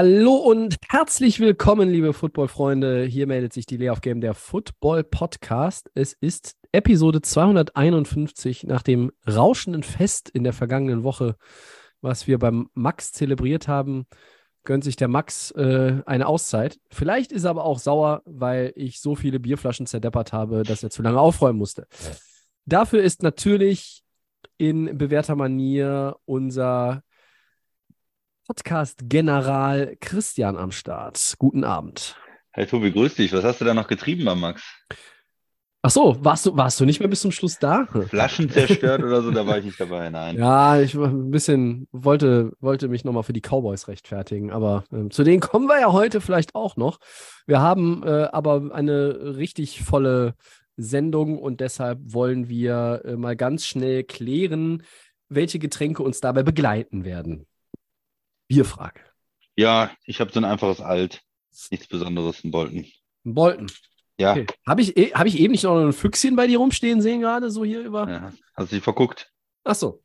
Hallo und herzlich willkommen, liebe Football-Freunde. Hier meldet sich die Layoff Game, der Football Podcast. Es ist Episode 251 nach dem rauschenden Fest in der vergangenen Woche, was wir beim Max zelebriert haben. Gönnt sich der Max äh, eine Auszeit. Vielleicht ist er aber auch sauer, weil ich so viele Bierflaschen zerdeppert habe, dass er zu lange aufräumen musste. Dafür ist natürlich in bewährter Manier unser Podcast-General Christian am Start. Guten Abend. Hey Tobi, grüß dich. Was hast du da noch getrieben beim Max? Ach so, warst du, warst du nicht mehr bis zum Schluss da? Flaschen zerstört oder so? Da war ich nicht dabei. Nein. Ja, ich war ein bisschen wollte, wollte mich nochmal für die Cowboys rechtfertigen, aber äh, zu denen kommen wir ja heute vielleicht auch noch. Wir haben äh, aber eine richtig volle Sendung und deshalb wollen wir äh, mal ganz schnell klären, welche Getränke uns dabei begleiten werden. Bierfrage. Ja, ich habe so ein einfaches Alt. Nichts Besonderes in Bolton. Bolton. Ja, Okay. Habe ich, eh- hab ich eben nicht noch ein Füchschen bei dir rumstehen sehen, gerade so hier über? ja. hast du dich verguckt? Ach so.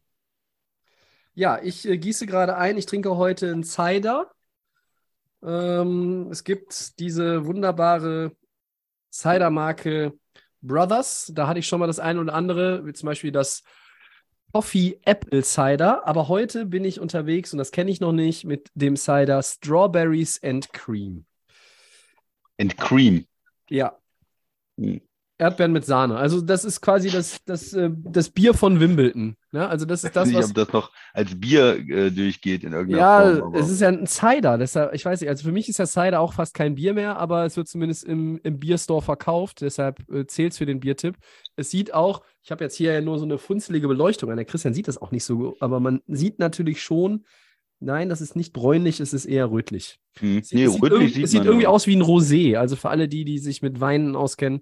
Ja, ich äh, gieße gerade ein. Ich trinke heute einen Cider. Ähm, es gibt diese wunderbare Cider-Marke Brothers. Da hatte ich schon mal das eine oder andere, wie zum Beispiel das Coffee Apple Cider. Aber heute bin ich unterwegs und das kenne ich noch nicht mit dem Cider Strawberries and Cream. And Cream. Ja. Hm. Erdbeeren mit Sahne. Also, das ist quasi das, das, äh, das Bier von Wimbledon. Ja, also, das ist das, nicht, was. ob das noch als Bier äh, durchgeht in irgendeiner Ja, Form. aber- es ist ja ein Cider. Deshalb, ich weiß nicht, also für mich ist ja Cider auch fast kein Bier mehr, aber es wird zumindest im, im Bierstore verkauft. Deshalb äh, zählt es für den Biertipp. Es sieht auch, ich habe jetzt hier ja nur so eine funzelige Beleuchtung an. Der Christian sieht das auch nicht so, gut, aber man sieht natürlich schon, nein, das ist nicht bräunlich, es ist eher rötlich. Hm. Es sieht, Nee, es sieht, rötlich irgendwie, sieht es sieht irgendwie aus wie ein Rosé. Also für alle die, die sich mit Weinen auskennen,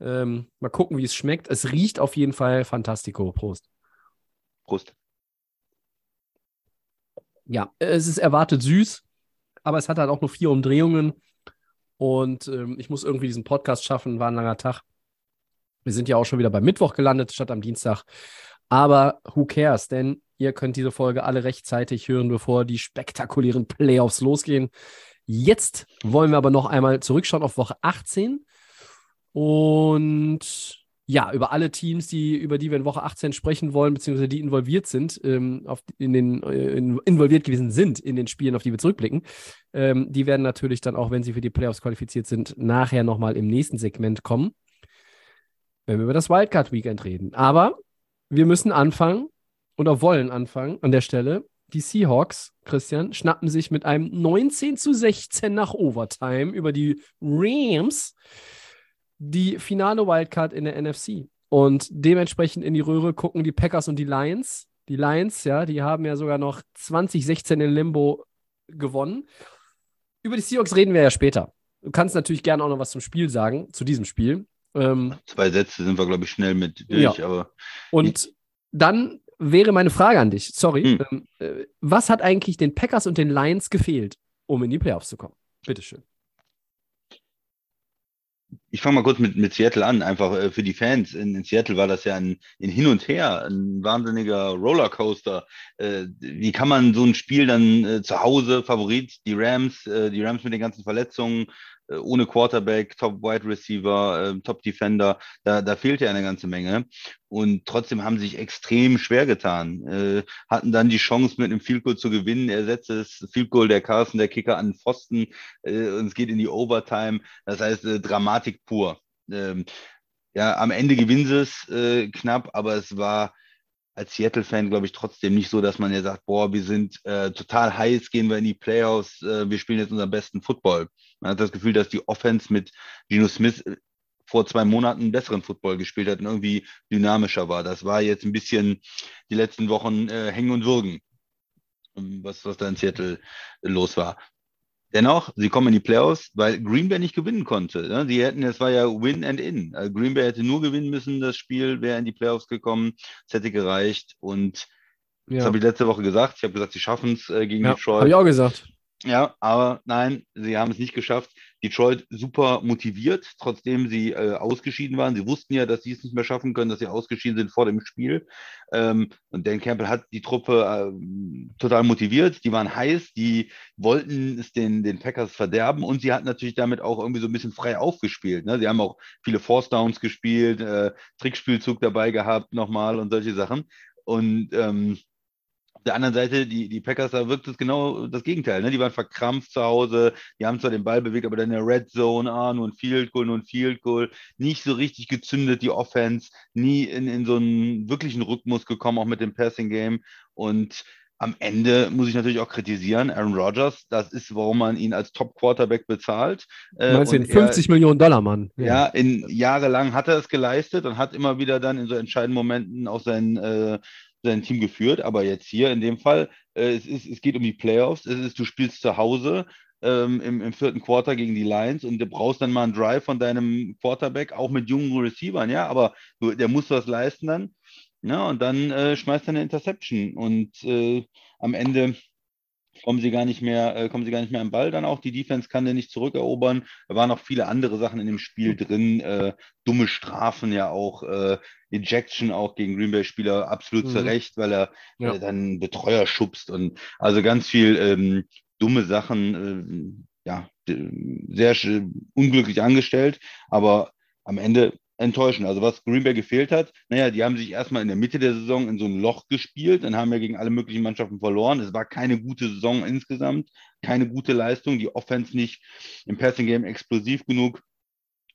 ähm, mal gucken, wie es schmeckt. Es riecht auf jeden Fall fantastico. Prost. Prost. Ja, es ist erwartet süß, aber es hat halt auch nur vier Umdrehungen. Und ähm, ich muss irgendwie diesen Podcast schaffen, war ein langer Tag. Wir sind ja auch schon wieder beim Mittwoch gelandet, statt am Dienstag. Aber who cares? Denn ihr könnt diese Folge alle rechtzeitig hören, bevor die spektakulären Playoffs losgehen. Jetzt wollen wir aber noch einmal zurückschauen auf Woche 18. Und ja, über alle Teams, die, über die wir in Woche 18 sprechen wollen, beziehungsweise die involviert sind, ähm, auf, in den, äh, in, involviert gewesen sind in den Spielen, auf die wir zurückblicken, ähm, die werden natürlich dann auch, wenn sie für die Playoffs qualifiziert sind, nachher nochmal im nächsten Segment kommen, wenn wir über das Wildcard Weekend reden. Aber wir müssen anfangen oder wollen anfangen an der Stelle. Die Seahawks, Christian, schnappen sich mit einem 19 zu 16 nach Overtime über die Rams die finale Wildcard in der NFC. Und dementsprechend in die Röhre gucken die Packers und die Lions. Die Lions, ja, die haben ja sogar noch 2016 in Limbo gewonnen. Über die Seahawks reden wir ja später. Du kannst natürlich gerne auch noch was zum Spiel sagen, zu diesem Spiel. Ähm, Zwei Sätze sind wir, glaube ich, schnell mit durch, Ja. aber und dann wäre meine Frage an dich, sorry, Hm. ähm, äh, was hat eigentlich den Packers und den Lions gefehlt, um in die Playoffs zu kommen? Bitteschön. Ich fange mal kurz mit, mit Seattle an, einfach äh, für die Fans. In, in Seattle war das ja ein, ein Hin und Her, ein wahnsinniger Rollercoaster. Äh, wie kann man so ein Spiel dann äh, zu Hause, Favorit, die Rams, äh, die Rams mit den ganzen Verletzungen, ohne Quarterback, Top Wide Receiver, äh, Top Defender, da, da fehlt ja eine ganze Menge. Und trotzdem haben sie sich extrem schwer getan, äh, hatten dann die Chance, mit einem Field Goal zu gewinnen. Er setzt das Field Goal der Carson, der Kicker, an den Pfosten äh, und es geht in die Overtime. Das heißt, äh, Dramatik pur. Ähm, ja, am Ende gewinnen sie es äh, knapp, aber es war als Seattle-Fan, glaube ich, trotzdem nicht so, dass man ja sagt, boah, wir sind äh, total heiß, gehen wir in die Playoffs, äh, wir spielen jetzt unseren besten Football. Man hat das Gefühl, dass die Offense mit Geno Smith äh, vor zwei Monaten besseren Football gespielt hat und irgendwie dynamischer war. Das war jetzt ein bisschen die letzten Wochen äh, hängen und würgen, was, was da in Seattle los war. Dennoch, sie kommen in die Playoffs, weil Green Bay nicht gewinnen konnte. Ne? Die hätten, es war ja Win and In. Also Green Bay hätte nur gewinnen müssen, das Spiel wäre in die Playoffs gekommen, es hätte gereicht. Und ja. das habe ich letzte Woche gesagt. Ich habe gesagt, sie schaffen es äh, gegen ja, Detroit. Habe ich auch gesagt. Ja, aber nein, sie haben es nicht geschafft. Detroit super motiviert, trotzdem sie äh, ausgeschieden waren. Sie wussten ja, dass sie es nicht mehr schaffen können, dass sie ausgeschieden sind vor dem Spiel. Ähm, und Dan Campbell hat die Truppe äh, total motiviert. Die waren heiß, die wollten es den, den Packers verderben und sie hatten natürlich damit auch irgendwie so ein bisschen frei aufgespielt. Ne? Sie haben auch viele Force Downs gespielt, äh, Trickspielzug dabei gehabt nochmal und solche Sachen. Und ähm, auf der anderen Seite, die, die Packers, da wirkt es genau das Gegenteil. Ne? Die waren verkrampft zu Hause, die haben zwar den Ball bewegt, aber dann in der Red Zone, ah, nur ein Field Goal, nur ein Field Goal, nicht so richtig gezündet, die Offense, nie in, in so einen wirklichen Rhythmus gekommen, auch mit dem Passing Game. Und am Ende muss ich natürlich auch kritisieren, Aaron Rodgers, das ist, warum man ihn als Top-Quarterback bezahlt. Äh, meinst den 50 er, Millionen Dollar, Mann? Ja. ja, in jahrelang hat er es geleistet und hat immer wieder dann in so entscheidenden Momenten auch sein äh, sein Team geführt, aber jetzt hier in dem Fall, äh, es, ist, es geht um die Playoffs, es ist, du spielst zu Hause ähm, im, im vierten Quarter gegen die Lions und du brauchst dann mal einen Drive von deinem Quarterback, auch mit jungen Receivern, ja, aber du, der muss was leisten dann. Ja, ne, und dann äh, schmeißt er eine Interception und äh, am Ende kommen sie gar nicht mehr, äh, kommen sie gar nicht mehr am Ball dann auch. Die Defense kann den nicht zurückerobern. Da waren noch viele andere Sachen in dem Spiel drin, äh, dumme Strafen ja auch, äh, Ejection auch gegen Green Bay Spieler absolut mhm. zu Recht, weil er, ja. dann Betreuer schubst und also ganz viel ähm, dumme Sachen, äh, ja, sehr unglücklich angestellt, aber am Ende enttäuschend. Also was Green Bay gefehlt hat, naja, die haben sich erstmal in der Mitte der Saison in so ein Loch gespielt, dann haben wir gegen alle möglichen Mannschaften verloren. Es war keine gute Saison insgesamt, keine gute Leistung, die Offense nicht im Passing Game explosiv genug.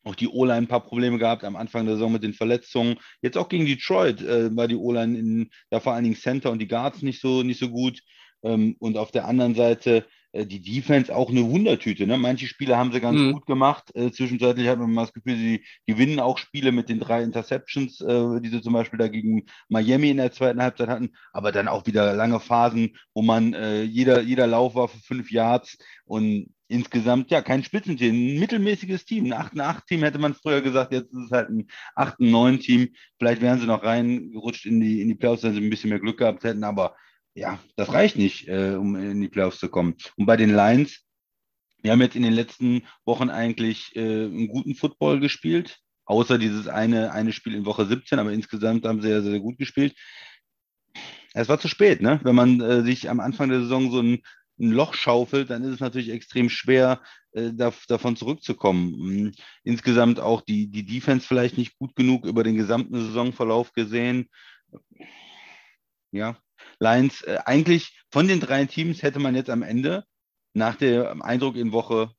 Auch die O-Line ein paar Probleme gehabt am Anfang der Saison mit den Verletzungen. Jetzt auch gegen Detroit äh, war die O-Line in, da vor allen Dingen Center und die Guards nicht so, nicht so gut. Ähm, und auf der anderen Seite die Defense auch eine Wundertüte. Ne? Manche Spiele haben sie ganz mhm. gut gemacht. Äh, zwischenzeitlich hat man mal das Gefühl, sie gewinnen auch Spiele mit den drei Interceptions, äh, die sie zum Beispiel da gegen Miami in der zweiten Halbzeit hatten. Aber dann auch wieder lange Phasen, wo man äh, jeder, jeder Lauf war für fünf Yards und insgesamt ja kein Spitzenteam, ein mittelmäßiges Team. Ein 8-8-Team hätte man früher gesagt, jetzt ist es halt ein 8-9-Team. Vielleicht wären sie noch reingerutscht in die, in die Playoffs, wenn sie ein bisschen mehr Glück gehabt hätten, aber ja, das reicht nicht, äh, um in die Playoffs zu kommen. Und bei den Lions, wir haben jetzt in den letzten Wochen eigentlich äh, einen guten Football gespielt, außer dieses eine, eine Spiel in Woche 17, aber insgesamt haben sie ja sehr gut gespielt. Es war zu spät, ne? Wenn man äh, sich am Anfang der Saison so ein, ein, Loch schaufelt, dann ist es natürlich extrem schwer, äh, da, davon zurückzukommen. Hm, insgesamt auch die, die Defense vielleicht nicht gut genug über den gesamten Saisonverlauf gesehen. Ja, Lions, äh, eigentlich von den drei Teams hätte man jetzt am Ende nach dem Eindruck in Woche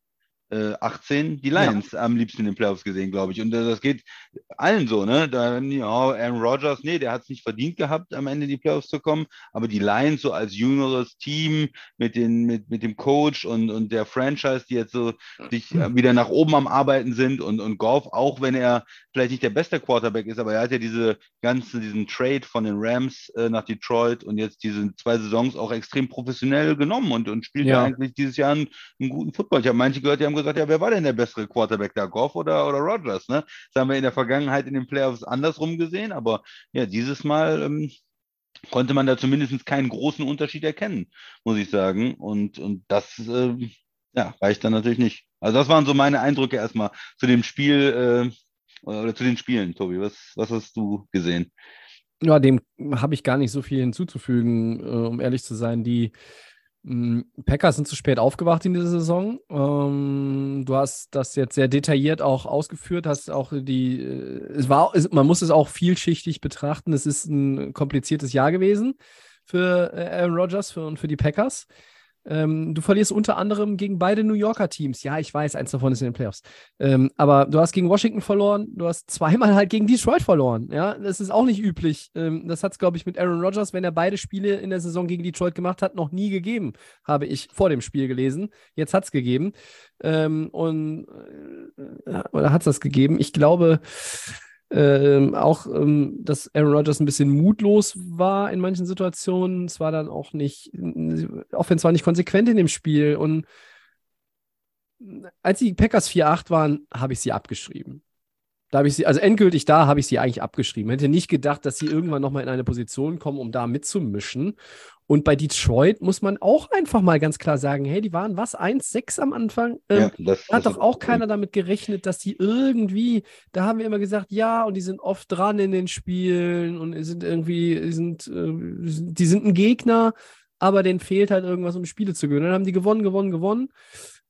18 die Lions ja. am liebsten in den Playoffs gesehen, glaube ich. Und äh, das geht allen so, ne? Da, ja, Aaron Rodgers, nee, der hat es nicht verdient gehabt, am Ende in die Playoffs zu kommen. Aber die Lions so als jüngeres Team mit, den, mit, mit dem Coach und, und der Franchise, die jetzt so sich äh, wieder nach oben am Arbeiten sind und, und Goff, auch wenn er vielleicht nicht der beste Quarterback ist, aber er hat ja diese ganzen, diesen Trade von den Rams äh, nach Detroit und jetzt diese zwei Saisons auch extrem professionell genommen und, und spielt ja. eigentlich dieses Jahr einen, einen guten Football. Ich habe manche gehört, die haben gesagt, ja, wer war denn der bessere Quarterback da, Goff oder, oder Rodgers? Ne? Das haben wir in der Vergangenheit in den Playoffs andersrum gesehen, aber ja, dieses Mal ähm, konnte man da zumindest keinen großen Unterschied erkennen, muss ich sagen. Und, und das äh, ja, reicht dann natürlich nicht. Also das waren so meine Eindrücke erstmal zu dem Spiel äh, oder zu den Spielen, Tobi. Was, was hast du gesehen? Ja, dem habe ich gar nicht so viel hinzuzufügen, äh, um ehrlich zu sein. Die Packers sind zu spät aufgewacht in dieser Saison. Ähm, du hast das jetzt sehr detailliert auch ausgeführt, hast auch die, äh, es war, es, man muss es auch vielschichtig betrachten. Es ist ein kompliziertes Jahr gewesen für äh, Aaron Rodgers für, und für die Packers. Ähm, du verlierst unter anderem gegen beide New Yorker Teams. Ja, ich weiß, eins davon ist in den Playoffs. Ähm, aber du hast gegen Washington verloren, du hast zweimal halt gegen Detroit verloren. Ja, das ist auch nicht üblich. Ähm, das hat es, glaube ich, mit Aaron Rodgers, wenn er beide Spiele in der Saison gegen Detroit gemacht hat, noch nie gegeben, habe ich vor dem Spiel gelesen. Jetzt hat es gegeben. Ähm, und äh, oder hat es das gegeben? Ich glaube, ähm, auch, ähm, dass Aaron Rodgers ein bisschen mutlos war in manchen Situationen. Es war dann auch nicht, Offense war nicht konsequent in dem Spiel und als die Packers 4-8 waren, habe ich sie abgeschrieben. Da habe ich sie, also endgültig da habe ich sie eigentlich abgeschrieben. Hätte nicht gedacht, dass sie irgendwann nochmal in eine Position kommen, um da mitzumischen. Und bei Detroit muss man auch einfach mal ganz klar sagen: hey, die waren was? 1-6 am Anfang? Ähm, Ja, das- hat das- doch auch keiner damit gerechnet, dass die irgendwie, da haben wir immer gesagt, ja, und die sind oft dran in den Spielen und sind irgendwie, sind, äh, die sind ein Gegner, aber denen fehlt halt irgendwas, um Spiele zu gewinnen. Dann haben die gewonnen, gewonnen, gewonnen.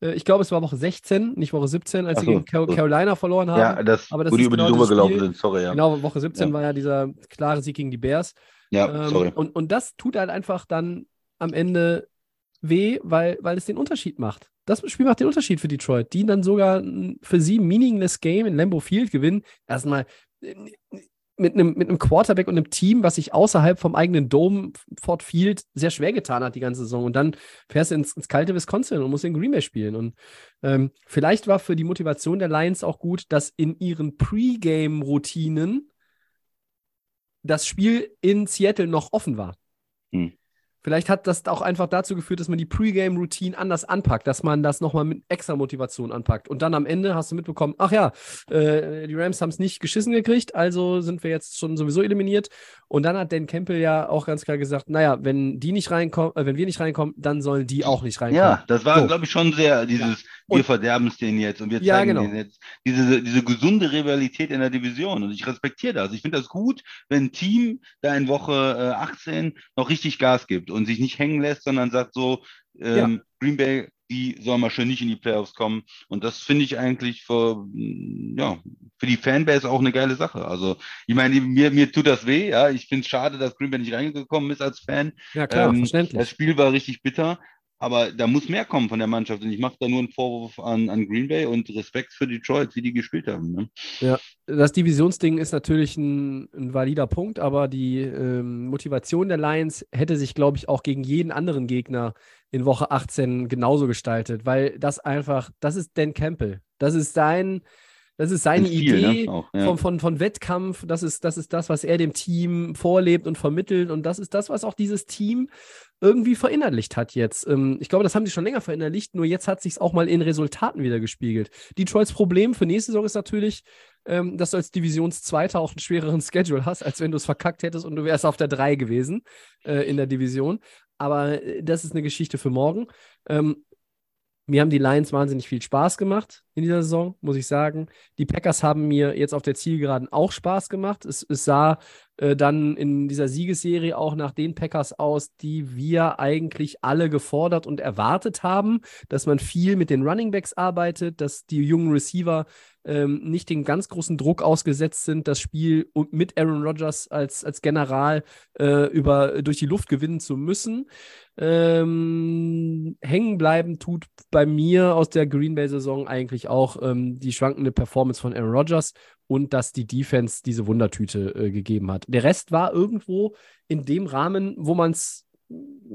Äh, Ich glaube, es war Woche 16, nicht Woche 17, als Ach sie so, gegen Car so. Carolina verloren haben. Ja, das, aber das wo die über die genau drüber das gelaufen sind, sorry, ja. Genau, Woche 17 Ja. war ja dieser klare Sieg gegen die Bears. Ja, Ähm, sorry. und, und das tut halt einfach dann am Ende weh, weil, weil es den Unterschied macht. Das Spiel macht den Unterschied für Detroit, die dann sogar für sie meaningless Game in Lambeau Field gewinnen. Erstmal äh, mit einem, mit einem Quarterback und einem Team, was sich außerhalb vom eigenen Dome Ford Field sehr schwer getan hat die ganze Saison. Und dann fährst du ins, ins kalte Wisconsin und musst in Green Bay spielen. Und ähm, vielleicht war für die Motivation der Lions auch gut, dass in ihren Pre-Game-Routinen das Spiel in Seattle noch offen war. Hm. Vielleicht hat das auch einfach dazu geführt, dass man die Pre-Game-Routine anders anpackt, dass man das nochmal mit extra Motivation anpackt. Und dann am Ende hast du mitbekommen, ach ja, äh, die Rams haben es nicht geschissen gekriegt, also sind wir jetzt schon sowieso eliminiert. Und dann hat Dan Campbell ja auch ganz klar gesagt, naja, wenn die nicht reinkommen, äh, wenn wir nicht reinkommen, dann sollen die auch nicht reinkommen. Ja, das war, So. glaube ich, schon sehr dieses, wir verderben es denen jetzt und wir Ja, zeigen genau. denen jetzt diese, diese gesunde Rivalität in der Division. Und ich respektiere das. Ich finde das gut, wenn ein Team da in Woche äh, 18 noch richtig Gas gibt und sich nicht hängen lässt, sondern sagt so, ähm, Green Bay, die soll mal schön nicht in die Playoffs kommen. Und das finde ich eigentlich für, mm, ja, für die Fanbase auch eine geile Sache. Also, ich meine, mir, mir tut das weh, ja. Ich finde es schade, dass Green Bay nicht reingekommen ist als Fan. Ja, klar, Ähm, verständlich. Das Spiel war richtig bitter, aber da muss mehr kommen von der Mannschaft. Und ich mache da nur einen Vorwurf an, an Green Bay und Respekt für Detroit, wie die gespielt haben. Ne? das Divisionsding ist natürlich ein, ein valider Punkt, aber die ähm, Motivation der Lions hätte sich, glaube ich, auch gegen jeden anderen Gegner in Woche 18 genauso gestaltet, weil das einfach, das ist Dan Campbell. Das ist sein, das ist seine Ein Stil, ne? Idee Auch, ja. von, von, von Wettkampf. Das ist, das ist das, was er dem Team vorlebt und vermittelt. Und das ist das, was auch dieses Team irgendwie verinnerlicht hat jetzt. Ähm, ich glaube, das haben sie schon länger verinnerlicht, nur jetzt hat sich es auch mal in Resultaten wieder gespiegelt. Detroits Problem für nächste Saison ist natürlich, ähm, dass du als Divisionszweiter auch einen schwereren Schedule hast, als wenn du es verkackt hättest und du wärst auf der 3 gewesen äh, in der Division. Aber äh, das ist eine Geschichte für morgen. Ähm, mir haben die Lions wahnsinnig viel Spaß gemacht in dieser Saison, muss ich sagen. Die Packers haben mir jetzt auf der Zielgeraden auch Spaß gemacht. Es, es sah äh, dann in dieser Siegesserie auch nach den Packers aus, die wir eigentlich alle gefordert und erwartet haben, dass man viel mit den Runningbacks arbeitet, dass die jungen Receiver ähm, nicht den ganz großen Druck ausgesetzt sind, das Spiel mit Aaron Rodgers als, als General äh, über, durch die Luft gewinnen zu müssen. Ähm, hängen bleiben tut bei mir aus der Green Bay-Saison eigentlich auch ähm, die schwankende Performance von Aaron Rodgers und dass die Defense diese Wundertüte äh, gegeben hat. Der Rest war irgendwo in dem Rahmen, wo man es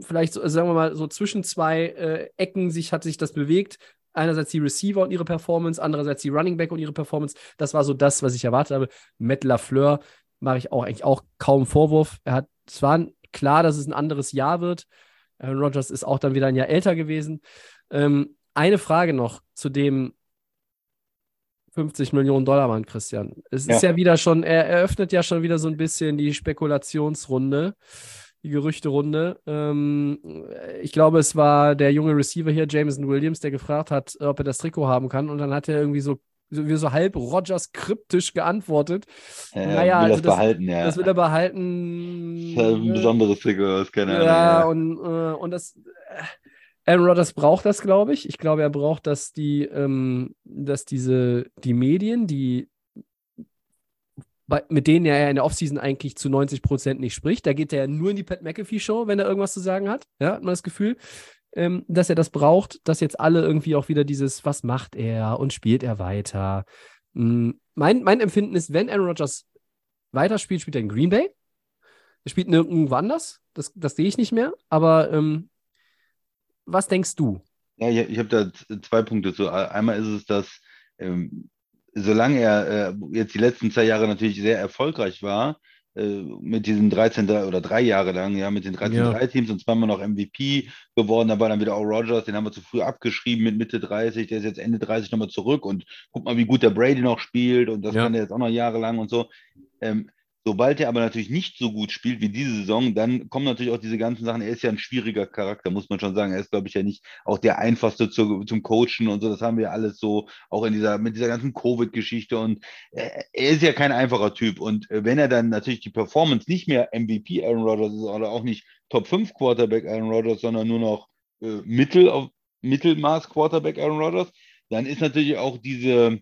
vielleicht, so, sagen wir mal, so zwischen zwei äh, Ecken sich hat sich das bewegt. Einerseits die Receiver und ihre Performance, andererseits die Running Back und ihre Performance. Das war so das, was ich erwartet habe. Matt LaFleur mache ich auch eigentlich auch kaum Vorwurf. Er hat zwar klar, dass es ein anderes Jahr wird. Aaron Rodgers ist auch dann wieder ein Jahr älter gewesen. Ähm, eine Frage noch zu dem 50 Millionen Dollar Mann, Christian. Es ist ja wieder schon, er eröffnet ja schon wieder so ein bisschen die Spekulationsrunde, die Gerüchterunde. Ähm, ich glaube, es war der junge Receiver hier, Jameson Williams, der gefragt hat, ob er das Trikot haben kann. Und dann hat er irgendwie so, wie so halb Rogers kryptisch geantwortet. Äh, naja, will also das das, behalten, ja. das will er behalten. Das ist ein besonderes Trikot, das keine Ahnung. Ja, Ja, und, äh, und das. Aaron Rodgers braucht das, glaube ich. Ich glaube, er braucht, dass die, ähm, dass diese, die Medien, die mit denen er in der Offseason eigentlich zu 90 Prozent nicht spricht, da geht er ja nur in die Pat McAfee Show, wenn er irgendwas zu sagen hat. Ja, hat man das Gefühl, ähm, dass er das braucht, dass jetzt alle irgendwie auch wieder dieses, was macht er und spielt er weiter. Mm, mein, mein Empfinden ist, wenn Aaron Rodgers weiterspielt, spielt er in Green Bay. Er spielt nirgendwo anders. Das, das sehe ich nicht mehr. Aber ähm, was denkst du? Ja, ich, ich habe da zwei Punkte zu. Einmal ist es, dass ähm, solange er äh, jetzt die letzten zwei Jahre natürlich sehr erfolgreich war, äh, mit diesen 13 oder drei Jahre lang, ja, mit den 13 Ja. drei Teams und zweimal noch MVP geworden. Da war dann wieder auch Rogers, den haben wir zu früh abgeschrieben mit Mitte 30, der ist jetzt Ende 30 nochmal zurück und guck mal, wie gut der Brady noch spielt und das Ja. kann er jetzt auch noch jahrelang und so. Ähm, sobald er aber natürlich nicht so gut spielt wie diese Saison, dann kommen natürlich auch diese ganzen Sachen. Er ist ja ein schwieriger Charakter, muss man schon sagen. Er ist, glaube ich, ja nicht auch der einfachste zu, zum Coachen und so. Das haben wir alles so, auch in dieser, mit dieser ganzen Covid-Geschichte und äh, er ist ja kein einfacher Typ. Und äh, wenn er dann natürlich die Performance nicht mehr MVP Aaron Rodgers ist oder auch nicht Top 5 Quarterback Aaron Rodgers, sondern nur noch äh, Mittel auf Mittelmaß Quarterback Aaron Rodgers, dann ist natürlich auch diese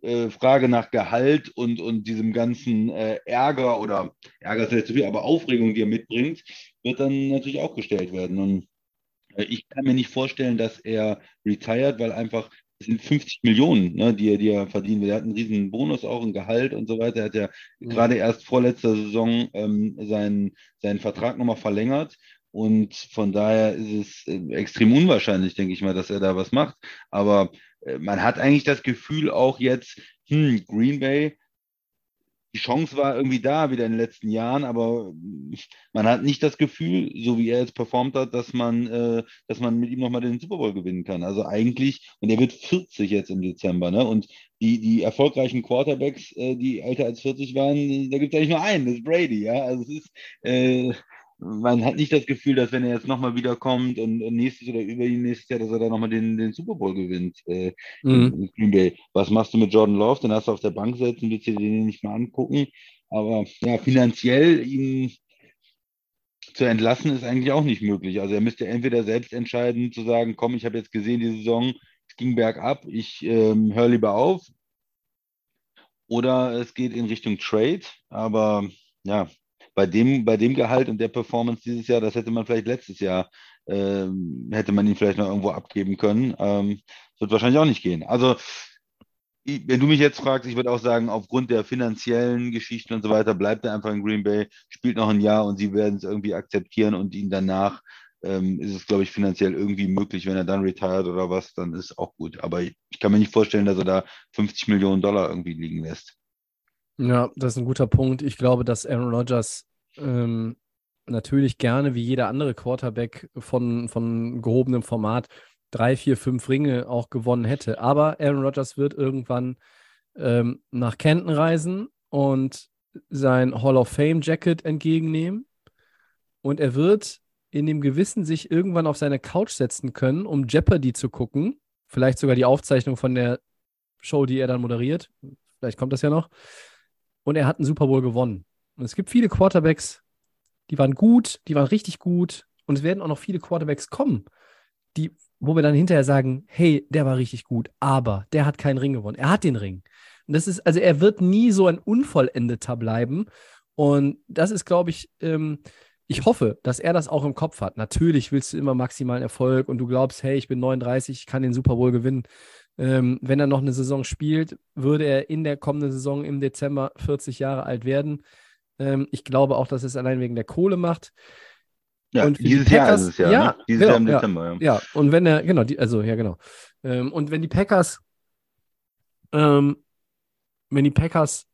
äh, Frage nach Gehalt und, und diesem ganzen äh, Ärger oder Ärger ist vielleicht zu viel, aber Aufregung, die er mitbringt, wird dann natürlich auch gestellt werden. Und äh, ich kann mir nicht vorstellen, dass er retired, weil einfach es sind 50 Millionen, ne, die, er, die er verdienen will. Er hat einen riesen Bonus, auch ein Gehalt und so weiter. Er hat ja Mhm. gerade erst vorletzter Saison ähm, seinen, seinen Vertrag nochmal verlängert. Und von daher ist es äh, extrem unwahrscheinlich, denke ich mal, dass er da was macht. Aber man hat eigentlich das Gefühl auch jetzt, hm, Green Bay, die Chance war irgendwie da, wieder in den letzten Jahren, aber man hat nicht das Gefühl, so wie er jetzt performt hat, dass man, äh, dass man mit ihm nochmal den Super Bowl gewinnen kann. Also eigentlich, und er wird 40 jetzt im Dezember, ne? Und die, die erfolgreichen Quarterbacks, äh, die älter als 40 waren, da gibt es eigentlich nur einen, das ist Brady, ja. Also es ist, äh, man hat nicht das Gefühl, dass wenn er jetzt nochmal wiederkommt und, nächstes oder über ihn nächstes Jahr, dass er da nochmal den, den Super Bowl gewinnt. Äh, Mhm. in. Was machst du mit Jordan Love? Den hast du auf der Bank sitzen, willst du dir den nicht mal angucken. Aber ja, finanziell ihn zu entlassen ist eigentlich auch nicht möglich. Also er müsste entweder selbst entscheiden, zu sagen, komm, ich habe jetzt gesehen, die Saison, es ging bergab, ich ähm, höre lieber auf. Oder es geht in Richtung Trade. Aber ja, bei dem, bei dem Gehalt und der Performance dieses Jahr, das hätte man vielleicht letztes Jahr, ähm, hätte man ihn vielleicht noch irgendwo abgeben können. Ähm, wird wahrscheinlich auch nicht gehen. Also, wenn du mich jetzt fragst, ich würde auch sagen, aufgrund der finanziellen Geschichten und so weiter, bleibt er einfach in Green Bay, spielt noch ein Jahr und sie werden es irgendwie akzeptieren und ihn danach ähm, ist es, glaube ich, finanziell irgendwie möglich, wenn er dann retired oder was, dann ist auch gut. Aber ich kann mir nicht vorstellen, dass er da 50 Millionen Dollar irgendwie liegen lässt. Ja, das ist ein guter Punkt. Ich glaube, dass Aaron Rodgers ähm, natürlich gerne wie jeder andere Quarterback von, von gehobenem Format drei, vier, fünf Ringe auch gewonnen hätte. Aber Aaron Rodgers wird irgendwann ähm, nach Canton reisen und sein Hall of Fame Jacket entgegennehmen. Und er wird in dem Gewissen sich irgendwann auf seine Couch setzen können, um Jeopardy zu gucken. Vielleicht sogar die Aufzeichnung von der Show, die er dann moderiert. Vielleicht kommt das ja noch. Und er hat einen Super Bowl gewonnen. Und es gibt viele Quarterbacks, die waren gut, die waren richtig gut. Und es werden auch noch viele Quarterbacks kommen, die, wo wir dann hinterher sagen, hey, der war richtig gut, aber der hat keinen Ring gewonnen. Er hat den Ring. Und das ist, also er wird nie so ein Unvollendeter bleiben. Und das ist, glaube ich, ähm, ich hoffe, dass er das auch im Kopf hat. Natürlich willst du immer maximalen Erfolg und du glaubst, hey, ich bin 39, ich kann den Super Bowl gewinnen. Ähm, wenn er noch eine Saison spielt, würde er in der kommenden Saison im Dezember 40 Jahre alt werden. Ähm, ich glaube auch, dass er es allein wegen der Kohle macht. Ja, dieses Jahr Packers- ist es ja, ja, ne? Dieses genau, Jahr im ja. Dezember, ja. Ja, und wenn er, genau, die, also ja, genau. Ähm, und wenn die Packers, ähm, wenn die Packers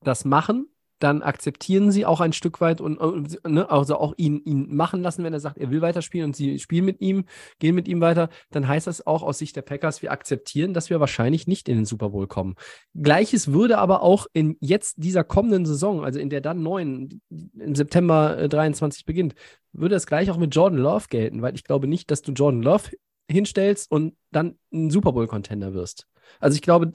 das machen, dann akzeptieren sie auch ein Stück weit und äh, ne, also auch ihn, ihn machen lassen, wenn er sagt, er will weiterspielen und sie spielen mit ihm, gehen mit ihm weiter, dann heißt das auch aus Sicht der Packers, wir akzeptieren, dass wir wahrscheinlich nicht in den Super Bowl kommen. Gleiches würde aber auch in jetzt dieser kommenden Saison, also in der dann neuen, im September äh, 23 beginnt, würde das gleich auch mit Jordan Love gelten, weil ich glaube nicht, dass du Jordan Love hinstellst und dann ein Super Bowl-Contender wirst. Also ich glaube,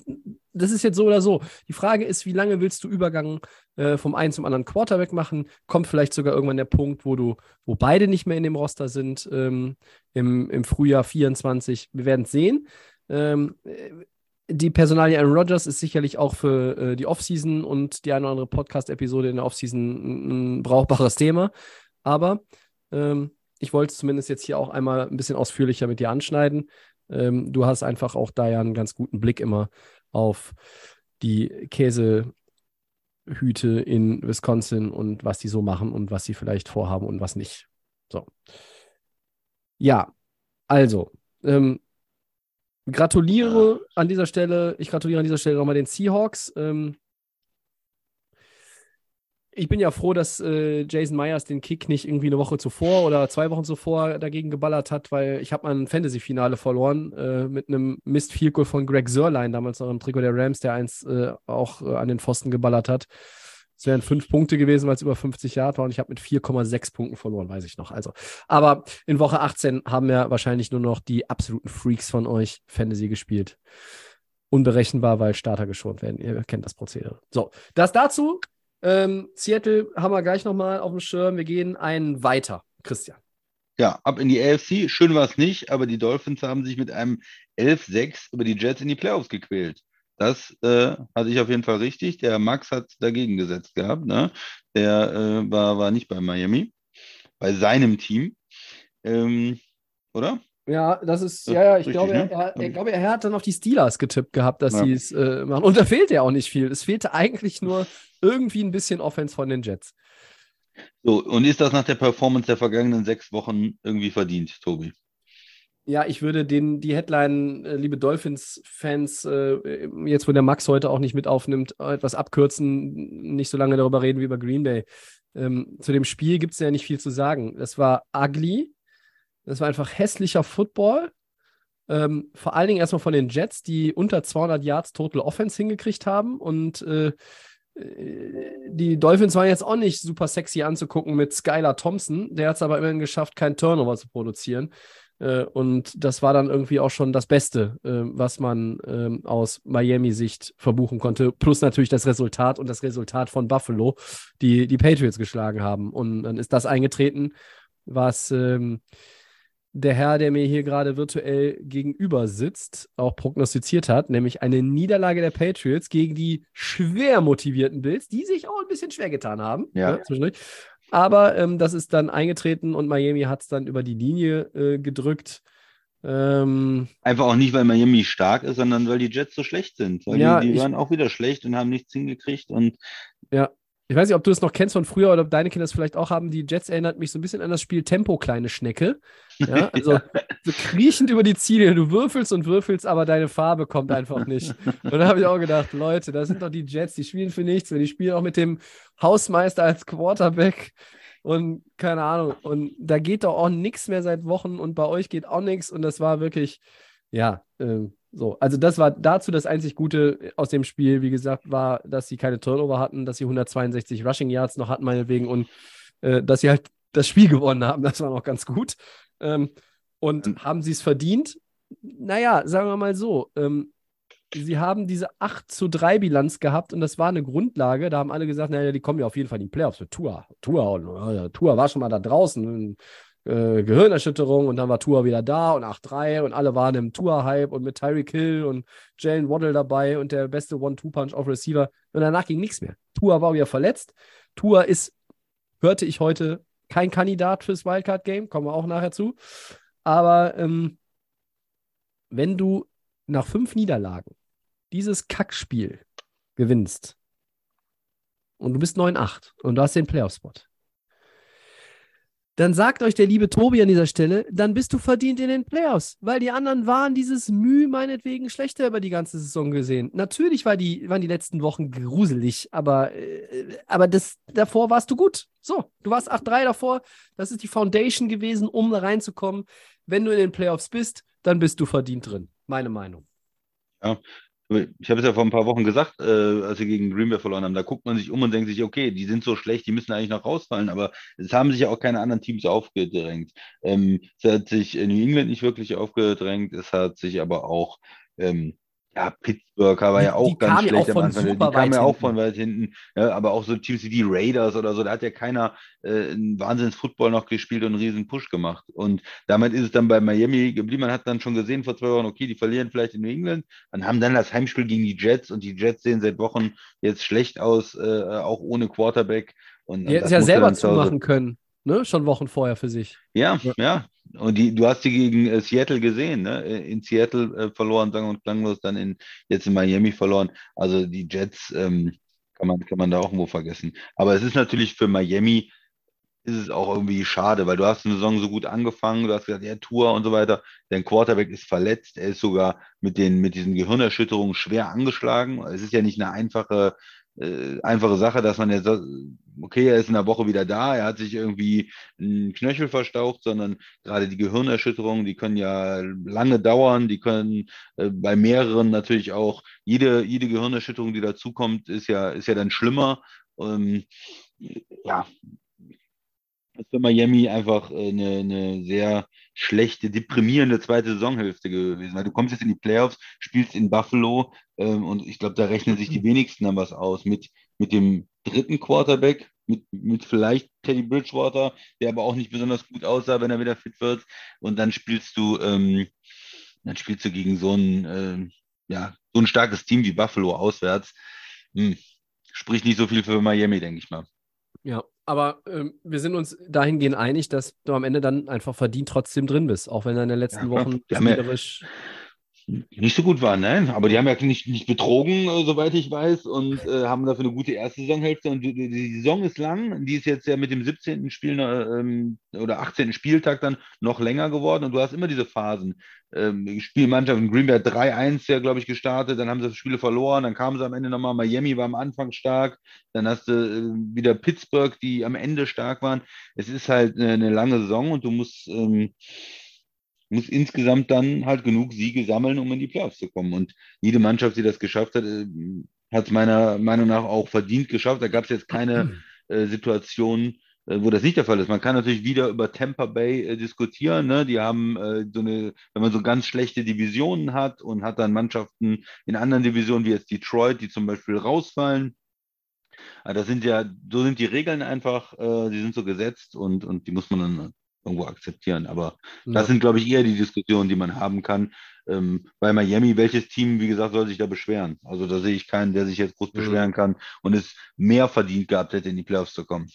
das ist jetzt so oder so. Die Frage ist, wie lange willst du Übergang äh, vom einen zum anderen Quarterback machen? Kommt vielleicht sogar irgendwann der Punkt, wo du, wo beide nicht mehr in dem Roster sind ähm, im, im Frühjahr 24. Wir werden es sehen. Ähm, äh, die Personalie Aaron Rodgers ist sicherlich auch für äh, die Offseason und die eine oder andere Podcast-Episode in der Offseason ein, ein brauchbares Thema. Aber ähm, ich wollte es zumindest jetzt hier auch einmal ein bisschen ausführlicher mit dir anschneiden. Ähm, du hast einfach auch da ja einen ganz guten Blick immer auf die Käsehüte in Wisconsin und was die so machen und was sie vielleicht vorhaben und was nicht. So. Ja, also, ähm, gratuliere an dieser Stelle, ich gratuliere an dieser Stelle nochmal den Seahawks. Ähm, ich bin ja froh, dass äh, Jason Myers den Kick nicht irgendwie eine Woche zuvor oder zwei Wochen zuvor dagegen geballert hat, weil ich habe mal Fantasy-Finale verloren äh, mit einem mist goal von Greg Sörlein, damals noch im Trikot der Rams, der eins äh, auch äh, an den Pfosten geballert hat. Es wären fünf Punkte gewesen, weil es über 50 Jahre war und ich habe mit 4,6 Punkten verloren, weiß ich noch. Also, aber in Woche 18 haben ja wahrscheinlich nur noch die absoluten Freaks von euch Fantasy gespielt. Unberechenbar, weil Starter geschont werden. Ihr kennt das Prozedere. So, das dazu. Ähm, Seattle haben wir gleich nochmal auf dem Schirm. Wir gehen einen weiter. Christian. Ja, ab in die AFC. Schön war es nicht, aber die Dolphins haben sich mit einem 11-6 über die Jets in die Playoffs gequält. Das äh, hatte ich auf jeden Fall richtig. Der Max hat dagegen gesetzt gehabt. Ne? Der äh, war, war nicht bei Miami, bei seinem Team. Ähm, oder? Ja, das ist, ja, ja, ich glaube, ne? er, er, glaube, er hat dann auf die Steelers getippt gehabt, dass ja. sie es äh, machen. Und da fehlt ja auch nicht viel. Es fehlte eigentlich nur irgendwie ein bisschen Offense von den Jets. So, und ist das nach der Performance der vergangenen sechs Wochen irgendwie verdient, Tobi? Ja, ich würde den, die Headline, äh, liebe Dolphins-Fans, äh, jetzt wo der Max heute auch nicht mit aufnimmt, etwas abkürzen, nicht so lange darüber reden wie über Green Bay. Ähm, zu dem Spiel gibt es ja nicht viel zu sagen. Das war ugly, das war einfach hässlicher Football. Ähm, vor allen Dingen erstmal von den Jets, die unter 200 Yards Total Offense hingekriegt haben und äh, die Dolphins waren jetzt auch nicht super sexy anzugucken mit Skylar Thompson. Der hat es aber immerhin geschafft, kein Turnover zu produzieren. Äh, und das war dann irgendwie auch schon das Beste, äh, was man ähm, aus Miami-Sicht verbuchen konnte. Plus natürlich das Resultat und das Resultat von Buffalo, die die Patriots geschlagen haben. Und dann ist das eingetreten, was ähm, der Herr, der mir hier gerade virtuell gegenüber sitzt, auch prognostiziert hat, nämlich eine Niederlage der Patriots gegen die schwer motivierten Bills, die sich auch ein bisschen schwer getan haben. Ja. zwischendurch. Aber ähm, das ist dann eingetreten und Miami hat es dann über die Linie äh, gedrückt. Ähm, Einfach auch nicht, weil Miami stark ist, sondern weil die Jets so schlecht sind. Weil ja, die, die waren auch wieder schlecht und haben nichts hingekriegt. Und ja, ich weiß nicht, ob du es noch kennst von früher oder ob deine Kinder es vielleicht auch haben. Die Jets erinnert mich so ein bisschen an das Spiel Tempo, kleine Schnecke. Ja, also so kriechend über die Ziele. Du würfelst und würfelst, aber deine Farbe kommt einfach nicht. Und da habe ich auch gedacht, Leute, das sind doch die Jets, die spielen für nichts. Die spielen auch mit dem Hausmeister als Quarterback. Und keine Ahnung. Und da geht doch auch nichts mehr seit Wochen und bei euch geht auch nichts. Und das war wirklich, ja, äh, so, also das war dazu das einzig Gute aus dem Spiel, wie gesagt, war, dass sie keine Turnover hatten, dass sie 162 Rushing Yards noch hatten, meinetwegen, und äh, dass sie halt das Spiel gewonnen haben. Das war noch ganz gut. Ähm, und mhm. haben sie es verdient? Naja, sagen wir mal so. Ähm, sie haben diese 8 zu 3 Bilanz gehabt und das war eine Grundlage. Da haben alle gesagt, naja, die kommen ja auf jeden Fall in die Playoffs Tour. Tour, Tour war schon mal da draußen äh, Gehirnerschütterung und dann war Tua wieder da und 8-3 und alle waren im Tua-Hype und mit Tyreek Hill und Jalen Waddle dabei und der beste One-Two-Punch auf Receiver. Und danach ging nichts mehr. Tua war wieder verletzt. Tua ist, hörte ich heute, kein Kandidat fürs Wildcard-Game, kommen wir auch nachher zu. Aber ähm, wenn du nach fünf Niederlagen dieses Kackspiel gewinnst und du bist 9-8 und du hast den Playoff-Spot, dann sagt euch der liebe Tobi an dieser Stelle, dann bist du verdient in den Playoffs, weil die anderen waren dieses Mühe meinetwegen schlechter über die ganze Saison gesehen. Natürlich war die, waren die letzten Wochen gruselig, aber, äh, aber das, davor warst du gut. So, du warst 8-3 davor, das ist die Foundation gewesen, um da reinzukommen. Wenn du in den Playoffs bist, dann bist du verdient drin. Meine Meinung. Ja, ich habe es ja vor ein paar Wochen gesagt, äh, als sie gegen Green Bay verloren haben. Da guckt man sich um und denkt sich, okay, die sind so schlecht, die müssen eigentlich noch rausfallen. Aber es haben sich ja auch keine anderen Teams aufgedrängt. Ähm, es hat sich New England nicht wirklich aufgedrängt. Es hat sich aber auch ähm, ja, Pittsburgh war ja auch die ganz schlecht am Anfang. Die kamen ja auch von weit hinten. Ja, aber auch so Teams wie die Raiders oder so, da hat ja keiner äh, einen Wahnsinns-Football noch gespielt und einen riesen Push gemacht. Und damit ist es dann bei Miami geblieben. Man hat dann schon gesehen vor zwei Wochen, okay, die verlieren vielleicht in New England und haben dann das Heimspiel gegen die Jets und die Jets sehen seit Wochen jetzt schlecht aus, äh, auch ohne Quarterback. Und, die hätten es ja selber zumachen können, ne? schon Wochen vorher für sich. Ja, ja. ja. Und die, du hast sie gegen äh, Seattle gesehen, ne? Äh, in Seattle äh, verloren, sang und klanglos, dann in, jetzt in Miami verloren. Also die Jets ähm, kann, man, kann man da auch irgendwo vergessen. Aber es ist natürlich für Miami, ist es auch irgendwie schade, weil du hast eine Saison so gut angefangen, du hast gesagt, ja, Tour und so weiter. Dein Quarterback ist verletzt, er ist sogar mit, den, mit diesen Gehirnerschütterungen schwer angeschlagen. Es ist ja nicht eine einfache äh, einfache Sache, dass man jetzt, okay, er ist in der Woche wieder da, er hat sich irgendwie einen Knöchel verstaucht, sondern gerade die Gehirnerschütterungen, die können ja lange dauern, die können äh, bei mehreren natürlich auch, jede, jede Gehirnerschütterung, die dazukommt, ist ja, ist ja dann schlimmer. Ähm, ja, ist für Miami einfach äh, eine, eine sehr schlechte, deprimierende zweite Saisonhälfte gewesen. Weil du kommst jetzt in die Playoffs, spielst in Buffalo ähm, und ich glaube, da rechnen sich die wenigsten dann was aus mit, mit dem dritten Quarterback, mit, mit vielleicht Teddy Bridgewater, der aber auch nicht besonders gut aussah, wenn er wieder fit wird. Und dann spielst du, ähm, dann spielst du gegen so ein, äh, ja, so ein starkes Team wie Buffalo auswärts. Hm. Spricht nicht so viel für Miami, denke ich mal. Ja, aber ähm, wir sind uns dahingehend einig, dass du am Ende dann einfach verdient trotzdem drin bist, auch wenn er in den letzten ja, Wochen spielerisch. Ja nicht so gut waren, ne? Aber die haben ja nicht, nicht betrogen, äh, soweit ich weiß, und äh, haben dafür eine gute erste Saisonhälfte. Und die, die, Saison ist lang, die ist jetzt ja mit dem 17. Spiel ähm, oder 18. Spieltag dann noch länger geworden. Und du hast immer diese Phasen. Ähm, Spielmannschaft in Green Bay 3-1 ja, glaube ich, gestartet, dann haben sie Spiele verloren, dann kamen sie am Ende nochmal, Miami war am Anfang stark, dann hast du äh, wieder Pittsburgh, die am Ende stark waren. Es ist halt eine, eine lange Saison und du musst. Ähm, muss insgesamt dann halt genug Siege sammeln, um in die Playoffs zu kommen. Und jede Mannschaft, die das geschafft hat, äh, hat es meiner Meinung nach auch verdient geschafft. Da gab es jetzt keine äh, Situation, äh, wo das nicht der Fall ist. Man kann natürlich wieder über Tampa Bay äh, diskutieren. Ne? Die haben äh, so eine, wenn man so ganz schlechte Divisionen hat und hat dann Mannschaften in anderen Divisionen wie jetzt Detroit, die zum Beispiel rausfallen. Das sind ja, so sind die Regeln einfach, äh, die sind so gesetzt und, und die muss man dann irgendwo akzeptieren. Aber ja. das sind, glaube ich, eher die Diskussionen, die man haben kann. Ähm, bei Miami, welches Team, wie gesagt, soll sich da beschweren? Also da sehe ich keinen, der sich jetzt groß mhm. beschweren kann und es mehr verdient gehabt hätte, in die Playoffs zu kommen.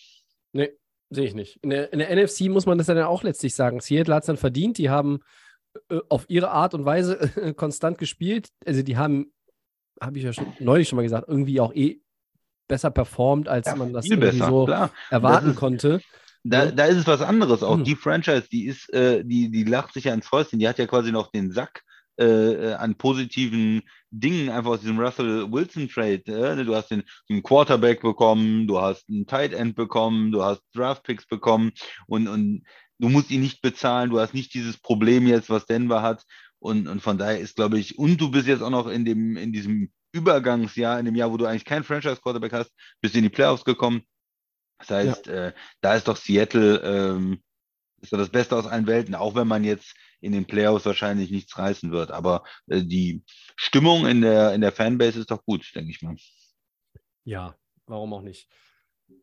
Nee, sehe ich nicht. In der, in der NFC muss man das dann auch letztlich sagen. Seattle hat es dann verdient. Die haben äh, auf ihre Art und Weise äh, konstant gespielt. Also die haben, habe ich ja schon neulich schon mal gesagt, irgendwie auch eh besser performt, als ja, man das irgendwie besser, so klar. erwarten ist, konnte. Da, da ist es was anderes auch. Hm. Die Franchise, die ist, äh, die, die lacht sich ja ins Fäustchen, die hat ja quasi noch den Sack äh, äh an positiven Dingen einfach aus diesem Russell Wilson Trade. Äh? Du hast den, den, Quarterback bekommen, du hast einen Tight End bekommen, du hast Draft Picks bekommen und, und du musst ihn nicht bezahlen, du hast nicht dieses Problem jetzt, was Denver hat. Und, und von daher ist, glaube ich, und du bist jetzt auch noch in dem, in diesem Übergangsjahr, in dem Jahr, wo du eigentlich keinen Franchise-Quarterback hast, bist in die Playoffs gekommen. Das heißt, ja. äh, da ist doch Seattle ähm, ist doch das Beste aus allen Welten, auch wenn man jetzt in den Playoffs wahrscheinlich nichts reißen wird. Aber äh, die Stimmung in der, in der Fanbase ist doch gut, denke ich mal. Ja, warum auch nicht?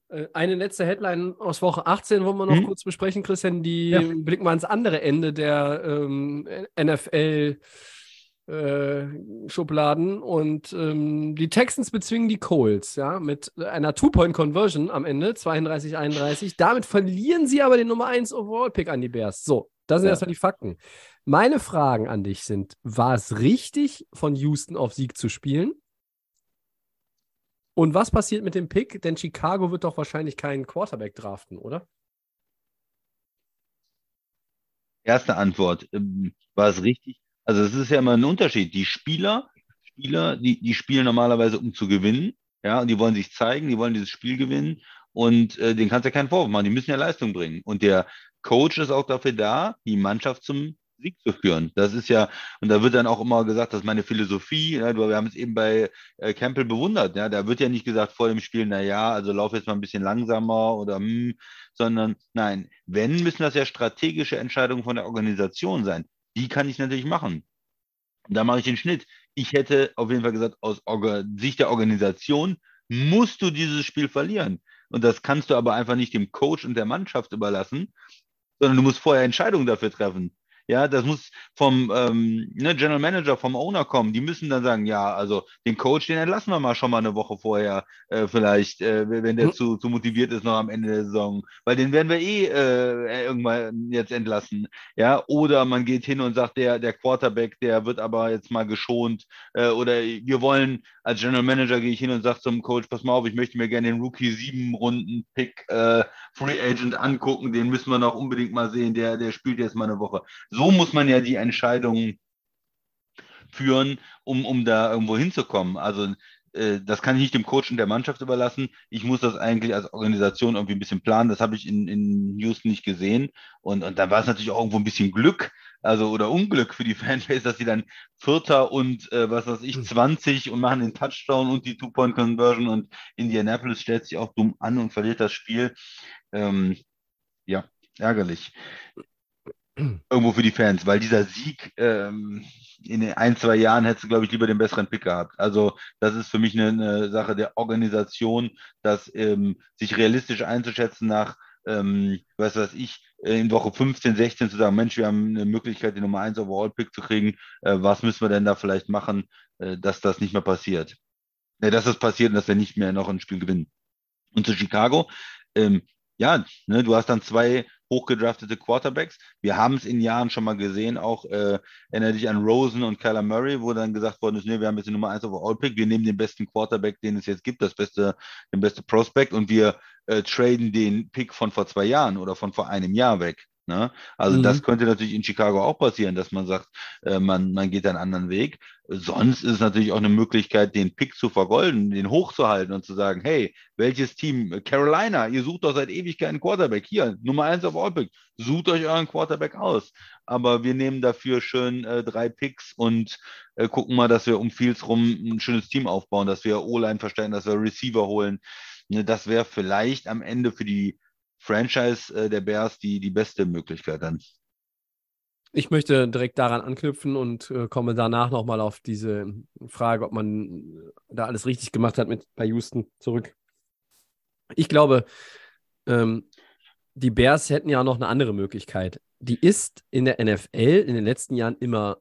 Äh, eine letzte Headline aus Woche 18 wollen wir noch hm? kurz besprechen, Christian. Die ja. blicken wir ans andere Ende der ähm, NFL. Äh, Schubladen und ähm, die Texans bezwingen die Colts, ja, mit einer Two-Point-Conversion am Ende, 32-31. Damit verlieren sie aber den Nummer 1 Overall-Pick an die Bears. So, das sind ja. erstmal die Fakten. Meine Fragen an dich sind: War es richtig, von Houston auf Sieg zu spielen? Und was passiert mit dem Pick? Denn Chicago wird doch wahrscheinlich keinen Quarterback draften, oder? Erste Antwort. Ähm, war es richtig? Also es ist ja immer ein Unterschied. Die Spieler, Spieler, die, die spielen normalerweise, um zu gewinnen. Ja, und die wollen sich zeigen, die wollen dieses Spiel gewinnen. Und äh, denen kannst du ja keinen Vorwurf machen. Die müssen ja Leistung bringen. Und der Coach ist auch dafür da, die Mannschaft zum Sieg zu führen. Das ist ja, und da wird dann auch immer gesagt, das ist meine Philosophie. Ja, wir haben es eben bei äh, Campbell bewundert. Ja, da wird ja nicht gesagt vor dem Spiel, na ja, also lauf jetzt mal ein bisschen langsamer oder hm, sondern nein, wenn müssen das ja strategische Entscheidungen von der Organisation sein die kann ich natürlich machen. Da mache ich den Schnitt. Ich hätte auf jeden Fall gesagt, aus Sicht der Organisation musst du dieses Spiel verlieren. Und das kannst du aber einfach nicht dem Coach und der Mannschaft überlassen, sondern du musst vorher Entscheidungen dafür treffen. Ja, das muss vom ähm, ne, General Manager, vom Owner kommen. Die müssen dann sagen, ja, also den Coach, den entlassen wir mal schon mal eine Woche vorher, äh, vielleicht, äh, wenn der mhm. zu, zu motiviert ist noch am Ende der Saison. Weil den werden wir eh äh, irgendwann jetzt entlassen. Ja, oder man geht hin und sagt, der, der Quarterback, der wird aber jetzt mal geschont. Äh, oder wir wollen, als General Manager gehe ich hin und sage zum Coach, pass mal auf, ich möchte mir gerne den Rookie sieben Runden Pick äh, Free Agent angucken, den müssen wir noch unbedingt mal sehen, der, der spielt jetzt mal eine Woche. So so muss man ja die Entscheidung führen, um, um da irgendwo hinzukommen. Also äh, das kann ich nicht dem Coach und der Mannschaft überlassen. Ich muss das eigentlich als Organisation irgendwie ein bisschen planen. Das habe ich in, in Houston nicht gesehen. Und, und da war es natürlich auch irgendwo ein bisschen Glück, also oder Unglück für die Fanbase, dass sie dann Vierter und äh, was weiß ich, 20 hm. und machen den Touchdown und die Two-Point-Conversion und Indianapolis stellt sich auch dumm an und verliert das Spiel. Ähm, ja, ärgerlich irgendwo für die Fans, weil dieser Sieg ähm, in ein, zwei Jahren hättest du, glaube ich, lieber den besseren Pick gehabt. Also das ist für mich eine, eine Sache der Organisation, das ähm, sich realistisch einzuschätzen nach, ähm, was weiß ich, in Woche 15, 16 zu sagen, Mensch, wir haben eine Möglichkeit, die Nummer 1 Overall-Pick zu kriegen. Äh, was müssen wir denn da vielleicht machen, äh, dass das nicht mehr passiert? Äh, dass das passiert und dass wir nicht mehr noch ein Spiel gewinnen. Und zu Chicago, ähm, ja, ne, du hast dann zwei hochgedraftete Quarterbacks. Wir haben es in Jahren schon mal gesehen, auch äh, erinnere dich an Rosen und Kyler Murray, wo dann gesagt worden ist, nee, wir haben jetzt die Nummer 1 Overall Pick, wir nehmen den besten Quarterback, den es jetzt gibt, das beste, den beste Prospect und wir äh, traden den Pick von vor zwei Jahren oder von vor einem Jahr weg. Ne? Also mhm. das könnte natürlich in Chicago auch passieren, dass man sagt, äh, man, man geht einen anderen Weg. Sonst ist es natürlich auch eine Möglichkeit, den Pick zu vergolden, den hochzuhalten und zu sagen, hey, welches Team? Carolina, ihr sucht doch seit Ewigkeit einen Quarterback. Hier, Nummer eins auf All-Pick. Sucht euch euren Quarterback aus. Aber wir nehmen dafür schön äh, drei Picks und äh, gucken mal, dass wir um Fields rum ein schönes Team aufbauen, dass wir O-Line verstärken, dass wir Receiver holen. Ne, das wäre vielleicht am Ende für die Franchise äh, der Bears die, die beste Möglichkeit dann. Ich möchte direkt daran anknüpfen und äh, komme danach nochmal auf diese Frage, ob man da alles richtig gemacht hat mit bei Houston zurück. Ich glaube, ähm, die Bears hätten ja noch eine andere Möglichkeit. Die ist in der NFL in den letzten Jahren immer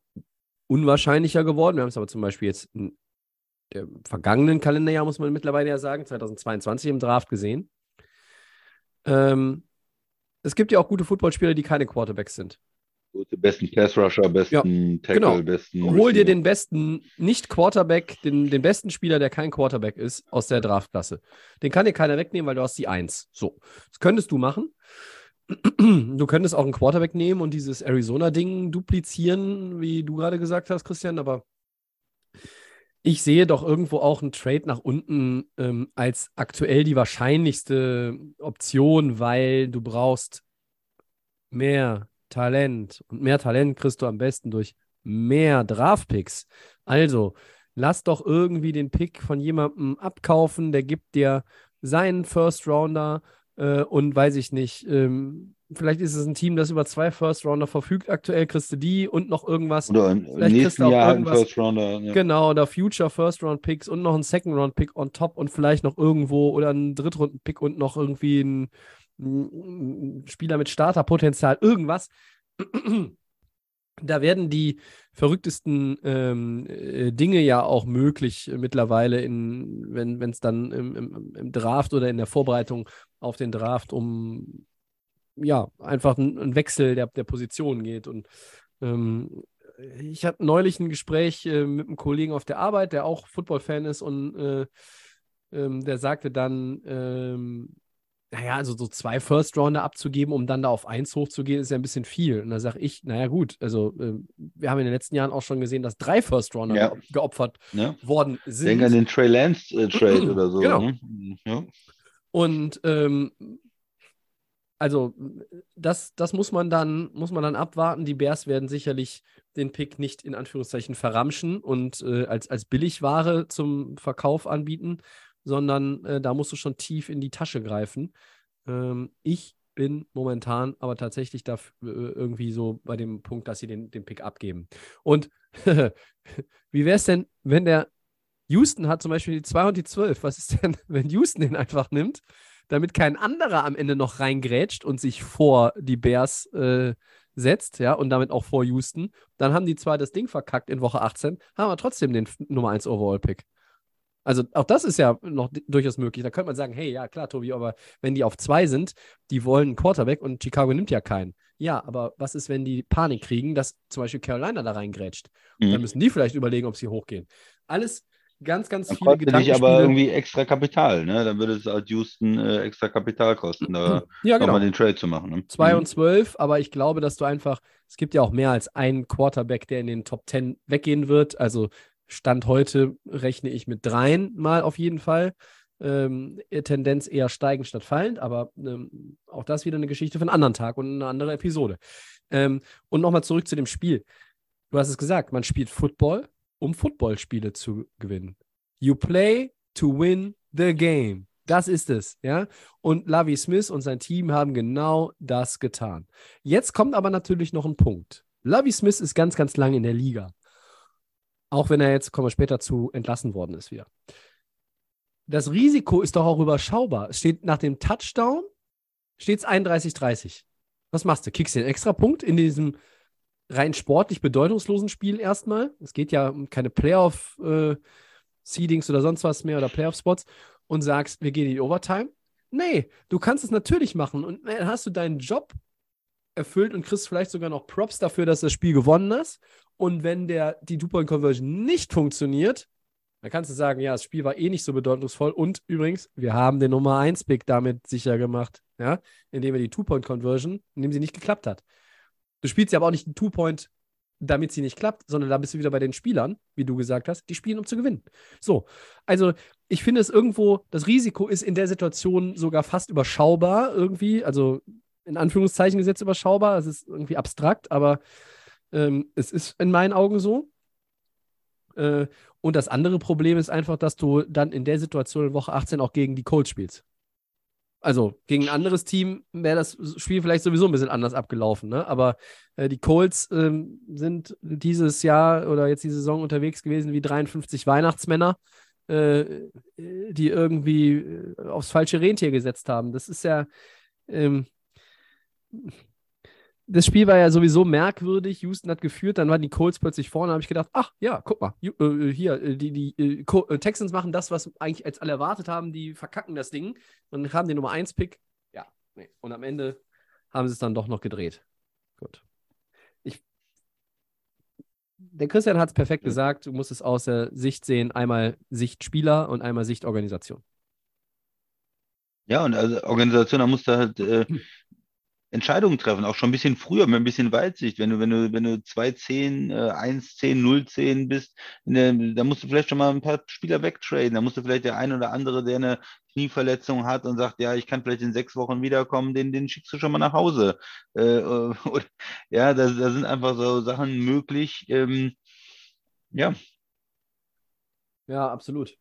unwahrscheinlicher geworden. Wir haben es aber zum Beispiel jetzt dem vergangenen Kalenderjahr, muss man mittlerweile ja sagen, 2022 im Draft gesehen. Ähm, es gibt ja auch gute Footballspieler, die keine Quarterbacks sind. Gute, besten Pass-Rusher, besten ja, Tackle, genau. besten. Hol dir den besten Nicht-Quarterback, den, den besten Spieler, der kein Quarterback ist, aus der Draftklasse. Den kann dir keiner wegnehmen, weil du hast die Eins. So. Das könntest du machen. Du könntest auch einen Quarterback nehmen und dieses Arizona-Ding duplizieren, wie du gerade gesagt hast, Christian, aber ich sehe doch irgendwo auch einen Trade nach unten ähm, als aktuell die wahrscheinlichste Option, weil du brauchst mehr Talent. Und mehr Talent kriegst du am besten durch mehr Draftpicks. Also, lass doch irgendwie den Pick von jemandem abkaufen, der gibt dir seinen First Rounder äh, und weiß ich nicht, ähm, Vielleicht ist es ein Team, das über zwei First Rounder verfügt. Aktuell kriegst du die und noch irgendwas. Oder im Vielleicht nächsten Jahr einen First Rounder. Ja. Genau, oder Future First Round Picks und noch einen Second Round Pick on top und vielleicht noch irgendwo oder einen Drittrunden Pick und noch irgendwie ein, ein Spieler mit Starterpotenzial. Irgendwas. Da werden die verrücktesten ähm, äh, Dinge ja auch möglich mittlerweile, in, wenn es dann im, im, im Draft oder in der Vorbereitung auf den Draft um ja, einfach ein, ein Wechsel der, der Position geht. Und ähm, ich hatte neulich ein Gespräch äh, mit einem Kollegen auf der Arbeit, der auch Football-Fan ist und äh, ähm, der sagte dann, ähm, naja, also so zwei First-Rounder abzugeben, um dann da auf eins hochzugehen, ist ja ein bisschen viel. Und da sage ich, naja gut, also äh, wir haben in den letzten Jahren auch schon gesehen, dass drei First-Rounder ja. geopfert ja. worden sind. Denk an den Trey Lance-Trade äh, oder so. Genau. Ne? Ja. Und ähm, also das, das muss man dann, muss man dann abwarten. Die Bears werden sicherlich den Pick nicht in Anführungszeichen verramschen und äh, als, als Billigware zum Verkauf anbieten, sondern äh, da musst du schon tief in die Tasche greifen. Ähm, ich bin momentan aber tatsächlich da äh, irgendwie so bei dem Punkt, dass sie den, den Pick abgeben. Und wie wäre es denn, wenn der Houston hat zum Beispiel die 2 und die 12? Was ist denn, wenn Houston den einfach nimmt? Damit kein anderer am Ende noch reingrätscht und sich vor die Bears äh, setzt, ja, und damit auch vor Houston, dann haben die zwar das Ding verkackt in Woche 18, haben aber trotzdem den Nummer 1 Overall-Pick. Also auch das ist ja noch durchaus möglich. Da könnte man sagen, hey, ja klar, Tobi, aber wenn die auf zwei sind, die wollen einen Quarterback und Chicago nimmt ja keinen. Ja, aber was ist, wenn die Panik kriegen, dass zum Beispiel Carolina da reingrätscht? Mhm. Dann müssen die vielleicht überlegen, ob sie hochgehen. Alles ganz, ganz dann viele Gedanken. nicht aber irgendwie extra Kapital, ne? Dann würde es halt Houston äh, extra Kapital kosten, da ja, genau. mal den Trade zu machen. Ne? 2 mhm. und 12, aber ich glaube, dass du einfach, es gibt ja auch mehr als einen Quarterback, der in den Top 10 weggehen wird. Also Stand heute rechne ich mit dreien mal auf jeden Fall. Ähm, Tendenz eher steigend statt fallend, aber ähm, auch das wieder eine Geschichte für einen anderen Tag und eine andere Episode. Ähm, und nochmal zurück zu dem Spiel. Du hast es gesagt, man spielt Football, um Footballspiele zu gewinnen. You play to win the game. Das ist es, ja. Und Lavi Smith und sein Team haben genau das getan. Jetzt kommt aber natürlich noch ein Punkt. Lavi Smith ist ganz, ganz lange in der Liga. Auch wenn er jetzt, kommen wir später zu, entlassen worden ist wieder. Das Risiko ist doch auch überschaubar. Es steht nach dem Touchdown, steht es 31-30. Was machst du? Kickst du den extra Punkt in diesem rein sportlich bedeutungslosen Spiel erstmal? Es geht ja um keine Playoff-Seedings äh, oder sonst was mehr oder Playoff-Spots und sagst, wir gehen in die Overtime. Nee, du kannst es natürlich machen und dann hast du deinen Job erfüllt und kriegst vielleicht sogar noch Props dafür, dass du das Spiel gewonnen hast. Und wenn der, die Two-Point-Conversion nicht funktioniert, dann kannst du sagen, ja, das Spiel war eh nicht so bedeutungsvoll. Und übrigens, wir haben den Nummer 1-Pick damit sicher gemacht, ja, indem wir die Two-Point-Conversion, indem sie nicht geklappt hat. Du spielst ja aber auch nicht einen Two-Point, damit sie nicht klappt, sondern da bist du wieder bei den Spielern, wie du gesagt hast, die spielen, um zu gewinnen. So, also ich finde es irgendwo, das Risiko ist in der Situation sogar fast überschaubar irgendwie, also in Anführungszeichen gesetzt überschaubar, es ist irgendwie abstrakt, aber ähm, es ist in meinen Augen so. Äh, und das andere Problem ist einfach, dass du dann in der Situation in Woche 18 auch gegen die Colts spielst. Also gegen ein anderes Team wäre das Spiel vielleicht sowieso ein bisschen anders abgelaufen, ne? Aber äh, die Colts ähm, sind dieses Jahr oder jetzt die Saison unterwegs gewesen wie 53 Weihnachtsmänner, äh, die irgendwie äh, aufs falsche Rentier gesetzt haben. Das ist ja, ähm, das Spiel war ja sowieso merkwürdig. Houston hat geführt, dann waren die Colts plötzlich vorne. Da habe ich gedacht, ach ja, guck mal, äh, hier, äh, die, die äh, Texans machen das, was eigentlich als alle erwartet haben. Die verkacken das Ding und haben den Nummer 1-Pick. Ja, nee. Und am Ende haben sie es dann doch noch gedreht. Gut. Ich, der Christian hat es perfekt gesagt. Du musst es aus der Sicht sehen: einmal Sicht Spieler und einmal Sicht Organisation. Ja, und also Organisation, da musst du halt äh, Entscheidungen treffen, auch schon ein bisschen früher, mit ein bisschen Weitsicht. Wenn du, wenn du, wenn du 2, 10, äh, 1, 10, 0, 10 bist, der, da musst du vielleicht schon mal ein paar Spieler wegtraden. Da musst du vielleicht der ein oder andere, der eine Knieverletzung hat und sagt, ja, ich kann vielleicht in sechs Wochen wiederkommen, den, den schickst du schon mal nach Hause. Äh, äh, ja, da, da sind einfach so Sachen möglich. Ähm, ja. Ja, absolut.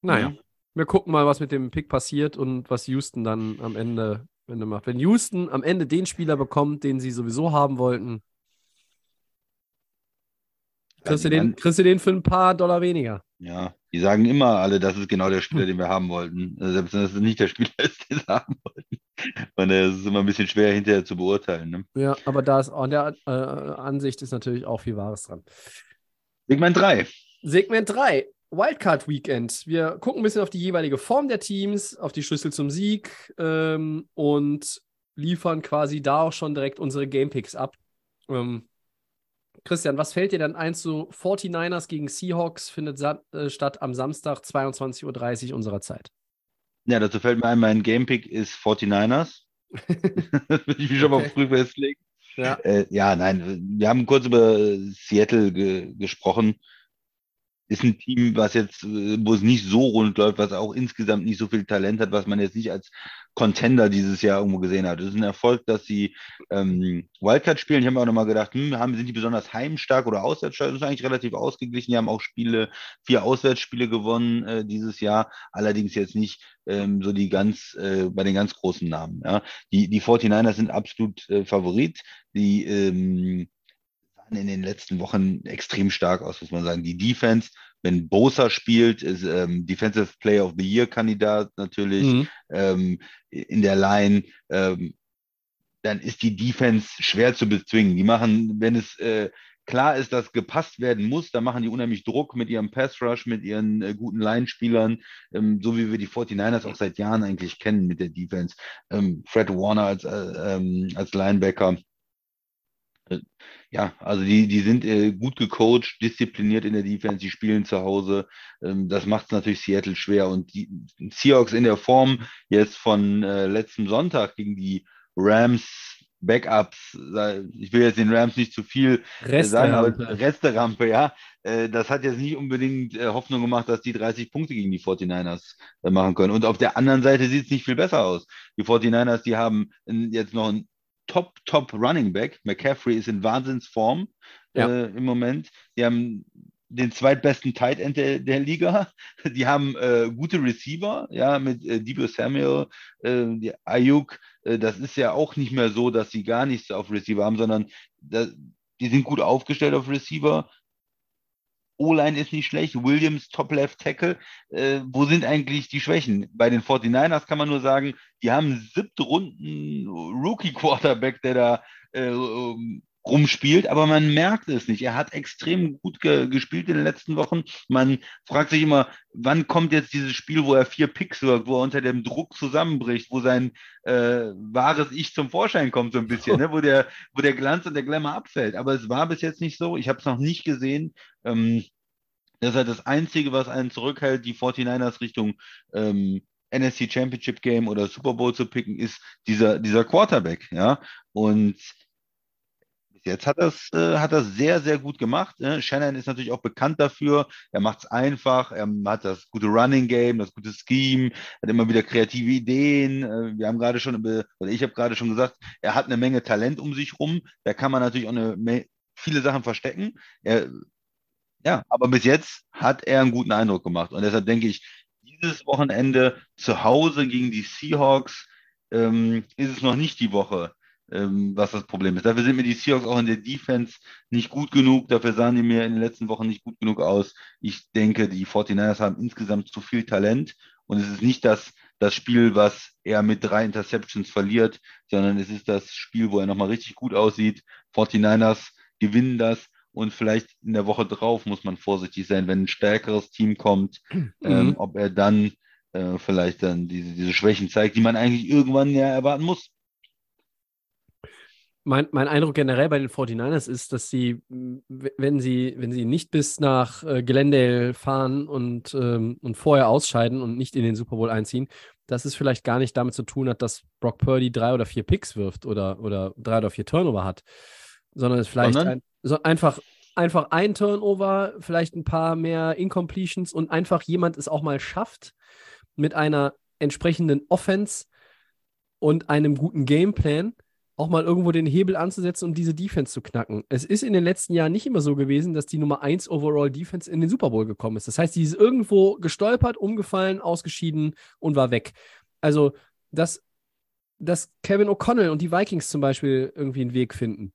Naja. Ja. Wir gucken mal, was mit dem Pick passiert und was Houston dann am Ende wenn du macht. Wenn Houston am Ende den Spieler bekommt, den sie sowieso haben wollten, kriegst, du, den, kriegst du den für ein paar Dollar weniger. Ja, die sagen immer alle, das ist genau der Spieler, den wir haben wollten. Also selbst wenn das nicht der Spieler ist, den sie haben wollten. Und es ist immer ein bisschen schwer hinterher zu beurteilen. Ne? Ja, aber da ist an der äh, Ansicht ist natürlich auch viel Wahres dran. Segment 3. Segment 3. Wildcard Weekend. Wir gucken ein bisschen auf die jeweilige Form der Teams, auf die Schlüssel zum Sieg ähm, und liefern quasi da auch schon direkt unsere Gamepicks ab. Ähm, Christian, was fällt dir dann ein zu 49ers gegen Seahawks? Findet äh, statt am Samstag 22.30 Uhr unserer Zeit. Ja, dazu fällt mir ein, mein Gamepick ist 49ers. Will ich mich schon mal früh festlegen. Ja. Äh, ja, nein, wir haben kurz über Seattle ge gesprochen ist ein Team, was jetzt, äh, wo es nicht so rund läuft, was auch insgesamt nicht so viel Talent hat, was man jetzt nicht als Contender dieses Jahr irgendwo gesehen hat. Es ist ein Erfolg, dass sie ähm, Wildcard spielen. Ich habe mir auch nochmal gedacht, hm, haben, sind die besonders heimstark oder auswärtsstark? Das ist eigentlich relativ ausgeglichen. Die haben auch Spiele, vier Auswärtsspiele gewonnen äh, dieses Jahr. Allerdings jetzt nicht ähm, so die ganz, äh, bei den ganz großen Namen. Ja. Die, die 49ers sind absolut äh, Favorit. Die ähm, sahen in den letzten Wochen extrem stark aus, muss man sagen. Die Defense, wenn Bosa spielt, ist ähm, Defensive Player of the Year Kandidat natürlich mhm. ähm, in der Line. Ähm, dann ist die Defense schwer zu bezwingen. Die machen, wenn es äh, klar ist, dass gepasst werden muss, dann machen die unheimlich Druck mit ihrem Pass Rush, mit ihren äh, guten Line-Spielern, ähm, so wie wir die 49ers auch seit Jahren eigentlich kennen mit der Defense. Ähm, Fred Warner als, äh, ähm, als Linebacker ja, also die, die sind äh, gut gecoacht, diszipliniert in der Defense, die spielen zu Hause. Ähm, das macht es natürlich Seattle schwer. Und die Seahawks in der Form jetzt von äh, letztem Sonntag gegen die Rams Backups, ich will jetzt den Rams nicht zu viel sagen, aber Resterampe, ja. Das hat jetzt nicht unbedingt Hoffnung gemacht, dass die 30 Punkte gegen die 49ers machen können. Und auf der anderen Seite sieht es nicht viel besser aus. Die 49ers, die haben jetzt noch einen Top, Top Running Back. McCaffrey ist in Wahnsinnsform ja. äh, im Moment. Die haben den zweitbesten Tight End der, der Liga. Die haben äh, gute Receiver, ja, mit äh, Debo Samuel, äh, Ayuk. Äh, das ist ja auch nicht mehr so, dass sie gar nichts auf Receiver haben, sondern da, die sind gut aufgestellt auf Receiver. O-Line ist nicht schlecht, Williams Top Left Tackle. Äh, wo sind eigentlich die Schwächen? Bei den 49ers kann man nur sagen, die haben siebte Runden Rookie Quarterback, der da äh, rumspielt, aber man merkt es nicht. Er hat extrem gut ge gespielt in den letzten Wochen. Man fragt sich immer, wann kommt jetzt dieses Spiel, wo er vier Picks wirkt, wo er unter dem Druck zusammenbricht, wo sein äh, wahres Ich zum Vorschein kommt, so ein bisschen, ne? wo, der, wo der Glanz und der Glamour abfällt. Aber es war bis jetzt nicht so. Ich habe es noch nicht gesehen. Ähm, das ist halt das Einzige, was einen zurückhält, die 49ers Richtung ähm, NSC Championship Game oder Super Bowl zu picken, ist dieser, dieser Quarterback, ja. Und Jetzt hat das, äh, hat das sehr, sehr gut gemacht. Ne? Shannon ist natürlich auch bekannt dafür. Er macht es einfach. Er hat das gute Running Game, das gute Scheme, hat immer wieder kreative Ideen. Äh, wir haben gerade schon, oder ich habe gerade schon gesagt, er hat eine Menge Talent um sich rum. Da kann man natürlich auch eine, viele Sachen verstecken. Er, ja, aber bis jetzt hat er einen guten Eindruck gemacht. Und deshalb denke ich, dieses Wochenende zu Hause gegen die Seahawks ähm, ist es noch nicht die Woche, ähm, was das Problem ist. Dafür sind mir die Seahawks auch in der Defense nicht gut genug. Dafür sahen die mir in den letzten Wochen nicht gut genug aus. Ich denke, die 49ers haben insgesamt zu viel Talent und es ist nicht das, das Spiel, was er mit drei Interceptions verliert, sondern es ist das Spiel, wo er nochmal richtig gut aussieht. 49ers gewinnen das und vielleicht in der Woche drauf muss man vorsichtig sein, wenn ein stärkeres Team kommt, mhm. ähm, ob er dann äh, vielleicht dann diese, diese Schwächen zeigt, die man eigentlich irgendwann ja erwarten muss mein, mein Eindruck generell bei den 49ers ist, dass sie, wenn sie, wenn sie nicht bis nach äh, Glendale fahren und, ähm, und vorher ausscheiden und nicht in den Super Bowl einziehen, dass es vielleicht gar nicht damit zu tun hat, dass Brock Purdy drei oder vier Picks wirft oder, oder drei oder vier Turnover hat, sondern es vielleicht ein, so einfach, einfach ein Turnover, vielleicht ein paar mehr Incompletions und einfach jemand es auch mal schafft, mit einer entsprechenden Offense und einem guten Gameplan auch mal irgendwo den Hebel anzusetzen und diese Defense zu knacken. Es ist in den letzten Jahren nicht immer so gewesen, dass die Nummer 1 Overall Defense in den Super Bowl gekommen ist. Das heißt, die ist irgendwo gestolpert, umgefallen, ausgeschieden und war weg. Also, dass, dass Kevin O'Connell und die Vikings zum Beispiel irgendwie einen Weg finden,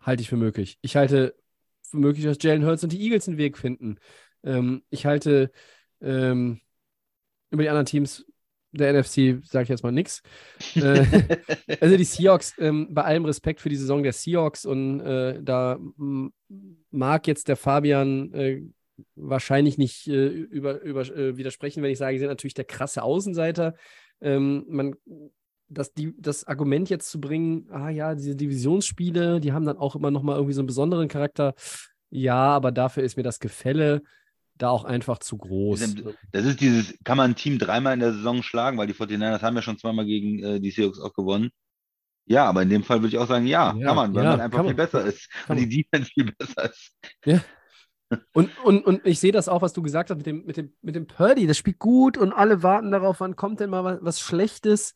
halte ich für möglich. Ich halte für möglich, dass Jalen Hurts und die Eagles einen Weg finden. Ähm, ich halte ähm, über die anderen Teams der NFC sage ich jetzt mal nichts. Äh, also die Seahawks, ähm, bei allem Respekt für die Saison der Seahawks und äh, da mag jetzt der Fabian äh, wahrscheinlich nicht äh, über, über, äh, widersprechen, wenn ich sage, sie sind natürlich der krasse Außenseiter. Ähm, man, das, die, das Argument jetzt zu bringen, ah ja, diese Divisionsspiele, die haben dann auch immer noch mal irgendwie so einen besonderen Charakter. Ja, aber dafür ist mir das Gefälle da auch einfach zu groß. Das ist dieses, kann man ein Team dreimal in der Saison schlagen, weil die 49ers haben ja schon zweimal gegen äh, die Seahawks auch gewonnen. Ja, aber in dem Fall würde ich auch sagen, ja, ja kann man, weil ja, man einfach viel besser ist und die Defense viel besser ist. Ja. Und, und, und ich sehe das auch, was du gesagt hast mit dem, mit, dem, mit dem Purdy. Das spielt gut und alle warten darauf, wann kommt denn mal was, was Schlechtes.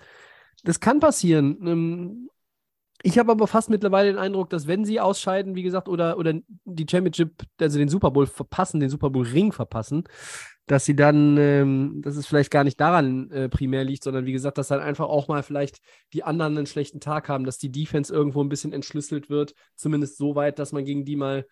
Das kann passieren. Ich habe aber fast mittlerweile den Eindruck, dass wenn sie ausscheiden, wie gesagt, oder, oder die Championship, also den Super Bowl verpassen, den Super Bowl Ring verpassen, dass sie dann, ähm, dass es vielleicht gar nicht daran äh, primär liegt, sondern wie gesagt, dass dann einfach auch mal vielleicht die anderen einen schlechten Tag haben, dass die Defense irgendwo ein bisschen entschlüsselt wird, zumindest so weit, dass man gegen die mal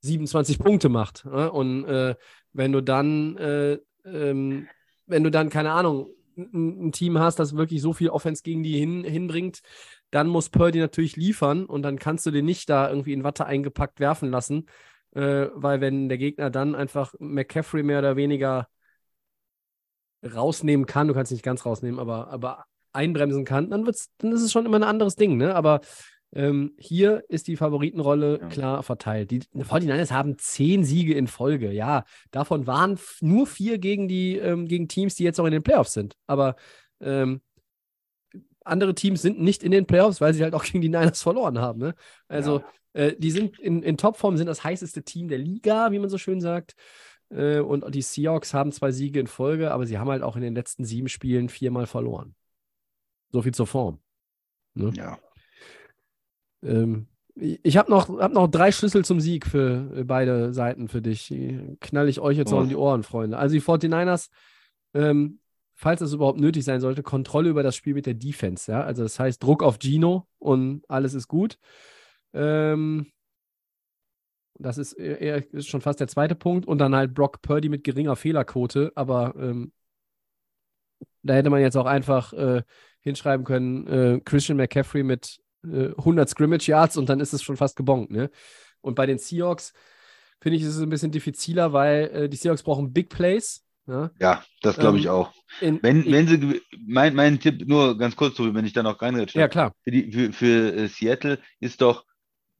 27 Punkte macht. Ja? Und äh, wenn du dann, äh, ähm, wenn du dann, keine Ahnung, ein, ein Team hast, das wirklich so viel Offense gegen die hin, hinbringt, dann muss Purdy natürlich liefern und dann kannst du den nicht da irgendwie in Watte eingepackt werfen lassen, äh, weil wenn der Gegner dann einfach McCaffrey mehr oder weniger rausnehmen kann, du kannst nicht ganz rausnehmen, aber, aber einbremsen kann, dann, wird's, dann ist es schon immer ein anderes Ding. Ne? Aber ähm, hier ist die Favoritenrolle ja. klar verteilt. Die 49ers haben zehn Siege in Folge. Ja, davon waren nur vier gegen die ähm, gegen Teams, die jetzt auch in den Playoffs sind. Aber ähm, andere Teams sind nicht in den Playoffs, weil sie halt auch gegen die Niners verloren haben. Ne? Also äh, die sind in, in Topform, sind das heißeste Team der Liga, wie man so schön sagt. Äh, und die Seahawks haben zwei Siege in Folge, aber sie haben halt auch in den letzten sieben Spielen viermal verloren. So viel zur Form. Ne? Ja. Ähm, ich habe noch, hab noch drei Schlüssel zum Sieg für äh, beide Seiten für dich. Die Knall ich euch jetzt Oh. noch in die Ohren, Freunde. Also die 49ers, ähm, falls es überhaupt nötig sein sollte, Kontrolle über das Spiel mit der Defense. Ja? Also das heißt Druck auf Gino und alles ist gut. Ähm, das ist, eher, ist schon fast der zweite Punkt. Und dann halt Brock Purdy mit geringer Fehlerquote. Aber ähm, da hätte man jetzt auch einfach äh, hinschreiben können, äh, Christian McCaffrey mit äh, 100 Scrimmage Yards und dann ist es schon fast gebongt. Ne? Und bei den Seahawks finde ich, ist es ein bisschen diffiziler, weil äh, die Seahawks brauchen Big Plays. Ja? Ja, das glaube ich Ähm, auch. In, Wenn, in, wenn sie, mein, mein Tipp, nur ganz kurz, Tobi, wenn ich da noch reinrede, ja, klar. für, die, für, für äh, Seattle ist doch,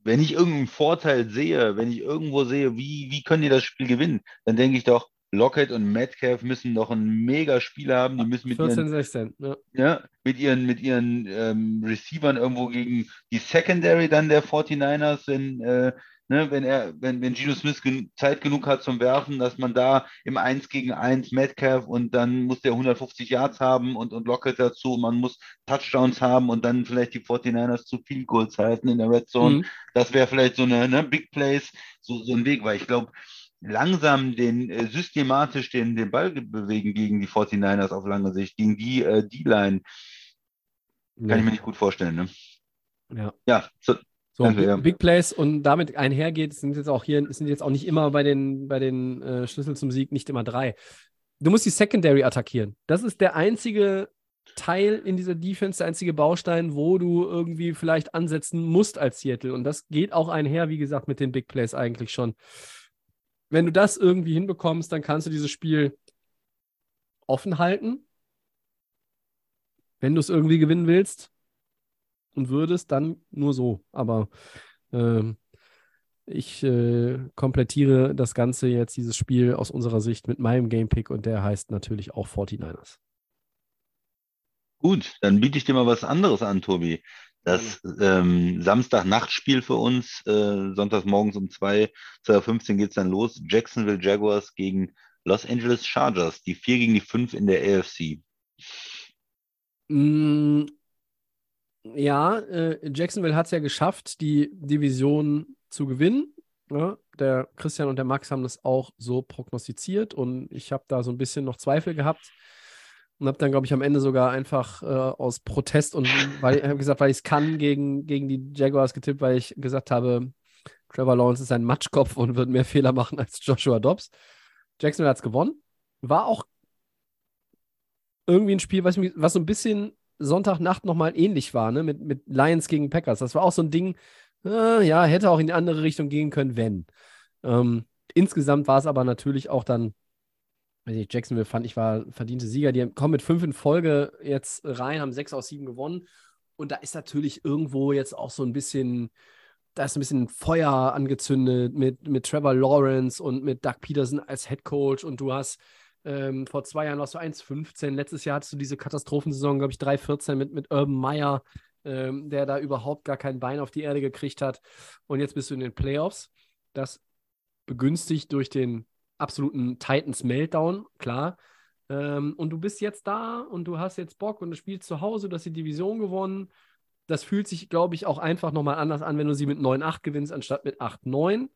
wenn ich irgendeinen Vorteil sehe, wenn ich irgendwo sehe, wie, wie können die das Spiel gewinnen, dann denke ich doch, Lockett und Metcalf müssen doch ein mega Spiel haben, die müssen mit 14, ihren 16. Ja. ja, mit ihren, mit ihren ähm, Receivern irgendwo gegen die Secondary dann der 49ers, wenn, äh, ne, wenn er, wenn, wenn Geno Smith gen Zeit genug hat zum Werfen, dass man da im 1 gegen 1 Metcalf und dann muss der 150 Yards haben und, und Lockett dazu, man muss Touchdowns haben und dann vielleicht die 49ers zu viel Goals halten in der Red Zone. Mhm. Das wäre vielleicht so eine ne, Big Plays, so, so ein Weg, weil ich glaube, langsam den äh, systematisch den, den Ball ge- bewegen gegen die 49ers auf lange Sicht, gegen die äh, D-Line, kann ich mir nicht gut vorstellen. Ne? Ja. Ja, so, So, Danke, Big, ja. Big Plays und damit einhergeht, sind jetzt auch hier, sind jetzt auch nicht immer bei den, bei den äh, Schlüssel zum Sieg nicht immer drei. Du musst die Secondary attackieren. Das ist der einzige Teil in dieser Defense, der einzige Baustein, wo du irgendwie vielleicht ansetzen musst als Seattle. Und das geht auch einher, wie gesagt, mit den Big Plays eigentlich schon. Wenn du das irgendwie hinbekommst, dann kannst du dieses Spiel offen halten. Wenn du es irgendwie gewinnen willst und würdest, dann nur so. Aber ähm, ich äh, komplettiere das Ganze jetzt, dieses Spiel aus unserer Sicht mit meinem Gamepick und der heißt natürlich auch 49ers. gut, dann biete ich dir mal was anderes an, Tobi. Das ähm, Samstag-Nachtspiel für uns, äh, sonntags morgens um 2, 2.15 Uhr geht es dann los. Jacksonville Jaguars gegen Los Angeles Chargers, die 4 gegen die 5 in der AFC. Mm, ja, äh, Jacksonville hat es ja geschafft, die Division zu gewinnen. Ja, der Christian und der Max haben das auch so prognostiziert und ich habe da so ein bisschen noch Zweifel gehabt und habe dann, glaube ich, am Ende sogar einfach äh, aus Protest und weil ich gesagt, weil ich es kann, gegen, gegen die Jaguars getippt, weil ich gesagt habe, Trevor Lawrence ist ein Matschkopf und wird mehr Fehler machen als Joshua Dobbs. Jacksonville hat es gewonnen. War auch irgendwie ein Spiel, was, was so ein bisschen Sonntagnacht nochmal ähnlich war, ne? Mit, mit Lions gegen Packers. Das war auch so ein Ding, äh, ja, hätte auch in die andere Richtung gehen können, wenn. Ähm, insgesamt war es aber natürlich auch dann, weiß ich, Jacksonville fand ich war verdiente Sieger. Die kommen mit fünf in Folge jetzt rein, haben sechs aus sieben gewonnen. Und da ist natürlich irgendwo jetzt auch so ein bisschen, da ist ein bisschen Feuer angezündet mit, mit Trevor Lawrence und mit Doug Peterson als Head Coach und du hast ähm, vor zwei Jahren warst du 1,15. Letztes Jahr hattest du diese Katastrophensaison, glaube ich, 3,14 mit, mit Urban Meyer, ähm, der da überhaupt gar kein Bein auf die Erde gekriegt hat. Und jetzt bist du in den Playoffs. Das begünstigt durch den absoluten Titans-Meltdown, klar. Ähm, und du bist jetzt da und du hast jetzt Bock und du spielst zu Hause, du hast die Division gewonnen. Das fühlt sich, glaube ich, auch einfach nochmal anders an, wenn du sie mit 9-8 gewinnst, anstatt mit 8-9.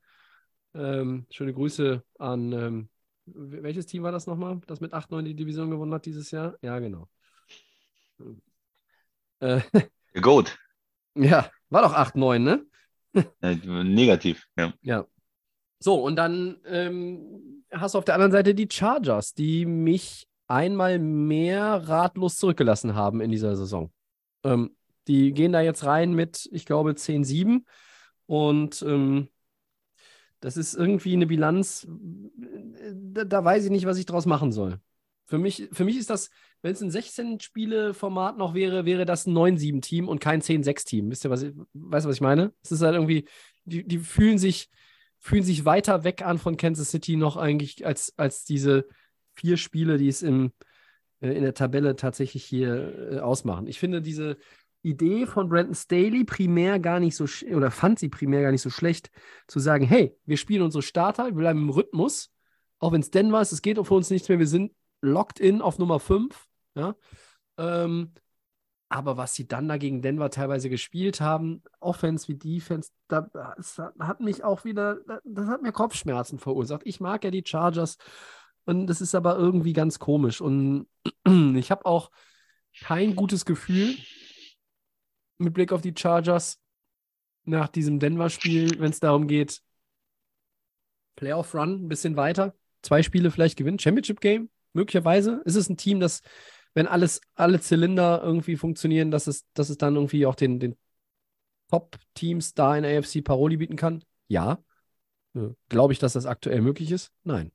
Ähm, schöne Grüße an, ähm, welches Team war das nochmal, das mit 8-9 die Division gewonnen hat dieses Jahr? Ja, genau. Äh, Goat. ja, war doch 8-9, ne? Äh, negativ, ja. Ja. So, und dann ähm, hast du auf der anderen Seite die Chargers, die mich einmal mehr ratlos zurückgelassen haben in dieser Saison. Ähm, die gehen da jetzt rein mit, ich glaube, 10-7 und ähm, das ist irgendwie eine Bilanz, da, da weiß ich nicht, was ich draus machen soll. Für mich, für mich ist das, wenn es ein 16-Spiele-Format noch wäre, wäre das ein 9-7-Team und kein 10-6-Team. Wisst ihr, was ich, weißt du, was ich meine? Es ist halt irgendwie, die, die fühlen sich, fühlen sich weiter weg an von Kansas City noch eigentlich als, als diese vier Spiele, die es im, äh, in der Tabelle tatsächlich hier äh, ausmachen. Ich finde diese Idee von Brandon Staley primär gar nicht so, oder fand sie primär gar nicht so schlecht, zu sagen, hey, wir spielen unsere Starter, wir bleiben im Rhythmus, auch wenn es Denver ist, es geht für uns nichts mehr, wir sind locked in auf Nummer 5, ja, ähm, aber was sie dann da gegen Denver teilweise gespielt haben, Offense wie Defense, da, das hat mich auch wieder, das hat mir Kopfschmerzen verursacht. Ich mag ja die Chargers und das ist aber irgendwie ganz komisch. Und ich habe auch kein gutes Gefühl mit Blick auf die Chargers nach diesem Denver-Spiel, wenn es darum geht, Playoff-Run ein bisschen weiter, zwei Spiele vielleicht gewinnen, Championship-Game, möglicherweise. Ist es ein Team, das, wenn alles, alle Zylinder irgendwie funktionieren, dass es, dass es dann irgendwie auch den, den Top-Teams da in AFC Paroli bieten kann? Ja. Äh, Glaube ich, dass das aktuell möglich ist? Nein.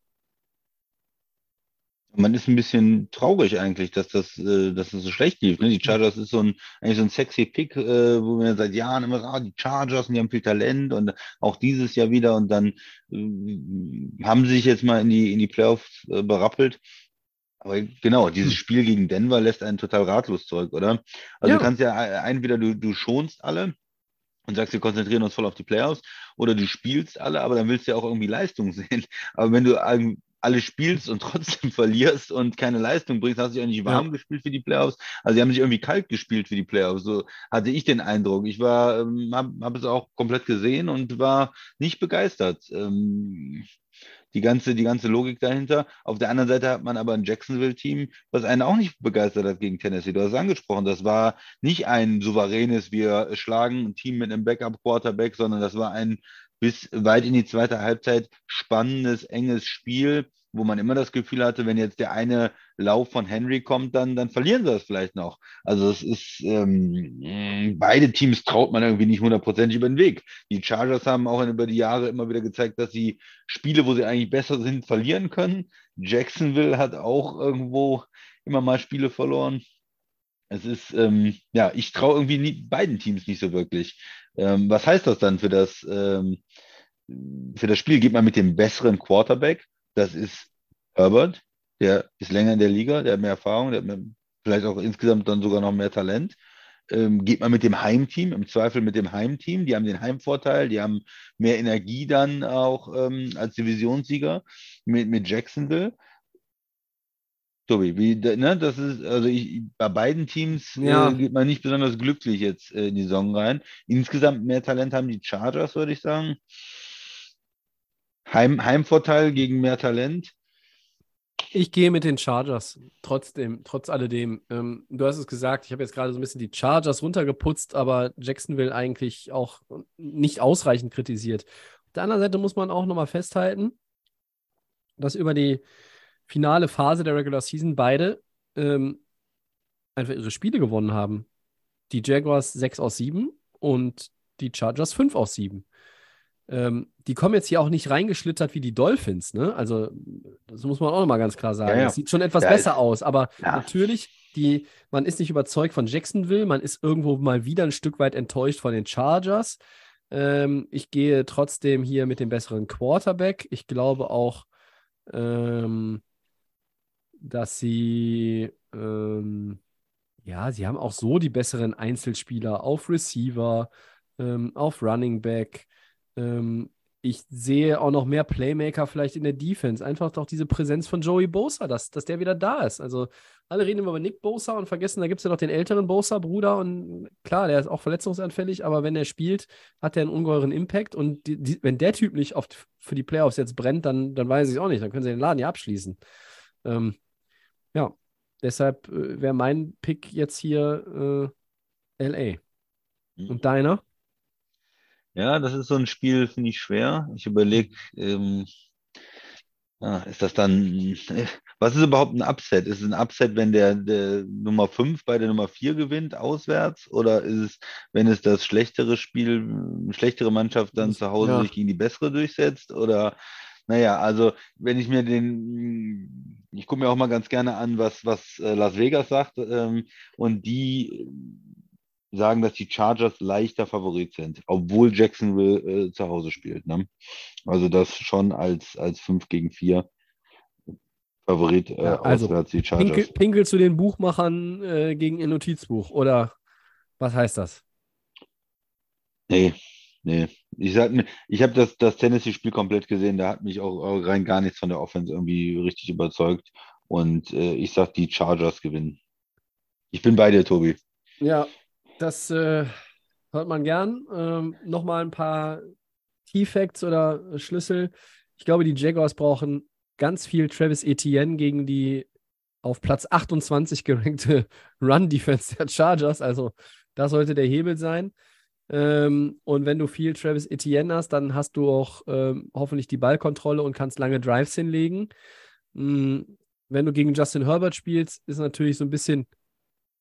Man ist ein bisschen traurig eigentlich, dass das, äh, dass das so schlecht lief. Ne? Die Chargers ist so ein, eigentlich so ein sexy Pick, äh, wo wir seit Jahren immer sagen, ah, die Chargers, die haben viel Talent und auch dieses Jahr wieder und dann äh, haben sie sich jetzt mal in die, in die Playoffs äh, berappelt. Aber genau, dieses hm. Spiel gegen Denver lässt einen total ratlos zurück, oder? Also ja. du kannst ja äh, entweder du, du schonst alle und sagst, wir konzentrieren uns voll auf die Playoffs, oder du spielst alle, aber dann willst du ja auch irgendwie Leistung sehen. Aber wenn du alles spielst und trotzdem verlierst und keine Leistung bringst, hast du dich auch nicht warm ja. gespielt für die Playoffs. Also sie haben sich irgendwie kalt gespielt für die Playoffs. So hatte ich den Eindruck. Ich war, ähm, habe hab es auch komplett gesehen und war nicht begeistert. Ähm, die ganze, die ganze Logik dahinter. Auf der anderen Seite hat man aber ein Jacksonville-Team, was einen auch nicht begeistert hat gegen Tennessee. Du hast es angesprochen, das war nicht ein souveränes, wir schlagen ein Team mit einem Backup-Quarterback, sondern das war ein bis weit in die zweite Halbzeit spannendes, enges Spiel, wo man immer das Gefühl hatte, wenn jetzt der eine Lauf von Henry kommt, dann, dann verlieren sie das vielleicht noch. Also es ist, ähm, beide Teams traut man irgendwie nicht hundertprozentig über den Weg. Die Chargers haben auch über die Jahre immer wieder gezeigt, dass sie Spiele, wo sie eigentlich besser sind, verlieren können. Jacksonville hat auch irgendwo immer mal Spiele verloren. Es ist, ähm, ja, ich traue irgendwie nie, beiden Teams nicht so wirklich. Ähm, was heißt das dann für das, ähm, für das Spiel? Geht man mit dem besseren Quarterback? Das ist Herbert, der ist länger in der Liga, der hat mehr Erfahrung, der hat mehr, vielleicht auch insgesamt dann sogar noch mehr Talent. Ähm, geht man mit dem Heimteam, im Zweifel mit dem Heimteam, die haben den Heimvorteil, die haben mehr Energie dann auch ähm, als Divisionssieger mit, mit Jacksonville. Tobi, wie, ne, das ist, also ich, bei beiden Teams äh, ja. äh, geht man nicht besonders glücklich jetzt äh, in die Saison rein. Insgesamt mehr Talent haben die Chargers, würde ich sagen. Heim, Heimvorteil gegen mehr Talent. Ich gehe mit den Chargers, trotzdem, trotz alledem. Ähm, du hast es gesagt, ich habe jetzt gerade so ein bisschen die Chargers runtergeputzt, aber Jacksonville eigentlich auch nicht ausreichend kritisiert. Auf der anderen Seite muss man auch nochmal festhalten, dass über die finale Phase der Regular Season beide ähm, einfach ihre Spiele gewonnen haben. Die Jaguars 6 aus 7 und die Chargers 5 aus 7. Ähm, die kommen jetzt hier auch nicht reingeschlittert wie die Dolphins, ne? Also, das muss man auch nochmal ganz klar sagen. Ja, ja. Das sieht schon etwas ja, besser aus, aber natürlich, die, man ist nicht überzeugt von Jacksonville, man ist irgendwo mal wieder ein Stück weit enttäuscht von den Chargers. Ähm, ich gehe trotzdem hier mit dem besseren Quarterback. Ich glaube auch, ähm, dass sie, ähm, ja, sie haben auch so die besseren Einzelspieler auf Receiver, ähm, auf Running Back. Ähm, ich sehe auch noch mehr Playmaker vielleicht in der Defense. Einfach doch diese Präsenz von Joey Bosa, dass, dass der wieder da ist. Also alle reden immer über Nick Bosa und vergessen, da gibt es ja noch den älteren Bosa-Bruder und klar, der ist auch verletzungsanfällig, aber wenn er spielt, hat er einen ungeheuren Impact und die, die, wenn der Typ nicht oft für die Playoffs jetzt brennt, dann, dann weiß ich es auch nicht, dann können sie den Laden ja abschließen. Ähm, ja, deshalb äh, wäre mein Pick jetzt hier äh, LA. Mhm. Und deiner? Ja, das ist so ein Spiel, finde ich schwer. Ich überlege, ähm, ja, ist das dann, was ist überhaupt ein Upset? Ist es ein Upset, wenn der, der Nummer 5 bei der Nummer 4 gewinnt, auswärts? Oder ist es, wenn es das schlechtere Spiel, schlechtere Mannschaft dann zu Hause ja. sich gegen die bessere durchsetzt? Oder naja, also wenn ich mir den, ich gucke mir auch mal ganz gerne an, was, was äh, Las Vegas sagt, ähm, und die sagen, dass die Chargers leichter Favorit sind, obwohl Jacksonville äh, zu Hause spielt. Ne? Also das schon als, als 5 gegen 4 Favorit äh, Ja, also, auswärts die Chargers. Pinkel, Pinkel zu den Buchmachern äh, gegen ihr Notizbuch. Oder was heißt das? Nee, nee. Ich ich habe das, das Tennessee-Spiel komplett gesehen, da hat mich auch, auch rein gar nichts von der Offense irgendwie richtig überzeugt. Und äh, ich sag, die Chargers gewinnen. Ich bin bei dir, Tobi. Ja, das äh, hört man gern. Ähm, Nochmal ein paar Key Facts oder Schlüssel. Ich glaube, die Jaguars brauchen ganz viel Travis Etienne gegen die auf Platz 28 gerankte Run-Defense der Chargers. Also, das sollte der Hebel sein. Ähm, und wenn du viel Travis Etienne hast, dann hast du auch ähm, hoffentlich die Ballkontrolle und kannst lange Drives hinlegen. Mm, wenn du gegen Justin Herbert spielst, ist natürlich so ein bisschen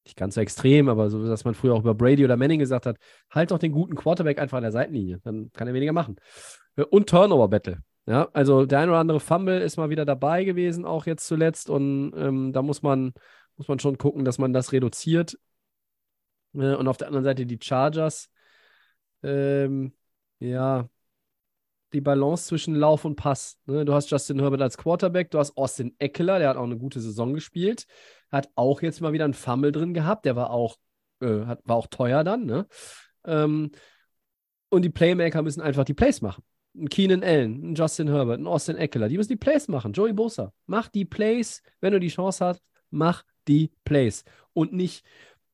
nicht ganz so extrem, aber so, dass man früher auch über Brady oder Manning gesagt hat, halt doch den guten Quarterback einfach an der Seitenlinie, dann kann er weniger machen. Äh, Und Turnover-Battle. Ja, also der ein oder andere Fumble ist mal wieder dabei gewesen, auch jetzt zuletzt. Und ähm, da muss man, muss man schon gucken, dass man das reduziert. Äh, und auf der anderen Seite die Chargers. Ähm, ja, die Balance zwischen Lauf und Pass. Ne? Du hast Justin Herbert als Quarterback, du hast Austin Eckler, der hat auch eine gute Saison gespielt, hat auch jetzt mal wieder einen Fumble drin gehabt, der war auch, äh, hat, war auch teuer dann. Ne? Ähm, und die Playmaker müssen einfach die Plays machen. Ein Keenan Allen, ein Justin Herbert, ein Austin Eckler, die müssen die Plays machen. Joey Bosa, mach die Plays, wenn du die Chance hast, mach die Plays. Und nicht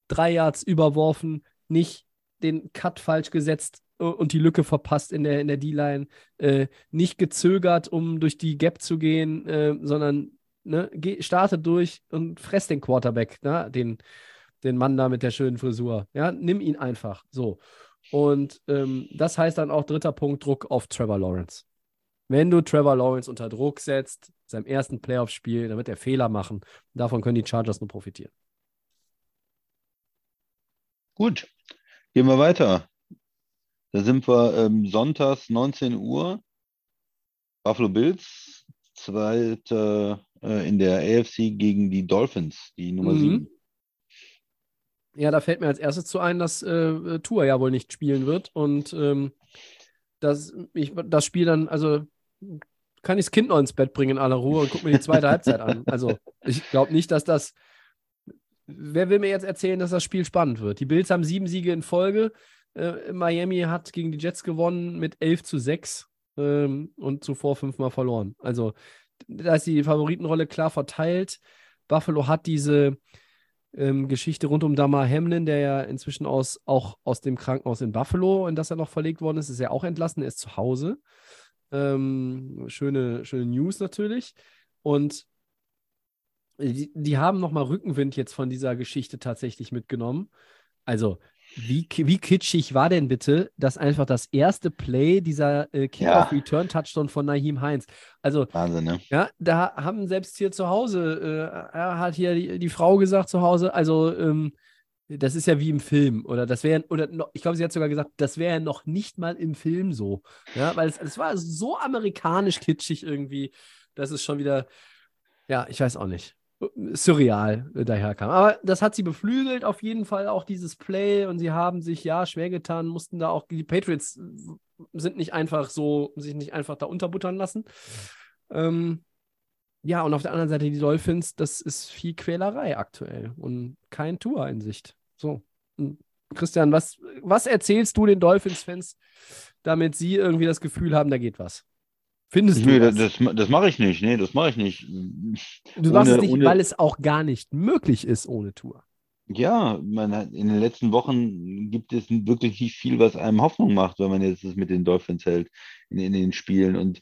drei Yards überworfen, nicht den Cut falsch gesetzt äh, und die Lücke verpasst in der, in der D-Line, äh, nicht gezögert, um durch die Gap zu gehen, äh, sondern ne, geh, starte durch und fress den Quarterback, ne, den, den Mann da mit der schönen Frisur. Ja, nimm ihn einfach. So. Und ähm, das heißt dann auch dritter Punkt Druck auf Trevor Lawrence. Wenn du Trevor Lawrence unter Druck setzt, seinem ersten Playoff-Spiel, dann wird er Fehler machen. Davon können die Chargers nur profitieren. Gut, gehen wir weiter. Da sind wir ähm, sonntags 19 Uhr. Buffalo Bills, zweite äh, in der AFC gegen die Dolphins, die Nummer Mhm. 7. Ja, da fällt mir als erstes zu ein, dass äh, Tua ja wohl nicht spielen wird und ähm, dass ich das Spiel dann, also kann ich das Kind noch ins Bett bringen in aller Ruhe und guck mir die zweite Halbzeit an. Also ich glaube nicht, dass das. Wer will mir jetzt erzählen, dass das Spiel spannend wird? Die Bills haben sieben Siege in Folge. Äh, Miami hat gegen die Jets gewonnen mit 11 zu 6 ähm, und zuvor fünfmal verloren. Also da ist die Favoritenrolle klar verteilt. Buffalo hat diese ähm, Geschichte rund um Damar Hamlin, der ja inzwischen aus, auch aus dem Krankenhaus in Buffalo, in das er noch verlegt worden ist, ist er auch entlassen, er ist zu Hause. Ähm, schöne, schöne News natürlich. Und die, die haben nochmal Rückenwind jetzt von dieser Geschichte tatsächlich mitgenommen. Also, wie, wie kitschig war denn bitte, dass einfach das erste Play dieser äh, Kickoff-Return-Touchdown von Naheem Heinz? Also, Wahnsinn, ne? ja, da haben selbst hier zu Hause, äh, er hat hier die, die Frau gesagt zu Hause, also ähm, das ist ja wie im Film oder das wäre, oder noch, ich glaube, sie hat sogar gesagt, das wäre ja noch nicht mal im Film so, ja, weil es, es war so amerikanisch kitschig irgendwie, dass es schon wieder, ja, ich weiß auch nicht, surreal äh, daherkam. Aber das hat sie beflügelt, auf jeden Fall auch dieses Play und sie haben sich ja schwer getan, mussten da auch, die Patriots sind nicht einfach so, sich nicht einfach da unterbuttern lassen. Ähm, ja, und auf der anderen Seite die Dolphins, das ist viel Quälerei aktuell und kein Tour in Sicht. So. Christian, was, was erzählst du den Dolphins-Fans, damit sie irgendwie das Gefühl haben, da geht was? Findest Nö, du das, das? das, das mache ich nicht. Nee, das mache ich nicht. Du machst es nicht, ohne- weil es auch gar nicht möglich ist ohne Tour. Ja, man hat, in den letzten Wochen gibt es wirklich nicht viel, was einem Hoffnung macht, wenn man jetzt das mit den Dolphins hält in, in den Spielen. Und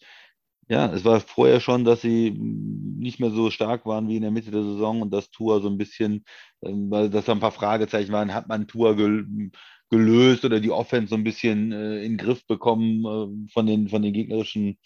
ja, es war vorher schon, dass sie nicht mehr so stark waren wie in der Mitte der Saison und dass Tour so ein bisschen, ähm, weil dass da ein paar Fragezeichen waren, hat man Tour gel gelöst oder die Offense so ein bisschen äh, in den Griff bekommen äh, von den, von den gegnerischen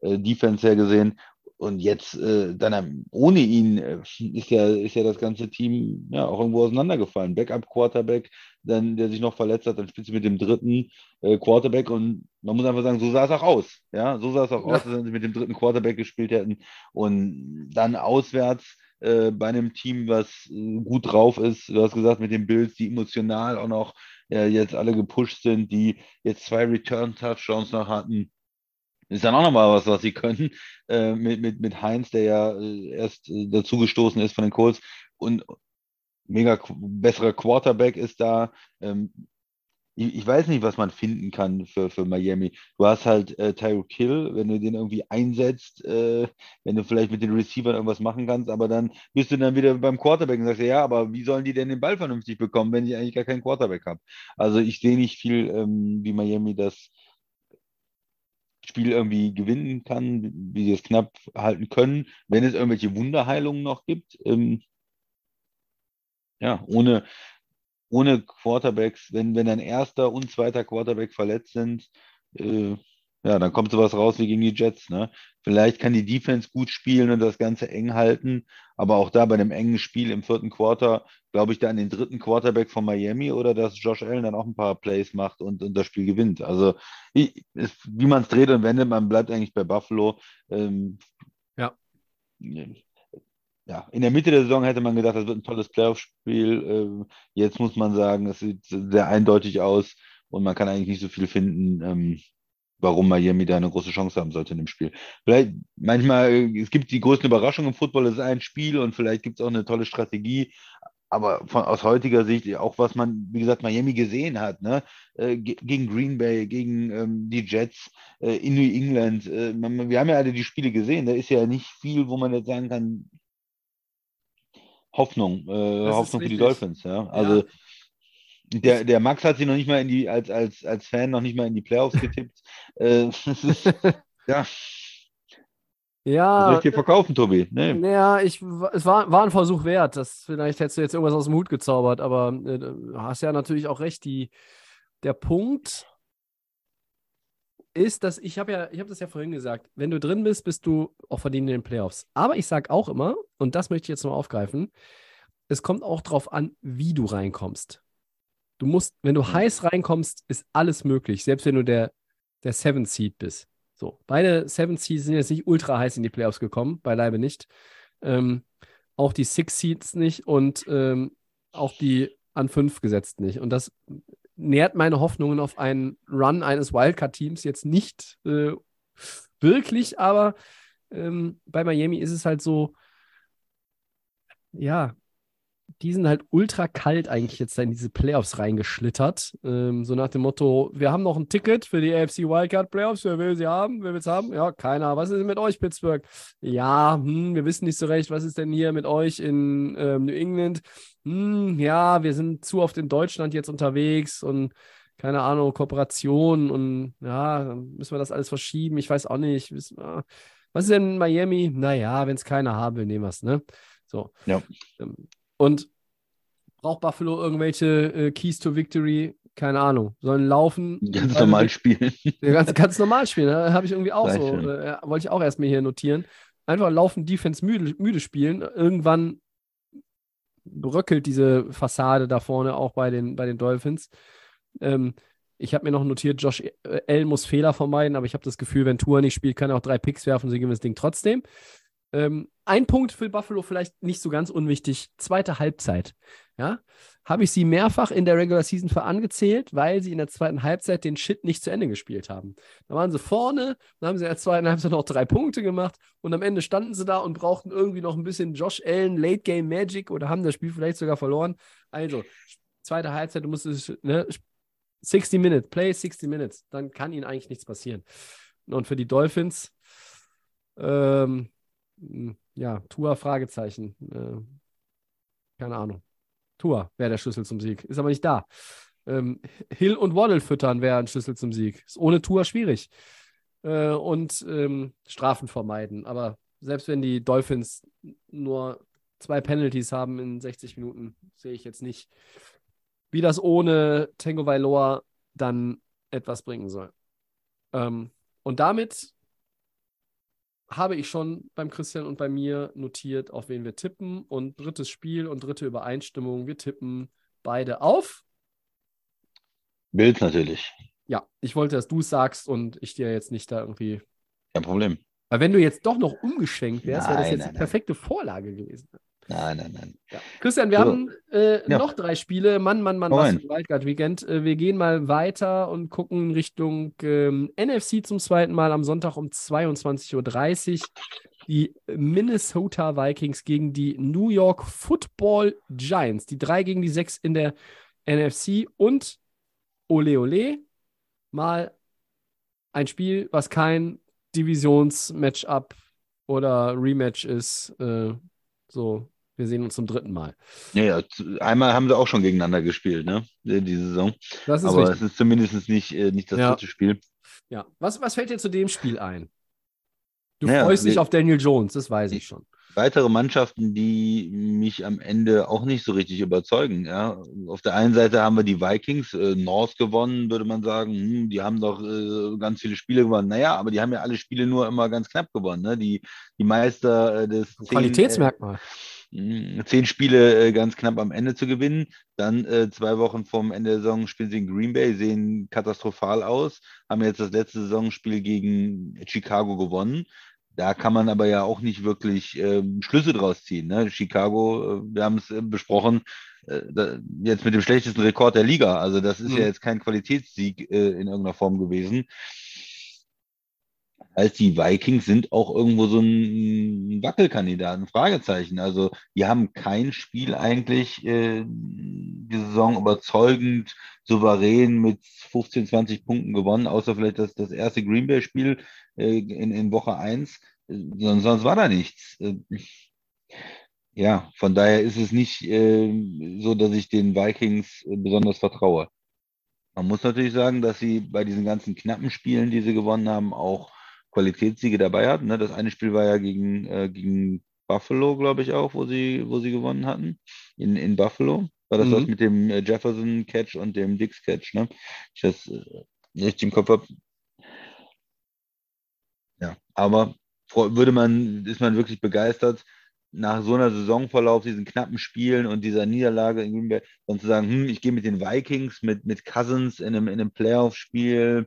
äh, Defense her gesehen. Und jetzt äh, dann ohne ihn äh, ist ja, ist ja das ganze Team ja auch irgendwo auseinandergefallen. Backup-Quarterback, dann der sich noch verletzt hat, dann spielst du mit dem dritten äh, Quarterback und man muss einfach sagen, so sah es auch aus. Ja, so sah es auch Ja. aus, wenn sie mit dem dritten Quarterback gespielt hätten. Und dann auswärts äh, bei einem Team, was äh, gut drauf ist, du hast gesagt, mit den Bills, die emotional auch noch äh, jetzt alle gepusht sind, die jetzt zwei Return-Touchdowns noch hatten Ist dann auch nochmal was, was sie können. Äh, mit, mit, mit Heinz, der ja äh, erst äh, dazugestoßen ist von den Colts. Und mega besserer Quarterback ist da. Ähm, ich, ich weiß nicht, was man finden kann für, für Miami. Du hast halt äh, Tyreek Hill, wenn du den irgendwie einsetzt, äh, wenn du vielleicht mit den Receivern irgendwas machen kannst, aber dann bist du dann wieder beim Quarterback und sagst, ja, aber wie sollen die denn den Ball vernünftig bekommen, wenn ich eigentlich gar keinen Quarterback habe? Also ich sehe nicht viel, ähm, wie Miami das Spiel irgendwie gewinnen kann, wie sie es knapp halten können, wenn es irgendwelche Wunderheilungen noch gibt. Ähm, ja, ohne, ohne Quarterbacks, wenn, wenn ein erster und zweiter Quarterback verletzt sind, äh, ja, dann kommt sowas raus wie gegen die Jets. Ne? Vielleicht kann die Defense gut spielen und das Ganze eng halten, aber auch da bei einem engen Spiel im vierten Quarter, glaube ich, da an den dritten Quarterback von Miami oder dass Josh Allen dann auch ein paar Plays macht und, und das Spiel gewinnt. Also, ich, ist, wie man es dreht und wendet, man bleibt eigentlich bei Buffalo. Ähm, Ja. Ja, in der Mitte der Saison hätte man gedacht, das wird ein tolles Playoff-Spiel. Ähm, jetzt muss man sagen, es sieht sehr eindeutig aus und man kann eigentlich nicht so viel finden, ähm, warum Miami da eine große Chance haben sollte in dem Spiel. Vielleicht manchmal, äh, es gibt die größten Überraschungen im Football, es ist ein Spiel und vielleicht gibt es auch eine tolle Strategie. Aber von, aus heutiger Sicht, auch was man, wie gesagt, Miami gesehen hat, ne? Äh, ge- gegen Green Bay, gegen ähm, die Jets äh, in New England. Äh, man, wir haben ja alle die Spiele gesehen. Da ist ja nicht viel, wo man jetzt sagen kann, Hoffnung, äh, Hoffnung für die. Dolphins, ja. Also der, der Max hat sie noch nicht mal in die, als, als, als Fan noch nicht mal in die Playoffs getippt. äh, ja, was soll Ja, ich dir verkaufen, Tobi? Nee. naja, ich, es war, war ein Versuch wert. Das, vielleicht hättest du jetzt irgendwas aus dem Hut gezaubert, aber äh, du hast ja natürlich auch recht. Die, der Punkt ist, dass ich habe ja, ich habe das ja vorhin gesagt, wenn du drin bist, bist du auch verdient in den Playoffs. Aber ich sage auch immer, und das möchte ich jetzt noch aufgreifen, es kommt auch darauf an, wie du reinkommst. Du musst, wenn du heiß reinkommst, ist alles möglich, selbst wenn du der, der Seventh Seed bist. So, beide Seventh Seeds sind jetzt nicht ultra heiß in die Playoffs gekommen, beileibe nicht. Ähm, auch die Six Seeds nicht und ähm, auch die an fünf gesetzt nicht. Und das nährt meine Hoffnungen auf einen Run eines Wildcard-Teams jetzt nicht äh, wirklich, aber ähm, bei Miami ist es halt so, ja, die sind halt ultra kalt eigentlich jetzt da in diese Playoffs reingeschlittert. Ähm, so nach dem Motto, wir haben noch ein Ticket für die AFC Wildcard Playoffs, wer will sie haben? Wer will es haben? Ja, keiner. Was ist denn mit euch, Pittsburgh? Ja, hm, wir wissen nicht so recht, was ist denn hier mit euch in ähm, New England? Hm, ja, wir sind zu oft in Deutschland jetzt unterwegs und keine Ahnung, Kooperation und ja, dann müssen wir das alles verschieben. Ich weiß auch nicht. Wir- Was ist denn in Miami? Naja, wenn es keiner haben will, nehmen wir es, ne? So. Ja. Ähm, Und braucht Buffalo irgendwelche äh, Keys to Victory? Keine Ahnung. Sollen laufen. Ganz normal spielen. ganz, ganz normal spielen. Ne? Habe ich irgendwie auch Sehr so. Äh, wollte ich auch erstmal hier notieren. Einfach laufen, Defense müde, müde spielen. Irgendwann bröckelt diese Fassade da vorne auch bei den, bei den Dolphins. Ähm, ich habe mir noch notiert, Josh Allen muss Fehler vermeiden, aber ich habe das Gefühl, wenn Tour nicht spielt, kann er auch drei Picks werfen, sie gewinnen das Ding trotzdem. Ähm, ein Punkt für Buffalo vielleicht nicht so ganz unwichtig. Zweite Halbzeit. Ja, habe ich sie mehrfach in der Regular Season für angezählt, weil sie in der zweiten Halbzeit den Shit nicht zu Ende gespielt haben. Da waren sie vorne, dann haben sie in der zweiten Halbzeit noch drei Punkte gemacht und am Ende standen sie da und brauchten irgendwie noch ein bisschen Josh Allen Late Game Magic oder haben das Spiel vielleicht sogar verloren. Also, zweite Halbzeit, du musst es, ne, 60 Minutes, play 60 Minutes, dann kann ihnen eigentlich nichts passieren. Und für die Dolphins, ähm, ja, Tua Fragezeichen. Äh, keine Ahnung. Tua wäre der Schlüssel zum Sieg. Ist aber nicht da. Ähm, Hill und Waddle füttern wäre ein Schlüssel zum Sieg. Ist ohne Tua schwierig. Äh, und ähm, Strafen vermeiden. Aber selbst wenn die Dolphins nur zwei Penalties haben in 60 Minuten, sehe ich jetzt nicht, wie das ohne Tango Vailoa dann etwas bringen soll. Ähm, und damit habe ich schon beim Christian und bei mir notiert, auf wen wir tippen. Und drittes Spiel und dritte Übereinstimmung. Wir tippen beide auf. Bills natürlich. Ja, ich wollte, dass du es sagst und ich dir jetzt nicht da irgendwie. Kein Problem. Weil wenn du jetzt doch noch umgeschwenkt wärst, wäre das Nein, jetzt nein, die nein. perfekte Vorlage gewesen. Nein, nein, nein. Ja. Christian, wir So. haben äh, Ja. noch drei Spiele. Mann, Mann, Mann, Komm was für ein Wildcard-Weekend. Äh, wir gehen mal weiter und gucken Richtung ähm, NFC zum zweiten Mal am Sonntag um 22.30 Uhr. Die Minnesota Vikings gegen die New York Football Giants. Die drei gegen die sechs in der NFC. Und ole ole, mal ein Spiel, was kein Divisions-Matchup oder Rematch ist. Äh, so, wir sehen uns zum dritten Mal. Ja, ja, einmal haben sie auch schon gegeneinander gespielt, ne? Die Saison. Das ist Aber richtig. es ist zumindest nicht, äh, nicht das Ja. dritte Spiel. Ja. Was, was fällt dir zu dem Spiel ein? Du Ja, freust dich auf Daniel Jones, das weiß ich schon. weitere Mannschaften, die mich am Ende auch nicht so richtig überzeugen. Ja. Auf der einen Seite haben wir die Vikings, äh, North gewonnen, würde man sagen. Hm, die haben doch äh, ganz viele Spiele gewonnen. Naja, aber die haben ja alle Spiele nur immer ganz knapp gewonnen. Ne? Die, die Meister äh, des zehn, Qualitätsmerkmal. äh, zehn Spiele äh, ganz knapp am Ende zu gewinnen. Dann äh, zwei Wochen vorm Ende der Saison spielen sie in Green Bay, sehen katastrophal aus, haben jetzt das letzte Saisonspiel gegen Chicago gewonnen. Da kann man aber ja auch nicht wirklich ähm, Schlüsse draus ziehen. Ne? Chicago, äh, wir haben es äh, besprochen, äh, da, jetzt mit dem schlechtesten Rekord der Liga. Also das ist Mhm. ja jetzt kein Qualitätssieg äh, in irgendeiner Form gewesen. Als die Vikings sind auch irgendwo so ein Wackelkandidat, ein Fragezeichen. Also die haben kein Spiel eigentlich äh, die Saison überzeugend, souverän mit 15, 20 Punkten gewonnen, außer vielleicht das, das erste Green Bay-Spiel äh, in, in Woche 1. Äh, sonst, sonst war da nichts. Äh, ja, von daher ist es nicht äh, so, dass ich den Vikings äh, besonders vertraue. Man muss natürlich sagen, dass sie bei diesen ganzen knappen Spielen, die sie gewonnen haben, auch Qualitätssiege dabei hatten. Ne? Das eine Spiel war ja gegen, äh, gegen Buffalo, glaube ich auch, wo sie, wo sie gewonnen hatten. In, in Buffalo. War das Mhm. das mit dem äh, Jefferson-Catch und dem Dix-Catch, ne? Ich das äh, richtig im Kopf habe. Ja, aber würde man, ist man wirklich begeistert, nach so einer Saisonverlauf, diesen knappen Spielen und dieser Niederlage in Green Bay, dann zu sagen, hm, ich gehe mit den Vikings, mit, mit Cousins in einem, in einem Playoff-Spiel,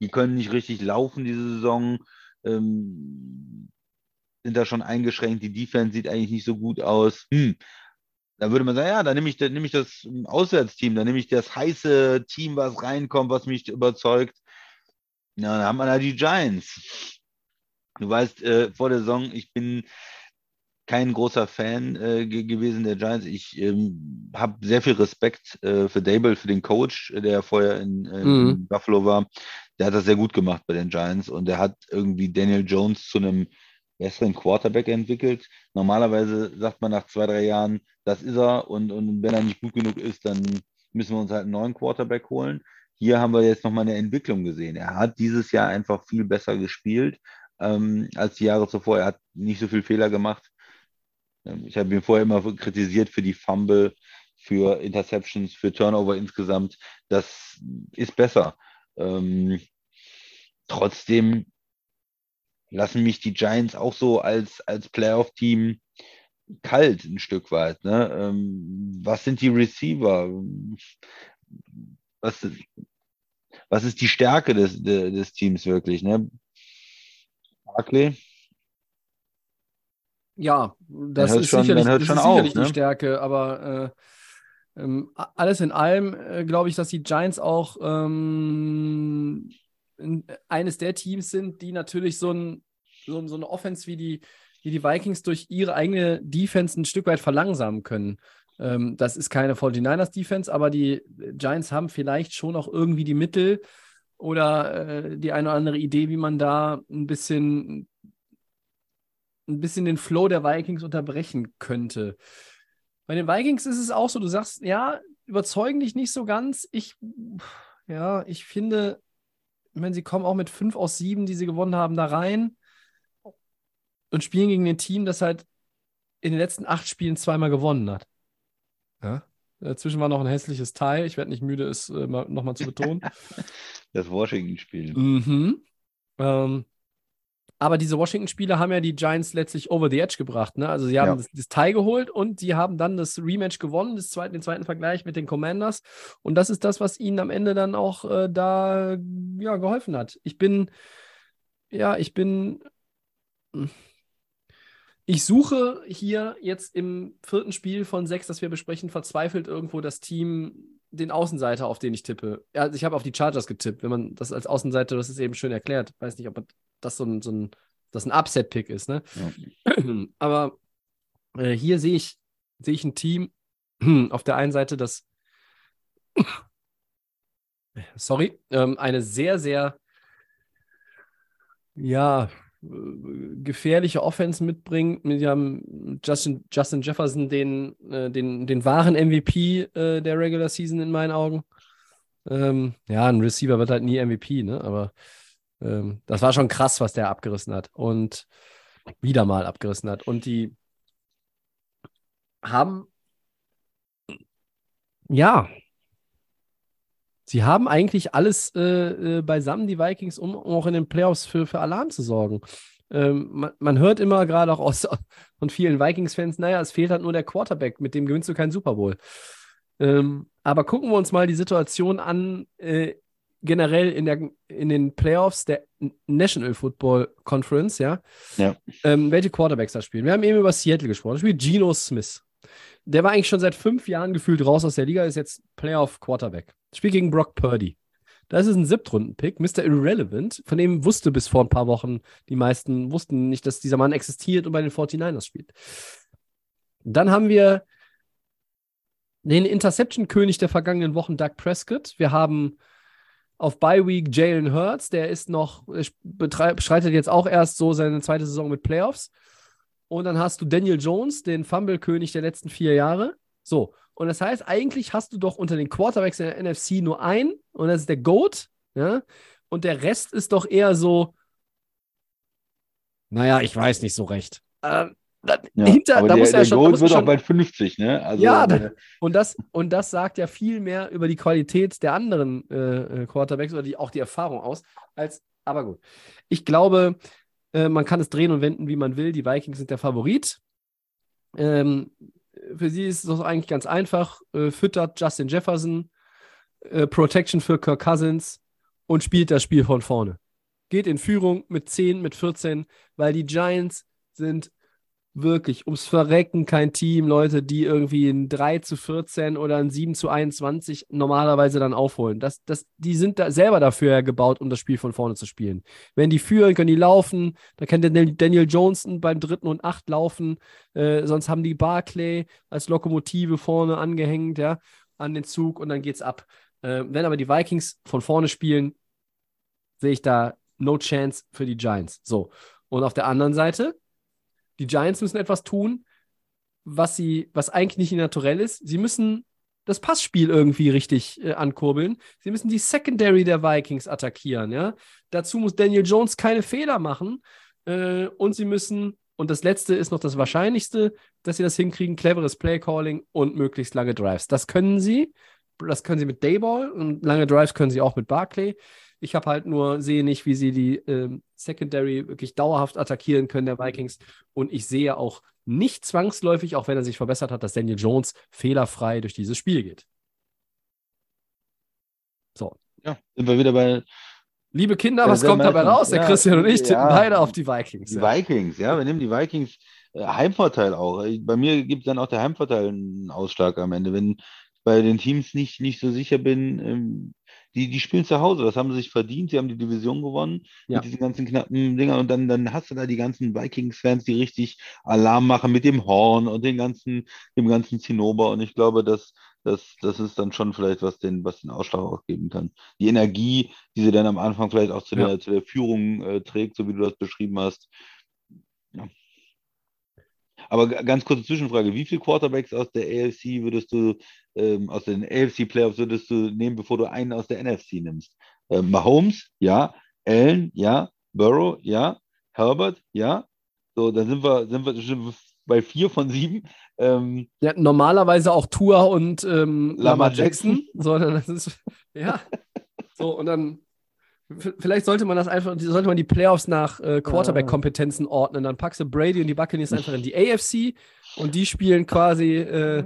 die können nicht richtig laufen diese Saison, ähm, sind da schon eingeschränkt, die Defense sieht eigentlich nicht so gut aus. Hm. Da würde man sagen, ja, dann nehme ich, dann nehme ich das Auswärtsteam, dann nehme ich das heiße Team, was reinkommt, was mich überzeugt. Ja, dann haben wir da die Giants. Du weißt, äh, vor der Saison, ich bin kein großer Fan äh, ge gewesen der Giants. Ich ähm, habe sehr viel Respekt äh, für Dable, für den Coach, der vorher in, äh, Mhm. in Buffalo war. Der hat das sehr gut gemacht bei den Giants und der hat irgendwie Daniel Jones zu einem besseren Quarterback entwickelt. Normalerweise sagt man nach zwei, drei Jahren, das ist er und, und wenn er nicht gut genug ist, dann müssen wir uns halt einen neuen Quarterback holen. Hier haben wir jetzt nochmal eine Entwicklung gesehen. Er hat dieses Jahr einfach viel besser gespielt ähm, als die Jahre zuvor. Er hat nicht so viel Fehler gemacht. Ähm, Ich habe ihn vorher immer kritisiert für die Fumble, für Interceptions, für Turnover insgesamt. Das ist besser. Ähm, trotzdem lassen mich die Giants auch so als, als Playoff-Team kalt ein Stück weit. Ne? Ähm, was sind die Receiver? Was, was ist die Stärke des, de- des Teams wirklich? Ne? Barkley? Ja, das ist schon- sicherlich, das ist sicherlich auf, die ne? Stärke, aber äh, ähm, alles in allem äh, glaube ich, dass die Giants auch ähm, in, eines der Teams sind, die natürlich so, ein, so, so eine Offense wie die, wie die Vikings durch ihre eigene Defense ein Stück weit verlangsamen können. Ähm, das ist keine 49ers Defense, aber die Giants haben vielleicht schon auch irgendwie die Mittel oder äh, die eine oder andere Idee, wie man da ein bisschen ein bisschen den Flow der Vikings unterbrechen könnte. Bei den Vikings ist es auch so, du sagst, ja, überzeugen dich nicht so ganz. Ich, ja, ich finde, ich meine, sie kommen auch mit fünf aus sieben, die sie gewonnen haben, da rein und spielen gegen ein Team, das halt in den letzten acht Spielen zweimal gewonnen hat. Ja. Dazwischen war noch ein hässliches Teil. Ich werde nicht müde, es äh, nochmal zu betonen. Das Washington-Spiel. Mhm. Ähm, aber diese Washington-Spiele haben ja die Giants letztlich over the edge gebracht. Ne? Also sie haben Ja. das, das Tie geholt und sie haben dann das Rematch gewonnen, das zweite, den zweiten Vergleich mit den Commanders. Und das ist das, was ihnen am Ende dann auch äh, da ja, geholfen hat. Ich bin, ja, ich bin, ich suche hier jetzt im vierten Spiel von sechs, das wir besprechen, verzweifelt irgendwo das Team, den Außenseiter, auf den ich tippe. Ja, ich habe auf die Chargers getippt, wenn man das als Außenseiter, das ist eben schön erklärt. Weiß nicht, ob das so ein, so ein, das ein Upset-Pick ist, ne? Ja. Aber äh, hier sehe ich, sehe ich ein Team auf der einen Seite, das sorry, ähm, eine sehr, sehr ja, gefährliche Offense mitbringt. Wir haben Justin, Justin Jefferson, den, äh, den, den wahren MVP äh, der Regular Season in meinen Augen. Ähm, ja, ein Receiver wird halt nie MVP, ne? Aber ähm, das war schon krass, was der abgerissen hat. Und wieder mal abgerissen hat. Und die haben ja, sie haben eigentlich alles äh, äh, beisammen, die Vikings, um auch in den Playoffs für, für Alarm zu sorgen. Ähm, man, man, hört immer gerade auch aus, von vielen Vikings-Fans, naja, es fehlt halt nur der Quarterback, mit dem gewinnst du keinen Super Bowl. Ähm, aber gucken wir uns mal die Situation an, äh, generell in, der, in den Playoffs der National Football Conference, ja. ja. Ähm, welche Quarterbacks da spielen. Wir haben eben über Seattle gesprochen. Da spielt Geno Smith. Der war eigentlich schon seit fünf Jahren gefühlt raus aus der Liga, ist jetzt Playoff Quarterback. Spielt gegen Brock Purdy. Das ist ein Siebtrunden-Pick, Mr. Irrelevant, von dem wusste bis vor ein paar Wochen, die meisten wussten nicht, dass dieser Mann existiert und bei den 49ers spielt. Dann haben wir den Interception-König der vergangenen Wochen, Doug Prescott. Wir haben auf Bye Week Jalen Hurts, der ist noch, bestreitet jetzt auch erst so seine zweite Saison mit Playoffs. Und dann hast du Daniel Jones, den Fumble-König der letzten vier Jahre. So. Und das heißt, eigentlich hast du doch unter den Quarterbacks in der NFC nur einen, und das ist der GOAT, ja. Und der Rest ist doch eher so, naja, ich weiß nicht so recht. Äh, da, ja, hinter, aber da der, muss er der schon, Gold wird schon, auch bald 50, ne? Also, ja, äh, und, das, und das sagt ja viel mehr über die Qualität der anderen äh, äh, Quarterbacks oder die, auch die Erfahrung aus, als, aber gut. Ich glaube, äh, man kann es drehen und wenden, wie man will. Die Vikings sind der Favorit. Ähm, für sie ist es eigentlich ganz einfach. Äh, füttert Justin Jefferson, äh, Protection für Kirk Cousins und spielt das Spiel von vorne. Geht in Führung mit 10, mit 14, weil die Giants sind wirklich ums Verrecken kein Team, Leute, die irgendwie ein 3 zu 14 oder ein 7 zu 21 normalerweise dann aufholen. Das, das, die sind da selber dafür gebaut, um das Spiel von vorne zu spielen. Wenn die führen, können die laufen. Da kann Daniel Johnson beim dritten und acht laufen. Äh, sonst haben die Barclay als Lokomotive vorne angehängt, ja, an den Zug und dann geht's ab. Äh, wenn aber die Vikings von vorne spielen, sehe ich da no chance für die Giants. So. Und auf der anderen Seite, die Giants müssen etwas tun, was sie, was eigentlich nicht naturell ist. Sie müssen das Passspiel irgendwie richtig äh, ankurbeln. Sie müssen die Secondary der Vikings attackieren, ja. Dazu muss Daniel Jones keine Fehler machen. Äh, und sie müssen, und das letzte ist noch das Wahrscheinlichste, dass sie das hinkriegen, cleveres Playcalling und möglichst lange Drives. Das können sie. Das können sie mit Dayball und lange Drives können sie auch mit Barclay. Ich habe halt nur, sehe nicht, wie sie die ähm, Secondary wirklich dauerhaft attackieren können, der Vikings. Und ich sehe auch nicht zwangsläufig, auch wenn er sich verbessert hat, dass Daniel Jones fehlerfrei durch dieses Spiel geht. So. Ja, sind wir wieder bei. Liebe Kinder, was kommt dabei raus? Der ja, Christian und ich tippen ja, beide auf die Vikings. Die ja. Vikings, ja, wir nehmen die Vikings. Äh, Heimvorteil auch. Bei mir gibt dann auch der Heimvorteil einen Ausschlag am Ende. Wenn ich bei den Teams nicht, nicht so sicher bin, ähm, die, die spielen zu Hause, das haben sie sich verdient, sie haben die Division gewonnen ja. mit diesen ganzen knappen Dingern und dann, dann hast du da die ganzen Vikings-Fans, die richtig Alarm machen mit dem Horn und den ganzen, dem ganzen Zinnober und ich glaube, dass das, das ist dann schon vielleicht, was den, was den Ausschlag auch geben kann. Die Energie, die sie dann am Anfang vielleicht auch zu, ja. der, zu der Führung äh, trägt, so wie du das beschrieben hast. Ja. Aber ganz kurze Zwischenfrage: Wie viele Quarterbacks aus der AFC würdest du, ähm, aus den AFC Playoffs würdest du nehmen, bevor du einen aus der NFC nimmst? Ähm, Mahomes, ja. Allen, ja. Burrow, ja. Herbert, ja. So, dann sind wir, sind wir bei vier von sieben. Ähm, ja, normalerweise auch Tour und ähm, Lamar Jackson, Jackson sondern das ist, ja. So, und dann Vielleicht sollte man das einfach, sollte man die Playoffs nach äh, Quarterback-Kompetenzen ordnen. Dann packst du Brady und die Buccaneers einfach in die AFC und die spielen quasi äh,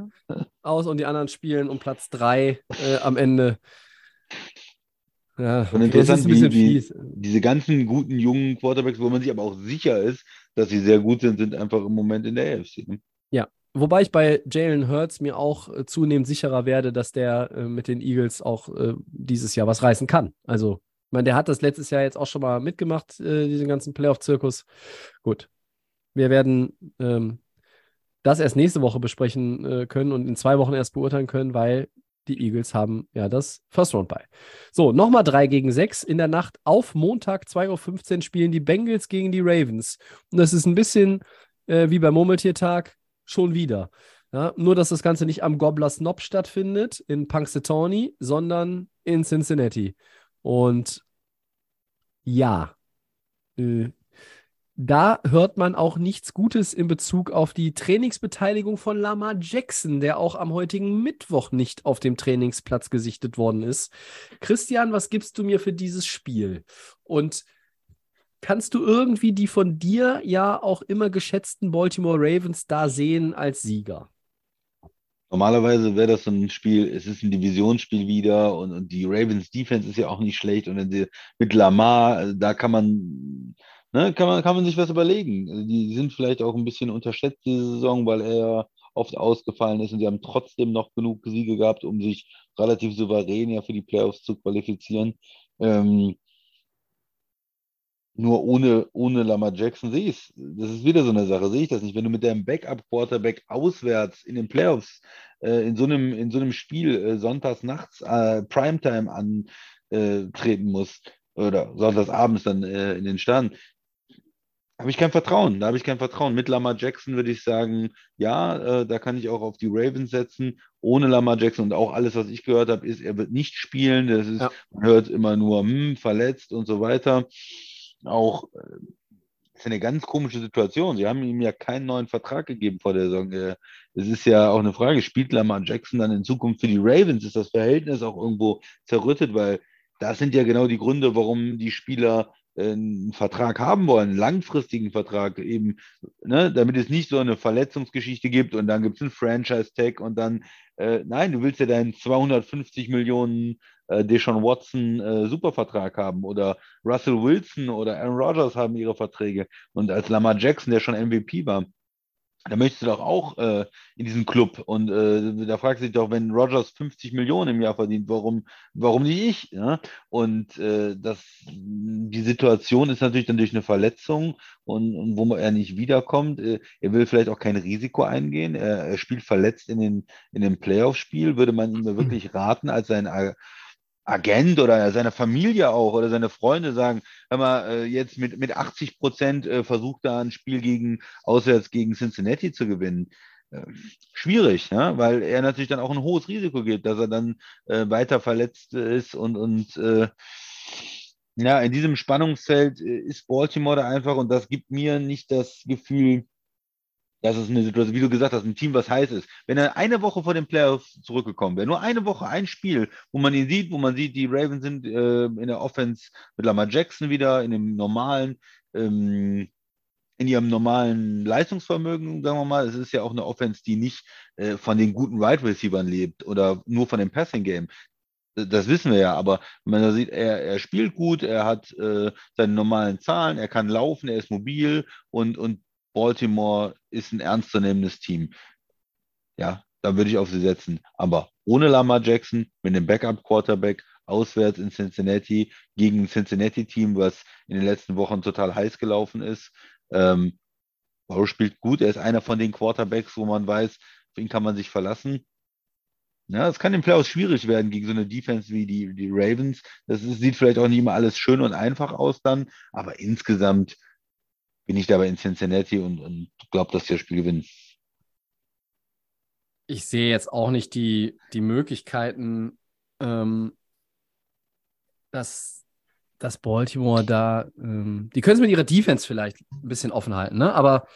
aus und die anderen spielen um Platz 3 äh, am Ende. Ja, Und okay, das ist interessant, ein wie, bisschen wie fies. diese ganzen guten jungen Quarterbacks, wo man sich aber auch sicher ist, dass sie sehr gut sind, sind einfach im Moment in der AFC. Ne? Wobei ich bei Jalen Hurts mir auch äh, zunehmend sicherer werde, dass der äh, mit den Eagles auch äh, dieses Jahr was reißen kann. Also, ich meine, der hat das letztes Jahr jetzt auch schon mal mitgemacht, äh, diesen ganzen Playoff-Zirkus. Gut. Wir werden ähm, das erst nächste Woche besprechen äh, können und in zwei Wochen erst beurteilen können, weil die Eagles haben ja das First Round bei. So, nochmal 3 gegen 6. In der Nacht auf Montag 2.15 Uhr spielen die Bengals gegen die Ravens. Und das ist ein bisschen äh, wie beim Murmeltiertag schon wieder. Ja, nur, dass das Ganze nicht am Gobbler's Knob stattfindet in Punxsutawney, sondern in Cincinnati. Und ja, äh, da hört man auch nichts Gutes in Bezug auf die Trainingsbeteiligung von Lamar Jackson, der auch am heutigen Mittwoch nicht auf dem Trainingsplatz gesichtet worden ist. Christian, was gibst du mir für dieses Spiel? Und kannst du irgendwie die von dir ja auch immer geschätzten Baltimore Ravens da sehen als Sieger? Normalerweise wäre das so ein Spiel, es ist ein Divisionsspiel wieder und, und die Ravens Defense ist ja auch nicht schlecht und wenn sie mit Lamar, äh, da kann man, ne, kann man, kann man sich was überlegen. Also Die sind vielleicht auch ein bisschen unterschätzt diese Saison, weil er oft ausgefallen ist und sie haben trotzdem noch genug Siege gehabt, um sich relativ souverän ja für die Playoffs zu qualifizieren. Ähm, nur ohne, ohne Lamar Jackson sehe ich es. Das ist wieder so eine Sache, sehe ich das nicht. Wenn du mit deinem Backup-Quarterback auswärts in den Playoffs äh, in so einem, in so einem Spiel äh, sonntags nachts äh, Primetime antreten musst oder sonntags abends dann äh, in den Sternen, habe ich kein Vertrauen. Da habe ich kein Vertrauen. Mit Lamar Jackson würde ich sagen, ja, äh, da kann ich auch auf die Ravens setzen. Ohne Lamar Jackson und auch alles, was ich gehört habe, ist, er wird nicht spielen. Das ist, Ja. man hört immer nur, hm, verletzt und so weiter. Auch äh, ist eine ganz komische Situation. Sie haben ihm ja keinen neuen Vertrag gegeben vor der Saison. Äh, Es ist ja auch eine Frage, spielt Lamar Jackson dann in Zukunft für die Ravens? Ist das Verhältnis auch irgendwo zerrüttet? Weil das sind ja genau die Gründe, warum die Spieler einen Vertrag haben wollen, einen langfristigen Vertrag eben, ne, damit es nicht so eine Verletzungsgeschichte gibt und dann gibt es einen Franchise-Tag und dann, äh, nein, du willst ja deinen 250 Millionen äh, Deshaun Watson äh, Supervertrag haben oder Russell Wilson oder Aaron Rodgers haben ihre Verträge. Und als Lamar Jackson, der schon MVP war, da möchtest du doch auch äh, in diesem Club. Und äh, da fragst du dich doch, wenn Rogers 50 Millionen im Jahr verdient, warum, warum nicht ich? Ja? Und äh, das, die Situation ist natürlich dann durch eine Verletzung und, und wo er nicht wiederkommt. Äh, er will vielleicht auch kein Risiko eingehen. Er, er spielt verletzt in den, in dem Playoff-Spiel. Würde man ihm da wirklich raten, als sein A- Agent oder seine Familie auch oder seine Freunde sagen, hör mal, äh, jetzt mit, mit 80 Prozent äh, versucht er ein Spiel gegen auswärts gegen Cincinnati zu gewinnen. Äh, Schwierig, ja? weil er natürlich dann auch ein hohes Risiko geht, dass er dann äh, weiter verletzt ist und, und ja, in diesem Spannungsfeld ist Baltimore da einfach und das gibt mir nicht das Gefühl, das ist eine Situation, wie du gesagt hast, ein Team, was heiß ist. Wenn er eine Woche vor den Playoffs zurückgekommen wäre, nur eine Woche, ein Spiel, wo man ihn sieht, wo man sieht, die Ravens sind äh, in der Offense mit Lamar Jackson wieder, in dem normalen, ähm, in ihrem normalen Leistungsvermögen, sagen wir mal. Es ist ja auch eine Offense, die nicht äh, von den guten Wide Receivern lebt oder nur von dem Passing Game. Das wissen wir ja, aber wenn man sieht, er, er spielt gut, er hat äh, seine normalen Zahlen, er kann laufen, er ist mobil und, und Baltimore ist ein ernstzunehmendes Team. Ja, da würde ich auf sie setzen. Aber ohne Lamar Jackson, mit dem Backup-Quarterback, auswärts in Cincinnati, gegen ein Cincinnati-Team, was in den letzten Wochen total heiß gelaufen ist. Ähm, spielt gut, er ist einer von den Quarterbacks, wo man weiß, auf ihn kann man sich verlassen. Ja, es kann im Playoffs schwierig werden gegen so eine Defense wie die, die Ravens. Das ist, sieht vielleicht auch nicht immer alles schön und einfach aus dann, aber insgesamt bin ich dabei in Cincinnati und, und glaube, dass sie das Spiel gewinnen. Ich sehe jetzt auch nicht die, die Möglichkeiten, ähm, dass, dass Baltimore da, ähm, die können es mit ihrer Defense vielleicht ein bisschen offen halten, ne? aber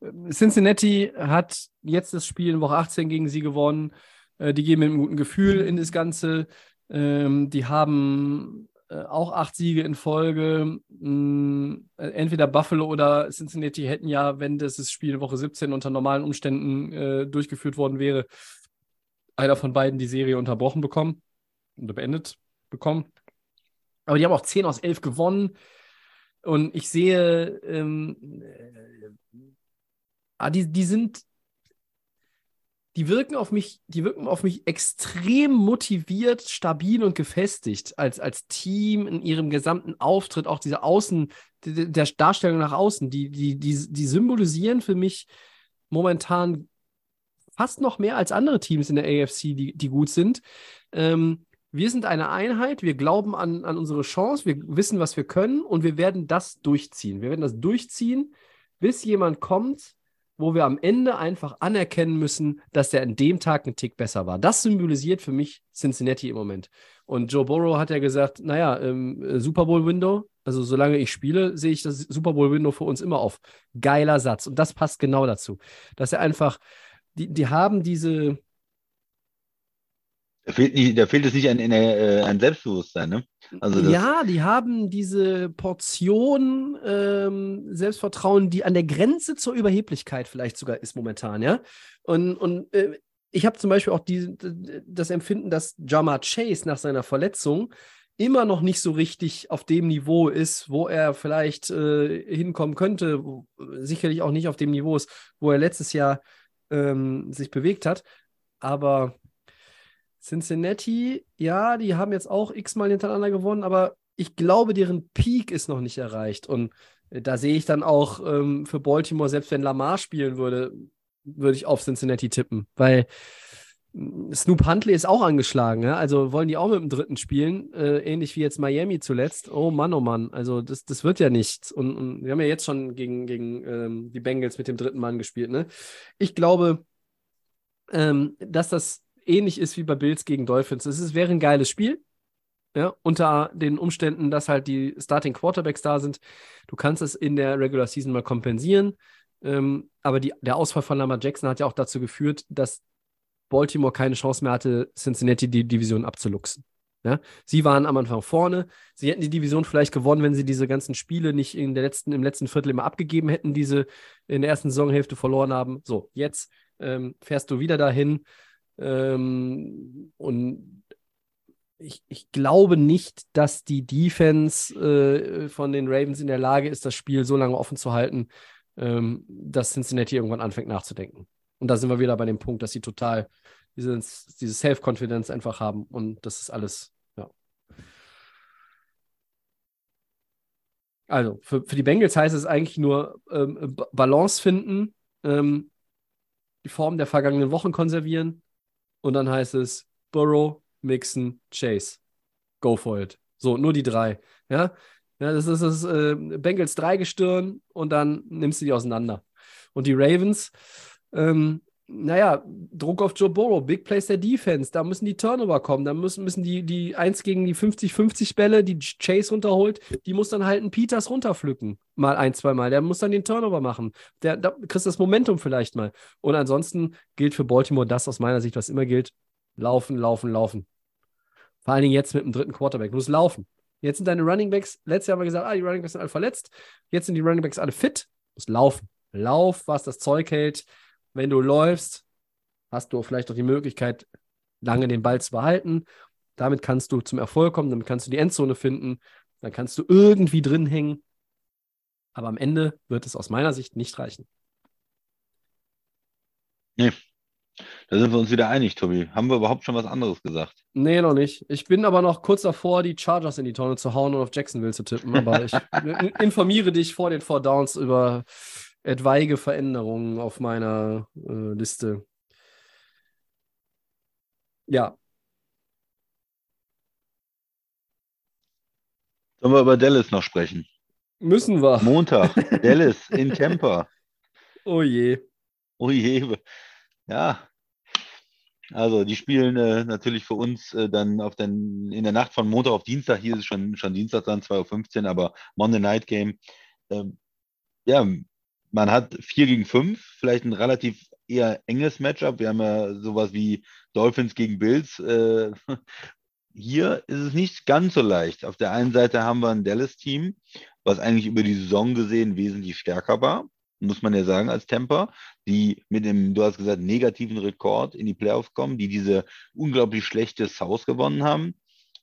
äh, Cincinnati hat jetzt das Spiel in Woche 18 gegen sie gewonnen. Äh, die gehen mit einem guten Gefühl in das Ganze. Ähm, die haben auch acht Siege in Folge. Mh, äh, entweder Buffalo oder Cincinnati hätten ja, wenn das Spiel Woche 17 unter normalen Umständen äh, durchgeführt worden wäre, einer von beiden die Serie unterbrochen bekommen oder beendet bekommen. Aber die haben auch 10 aus 11 gewonnen. Und ich sehe, ähm, äh, die, die sind, die wirken auf mich, die wirken auf mich extrem motiviert, stabil und gefestigt als, als Team in ihrem gesamten Auftritt, auch diese Außen, die, der Darstellung nach außen, die, die, die, die symbolisieren für mich momentan fast noch mehr als andere Teams in der AFC, die, die gut sind. Ähm, wir sind eine Einheit, wir glauben an, an unsere Chance, wir wissen, was wir können und wir werden das durchziehen. Wir werden das durchziehen, bis jemand kommt, wo wir am Ende einfach anerkennen müssen, dass der an dem Tag ein Tick besser war. Das symbolisiert für mich Cincinnati im Moment. Und Joe Burrow hat ja gesagt, naja, ähm, Super Bowl-Window, also solange ich spiele, sehe ich das Super Bowl-Window für uns immer auf. Geiler Satz. Und das passt genau dazu. Dass er einfach, die, die haben diese, Da fehlt, nicht, da fehlt es nicht an, äh, an Selbstbewusstsein, ne? Also ja, die haben diese Portion ähm, Selbstvertrauen, die an der Grenze zur Überheblichkeit vielleicht sogar ist momentan, ja. Und, und äh, ich habe zum Beispiel auch die, das Empfinden, dass Jama Chase nach seiner Verletzung immer noch nicht so richtig auf dem Niveau ist, wo er vielleicht äh, hinkommen könnte, sicherlich auch nicht auf dem Niveau ist, wo er letztes Jahr ähm, sich bewegt hat. Aber Cincinnati, ja, die haben jetzt auch x-mal hintereinander gewonnen, aber ich glaube, deren Peak ist noch nicht erreicht. Und äh, da sehe ich dann auch ähm, für Baltimore, selbst wenn Lamar spielen würde, würde ich auf Cincinnati tippen, weil mm, Snoop Huntley ist auch angeschlagen, ja? also wollen die auch mit dem dritten spielen, äh, ähnlich wie jetzt Miami zuletzt. Oh Mann, oh Mann, also das, das wird ja nichts. Und, und wir haben ja jetzt schon gegen, gegen ähm, die Bengals mit dem dritten Mann gespielt. Ne? Ich glaube, ähm, dass das ähnlich ist wie bei Bills gegen Dolphins. Es ist, wäre ein geiles Spiel. Ja, unter den Umständen, dass halt die Starting Quarterbacks da sind. Du kannst es in der Regular Season mal kompensieren. Ähm, aber die, der Ausfall von Lamar Jackson hat ja auch dazu geführt, dass Baltimore keine Chance mehr hatte, Cincinnati die Division abzuluxen. Ja? Sie waren am Anfang vorne. Sie hätten die Division vielleicht gewonnen, wenn sie diese ganzen Spiele nicht in der letzten, im letzten Viertel immer abgegeben hätten, diese in der ersten Saisonhälfte verloren haben. So, jetzt ähm, fährst du wieder dahin. Ähm, und ich, ich, glaube nicht, dass die Defense äh, von den Ravens in der Lage ist, das Spiel so lange offen zu halten, ähm, dass Cincinnati irgendwann anfängt nachzudenken. Und da sind wir wieder bei dem Punkt, dass sie total dieses, diese Self-Confidence einfach haben und das ist alles. Also, für, für die Bengals heißt es eigentlich nur ähm, Balance finden, ähm, die Form der vergangenen Wochen konservieren und dann heißt es Burrow, Mixon, Chase. Go for it. So, nur die drei. Ja, ja das ist das äh, Bengals Dreigestirn und dann nimmst du die auseinander. Und die Ravens, ähm, naja, Druck auf Joe Burrow, Big Plays der Defense, da müssen die Turnover kommen, da müssen, müssen die, die 1 gegen die 50-50 Bälle, die Chase runterholt, die muss dann halt ein Peters runterpflücken, mal ein, zwei Mal. Der muss dann den Turnover machen. Der, da kriegst das Momentum vielleicht mal. Und ansonsten gilt für Baltimore das aus meiner Sicht, was immer gilt: laufen, laufen, laufen. Vor allen Dingen jetzt mit dem dritten Quarterback. Du musst laufen. Jetzt sind deine Running Backs, letztes Jahr haben wir gesagt, ah, die Running Backs sind alle verletzt. Jetzt sind die Running Backs alle fit. Du musst laufen. Lauf, was das Zeug hält wenn du läufst, hast du vielleicht auch die Möglichkeit, lange den Ball zu behalten. Damit kannst du zum Erfolg kommen, damit kannst du die Endzone finden, dann kannst du irgendwie drin hängen. Aber am Ende wird es aus meiner Sicht nicht reichen. Nee. Da sind wir uns wieder einig, Tobi. Haben wir überhaupt schon was anderes gesagt? Nee, noch nicht. Ich bin aber noch kurz davor, die Chargers in die Tonne zu hauen und auf Jacksonville zu tippen. Aber ich informiere dich vor den Four Downs über etwaige Veränderungen auf meiner äh, Liste. Ja. Sollen wir über Dallas noch sprechen? Müssen wir. Montag, Dallas in Tampa. Oh je. Oh je. Ja. Also, die spielen äh, natürlich für uns äh, dann auf den, in der Nacht von Montag auf Dienstag. Hier ist es schon, schon Dienstag dann, 2.15 Uhr, aber Monday Night Game. Ähm, ja, man hat 4 gegen 5, vielleicht ein relativ eher enges Matchup. Wir haben ja sowas wie Dolphins gegen Bills. Äh, hier ist es nicht ganz so leicht. Auf der einen Seite haben wir ein Dallas-Team, was eigentlich über die Saison gesehen wesentlich stärker war, muss man ja sagen, als Temper, die mit dem, du hast gesagt, negativen Rekord in die Playoffs kommen, die diese unglaublich schlechte South gewonnen haben.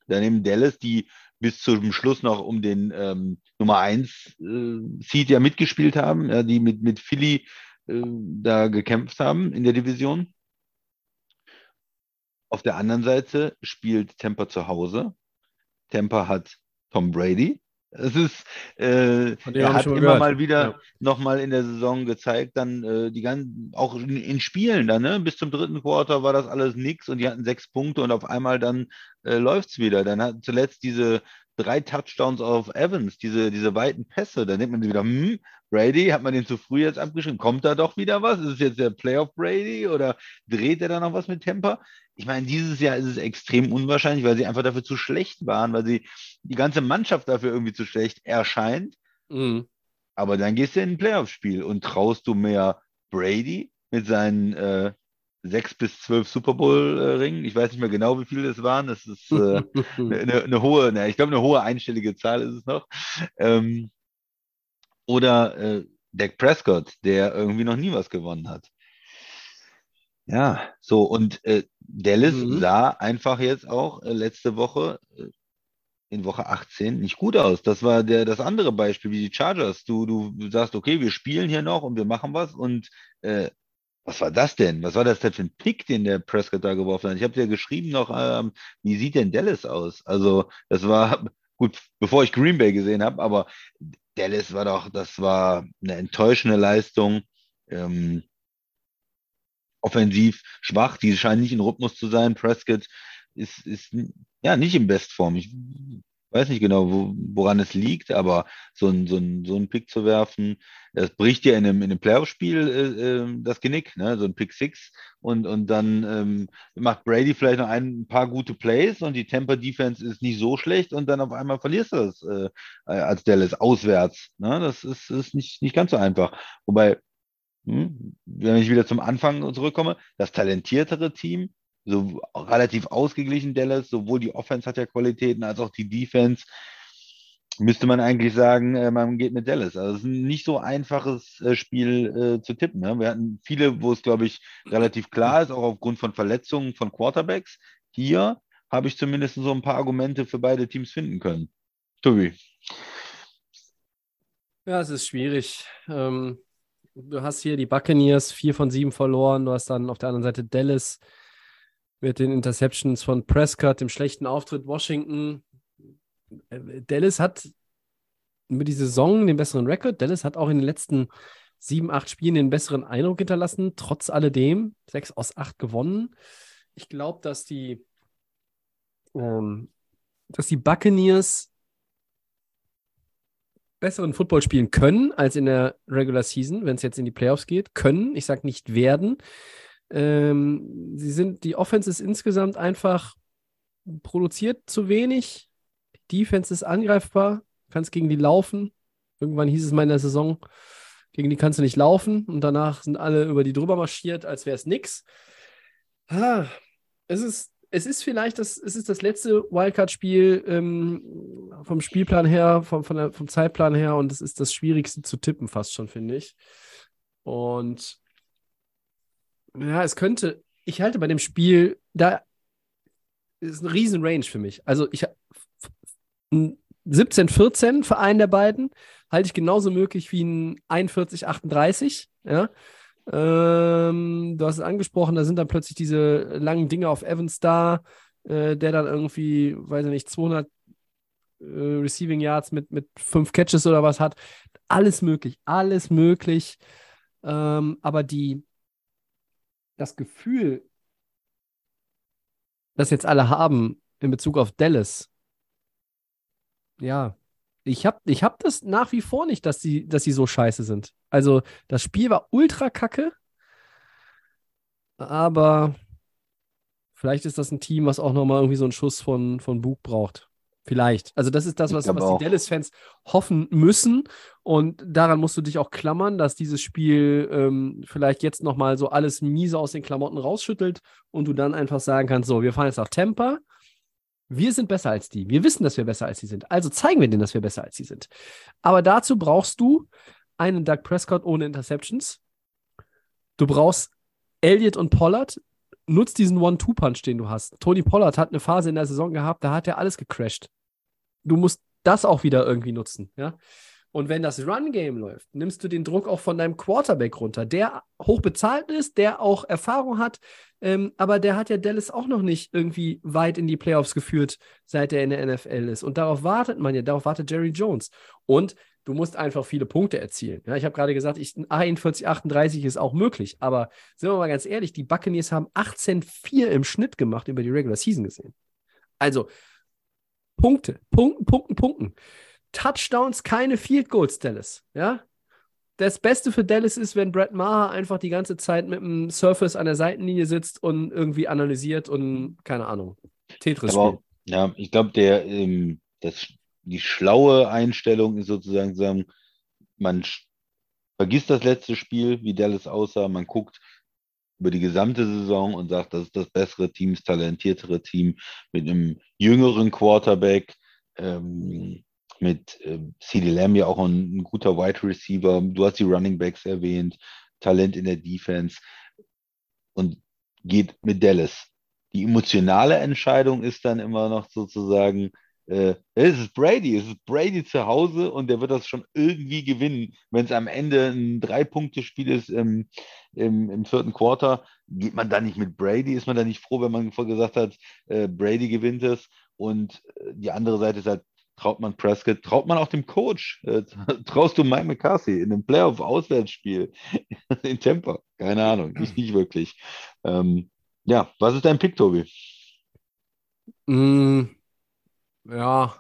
Daneben Dallas, die bis zum Schluss noch um den ähm, Nummer 1 äh, Seed ja mitgespielt haben, ja, die mit, mit Philly äh, da gekämpft haben in der Division. Auf der anderen Seite spielt Tampa zu Hause. Tampa hat Tom Brady. Es ist, äh, er hat immer gehört. mal wieder Ja. nochmal in der Saison gezeigt, dann äh, die ganzen, auch in, in Spielen dann, ne? Bis zum dritten Quarter war das alles nix und die hatten sechs Punkte und auf einmal dann äh, läuft's wieder. Dann hat zuletzt diese drei Touchdowns auf Evans, diese, diese weiten Pässe, da denkt man sich wieder, hm, Brady, hat man den zu früh jetzt abgeschrieben? Kommt da doch wieder was? Ist es jetzt der Playoff Brady oder dreht er da noch was mit Temper? Ich meine, dieses Jahr ist es extrem unwahrscheinlich, weil sie einfach dafür zu schlecht waren, weil sie die ganze Mannschaft dafür irgendwie zu schlecht erscheint. Mhm. Aber dann gehst du in ein Playoff-Spiel und traust du mehr Brady mit seinen äh, sechs bis zwölf Super Bowl-Ringen. Ich weiß nicht mehr genau, wie viele das waren. Das ist äh, eine, eine, eine hohe, ne, ich glaube, eine hohe einstellige Zahl ist es noch. Ähm, oder äh, Dak Prescott, der irgendwie noch nie was gewonnen hat. Ja, so und äh, Dallas Mhm. sah einfach jetzt auch äh, letzte Woche äh, in Woche 18 nicht gut aus. Das war der, das andere Beispiel wie die Chargers. Du, du sagst, okay, wir spielen hier noch und wir machen was und äh, was war das denn? Was war das denn für ein Pick, den der Prescott da geworfen hat? Ich habe dir geschrieben noch, ähm, wie sieht denn Dallas aus? Also, das war gut, bevor ich Green Bay gesehen habe, aber Dallas war doch, das war eine enttäuschende Leistung. Ähm, offensiv schwach, die scheinen nicht in Rhythmus zu sein. Prescott ist, ist ja nicht in Bestform. Ich weiß nicht genau, wo, woran es liegt, aber so ein, so ein, so ein Pick zu werfen, das bricht dir in einem, in einem Playoff-Spiel äh, äh, das Genick, ne? so ein Pick Six und, und dann ähm, macht Brady vielleicht noch ein paar gute Plays und die Tampa Defense ist nicht so schlecht und dann auf einmal verlierst du das äh, als Dallas auswärts. Ne? Das ist, ist nicht, nicht ganz so einfach. Wobei, hm, wenn ich wieder zum Anfang zurückkomme, das talentiertere Team, so relativ ausgeglichen Dallas, sowohl die Offense hat ja Qualitäten als auch die Defense, müsste man eigentlich sagen, äh, man geht mit Dallas. Also es ist ein nicht so einfaches äh, Spiel äh, zu tippen. Ne? Wir hatten viele, wo es, glaube ich, relativ klar ist, auch aufgrund von Verletzungen von Quarterbacks. Hier habe ich zumindest so ein paar Argumente für beide Teams finden können. Tobi. Ja, es ist schwierig. Ähm, du hast hier die Buccaneers, vier von sieben verloren. Du hast dann auf der anderen Seite Dallas mit den Interceptions von Prescott, dem schlechten Auftritt Washington. Äh, Dallas hat über die Saison den besseren Rekord. Dallas hat auch in den letzten sieben, acht Spielen den besseren Eindruck hinterlassen. Trotz alledem sechs aus acht gewonnen. Ich glaube, dass die, ähm, dass die Buccaneers besseren Football spielen können als in der Regular Season, wenn es jetzt in die Playoffs geht. Können, ich sage nicht werden. Ähm, sie sind, die Offense ist insgesamt einfach produziert zu wenig. Die Defense ist angreifbar, kannst gegen die laufen. Irgendwann hieß es mal in der Saison, gegen die kannst du nicht laufen und danach sind alle über die drüber marschiert, als wäre es nix. Ah, es ist, es ist vielleicht das, es ist das letzte Wildcard-Spiel ähm, vom Spielplan her, vom, vom Zeitplan her und es ist das Schwierigste zu tippen, fast schon, finde ich. Und ja, es könnte, ich halte bei dem Spiel, da ist eine riesen Range für mich. Also ich 17-14 für einen der beiden halte ich genauso möglich wie ein 41-38. Ja. Ähm, du hast es angesprochen, da sind dann plötzlich diese langen Dinge auf Evans da, äh, der dann irgendwie, weiß ich nicht, 200 äh, Receiving Yards mit, mit fünf Catches oder was hat. Alles möglich, alles möglich. Ähm, aber die, das Gefühl, das jetzt alle haben in Bezug auf Dallas, ja, ich habe ich hab das nach wie vor nicht, dass sie, dass sie so scheiße sind. Also, das Spiel war ultra kacke, aber vielleicht ist das ein Team, was auch nochmal irgendwie so einen Schuss von, von Bug braucht. Vielleicht. Also, das ist das, was, was die Dallas-Fans hoffen müssen. Und daran musst du dich auch klammern, dass dieses Spiel ähm, vielleicht jetzt nochmal so alles miese aus den Klamotten rausschüttelt und du dann einfach sagen kannst: So, wir fahren jetzt nach Tampa. Wir sind besser als die. Wir wissen, dass wir besser als die sind. Also zeigen wir denen, dass wir besser als die sind. Aber dazu brauchst du einen Doug Prescott ohne Interceptions. Du brauchst Elliott und Pollard. Nutz diesen One-Two-Punch, den du hast. Tony Pollard hat eine Phase in der Saison gehabt, da hat er alles gecrashed. Du musst das auch wieder irgendwie nutzen, ja. Und wenn das Run-Game läuft, nimmst du den Druck auch von deinem Quarterback runter, der hoch bezahlt ist, der auch Erfahrung hat, ähm, aber der hat ja Dallas auch noch nicht irgendwie weit in die Playoffs geführt, seit er in der NFL ist. Und darauf wartet man ja, darauf wartet Jerry Jones. Und du musst einfach viele Punkte erzielen. Ja, ich habe gerade gesagt, ich, 41, 38 ist auch möglich, aber sind wir mal ganz ehrlich, die Buccaneers haben 18-4 im Schnitt gemacht über die Regular Season gesehen. Also Punkte, Punkten, Punkten, Punkten. Touchdowns, keine Field Goals, Dallas. Ja, das Beste für Dallas ist, wenn Brett Maher einfach die ganze Zeit mit dem Surface an der Seitenlinie sitzt und irgendwie analysiert und keine Ahnung, Tetris Aber, spielt. ja, ich glaube, der, ähm, das, die schlaue Einstellung ist sozusagen, sagen, man vergisst das letzte Spiel, wie Dallas aussah, man guckt über die gesamte Saison und sagt, das ist das bessere Team, das talentiertere Team mit einem jüngeren Quarterback, ähm, mit ähm, CeeDee Lamb ja auch ein, ein guter Wide Receiver. Du hast die Running Backs erwähnt, Talent in der Defense und geht mit Dallas. Die emotionale Entscheidung ist dann immer noch sozusagen, äh, es ist Brady, es ist Brady zu Hause und der wird das schon irgendwie gewinnen. Wenn es am Ende ein Drei-Punkte-Spiel ist im, im, im vierten Quarter, geht man da nicht mit Brady, ist man da nicht froh, wenn man vorher gesagt hat, äh, Brady gewinnt es. Und äh, die andere Seite ist halt, traut man Prescott, traut man auch dem Coach, äh, traust du Mike McCarthy in einem Playoff-Auswärtsspiel in Tampa? Keine Ahnung, ich nicht wirklich. Ähm, ja, was ist dein Pick, Tobi? Mm, ja,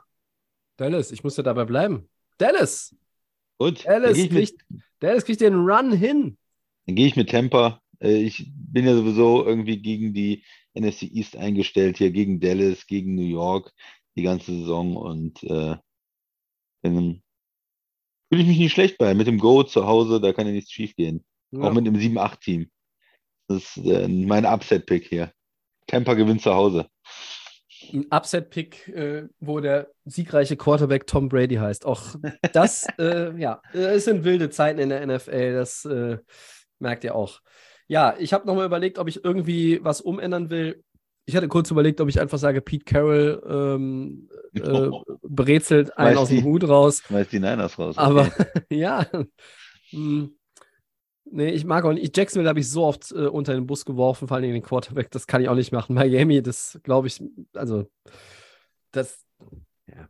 Dallas, ich muss ja dabei bleiben. Dallas, Gut, Dallas mit- kriegt, Dallas kriegt den Run hin. dann gehe ich mit Tampa. Äh, ich bin ja sowieso irgendwie gegen die NFC East eingestellt, hier gegen Dallas, gegen New York die ganze Saison und äh, dann fühle ich mich nicht schlecht bei. Mit dem Go zu Hause, da kann ja nichts schief gehen. Ja. Auch mit einem 7-8-Team. Das ist äh, mein Upset-Pick hier. Tampa gewinnt zu Hause. Ein Upset-Pick, äh, wo der siegreiche Quarterback Tom Brady heißt. Auch das, äh, ja, äh, es sind wilde Zeiten in der NFL, das äh, merkt ihr auch. Ja, ich habe nochmal überlegt, ob ich irgendwie was umändern will. Ich hatte kurz überlegt, ob ich einfach sage, Pete Carroll ähm, äh, brezelt einen Weiß aus dem die- Hut raus. Schmeißt die Niners raus. Aber Okay. ja, hm, nee, ich mag auch nicht. Jacksonville habe ich so oft äh, unter den Bus geworfen, vor allem den Quarterback. Das kann ich auch nicht machen. Miami, das glaube ich, also das, ja,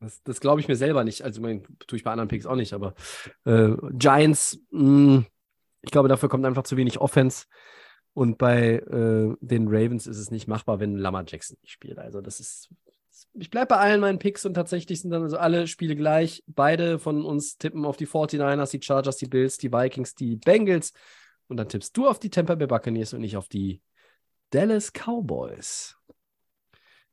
das, das glaube ich mir selber nicht. Also, mein, tue ich bei anderen Picks auch nicht, aber äh, Giants, mh, ich glaube, dafür kommt einfach zu wenig Offense. Und bei äh, den Ravens ist es nicht machbar, wenn Lamar Jackson nicht spielt. Also, das ist ich bleibe bei allen meinen Picks und tatsächlich sind dann also alle Spiele gleich. Beide von uns tippen auf die 49ers, die Chargers, die Bills, die Vikings, die Bengals. Und dann tippst du auf die Tampa Bay Buccaneers und ich auf die Dallas Cowboys.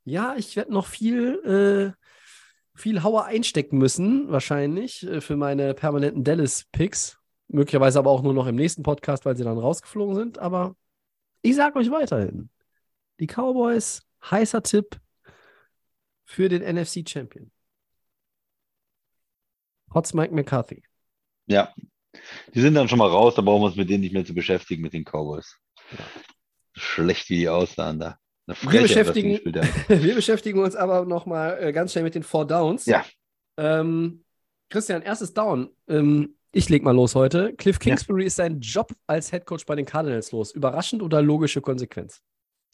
Ja, ich werde noch viel, äh, viel Hauer einstecken müssen, wahrscheinlich, äh, für meine permanenten Dallas-Picks. Möglicherweise aber auch nur noch im nächsten Podcast, weil sie dann rausgeflogen sind. Aber ich sage euch weiterhin: Die Cowboys, heißer Tipp, für den NFC Champion. Trotz Mike McCarthy. Ja, die sind dann schon mal raus, da brauchen wir uns mit denen nicht mehr zu beschäftigen, mit den Cowboys. Schlecht, wie die aussahen da. Wir beschäftigen, wir beschäftigen uns aber nochmal äh, ganz schnell mit den Four Downs. Ja. Ähm, Christian, erstes Down. Ähm, ich leg mal los heute. Cliff Kingsbury ist sein Job als Headcoach bei den Cardinals los. Überraschend oder logische Konsequenz?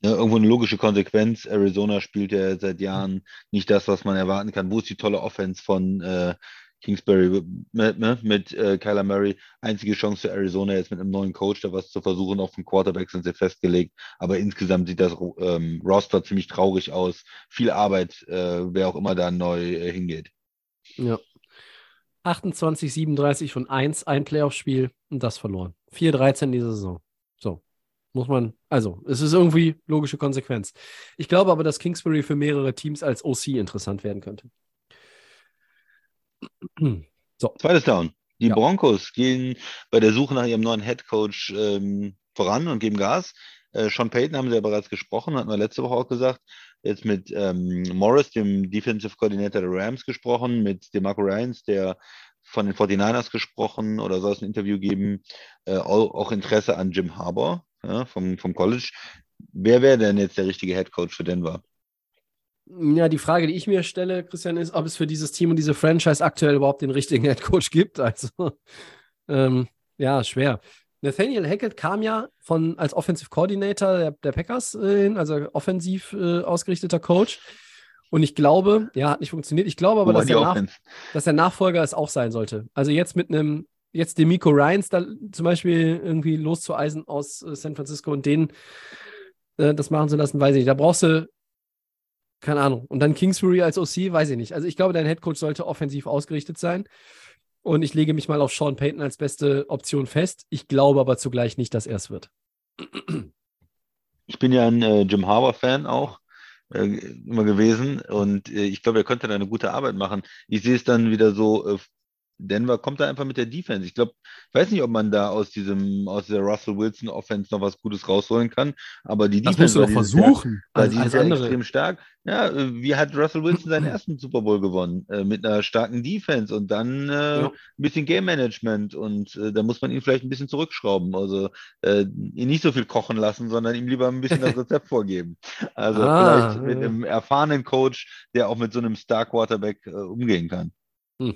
Ja, irgendwo eine logische Konsequenz. Arizona spielt ja seit Jahren nicht das, was man erwarten kann. Wo ist die tolle Offense von äh, Kingsbury mit, mit, mit äh, Kyler Murray? Einzige Chance für Arizona jetzt mit einem neuen Coach, da was zu versuchen. Auf dem Quarterback sind sie festgelegt. Aber insgesamt sieht das ähm, Roster ziemlich traurig aus. Viel Arbeit, äh, wer auch immer da neu äh, hingeht. Ja. 28, 37 von 1, ein Playoff-Spiel und das verloren. 4-13 diese Saison. So. Muss man, also, es ist irgendwie logische Konsequenz. Ich glaube aber, dass Kingsbury für mehrere Teams als OC interessant werden könnte. So. Zweites Down. Die Ja. Broncos gehen bei der Suche nach ihrem neuen Head Coach ähm, voran und geben Gas. Äh, Sean Payton haben sie ja bereits gesprochen, hatten wir letzte Woche auch gesagt. Jetzt mit ähm, Morris, dem Defensive Coordinator der Rams, gesprochen, mit DeMarco Ryans, der von den 49ers gesprochen oder soll es ein Interview geben. Äh, auch, auch Interesse an Jim Harbour ja, vom, vom College. Wer wäre denn jetzt der richtige Head Coach für Denver? Ja, die Frage, die ich mir stelle, Christian, ist, ob es für dieses Team und diese Franchise aktuell überhaupt den richtigen Headcoach gibt. Also, ähm, ja, schwer. Nathaniel Hackett kam ja von als Offensive Coordinator der, der Packers äh, hin, also offensiv äh, ausgerichteter Coach. Und ich glaube, ja, hat nicht funktioniert. Ich glaube aber, dass der, Nach dass der, Nachfolger es auch sein sollte. Also jetzt mit einem, jetzt dem Miko Ryans da zum Beispiel irgendwie loszueisen aus äh, San Francisco und den äh, das machen zu lassen, weiß ich nicht. Da brauchst du, keine Ahnung. Und dann Kingsbury als OC, weiß ich nicht. Also ich glaube, dein Headcoach sollte offensiv ausgerichtet sein. Und ich lege mich mal auf Sean Payton als beste Option fest. Ich glaube aber zugleich nicht, dass er es wird. Ich bin ja ein äh, Jim Harbour-Fan auch äh, immer gewesen und äh, ich glaube, er könnte da eine gute Arbeit machen. Ich sehe es dann wieder so äh, Denver kommt da einfach mit der Defense. Ich glaube, ich weiß nicht, ob man da aus diesem, aus der Russell Wilson Offense noch was Gutes rausholen kann, aber die das Defense. Du doch versuchen. Sehr, als, die als ist extrem stark. Ja, äh, wie hat Russell Wilson seinen ersten Super Bowl gewonnen? Äh, mit einer starken Defense und dann äh, ja. ein bisschen Game Management und äh, da muss man ihn vielleicht ein bisschen zurückschrauben. Also äh, ihn nicht so viel kochen lassen, sondern ihm lieber ein bisschen das Rezept vorgeben. Also ah, vielleicht mit einem erfahrenen Coach, der auch mit so einem Star Quarterback äh, umgehen kann. Hm.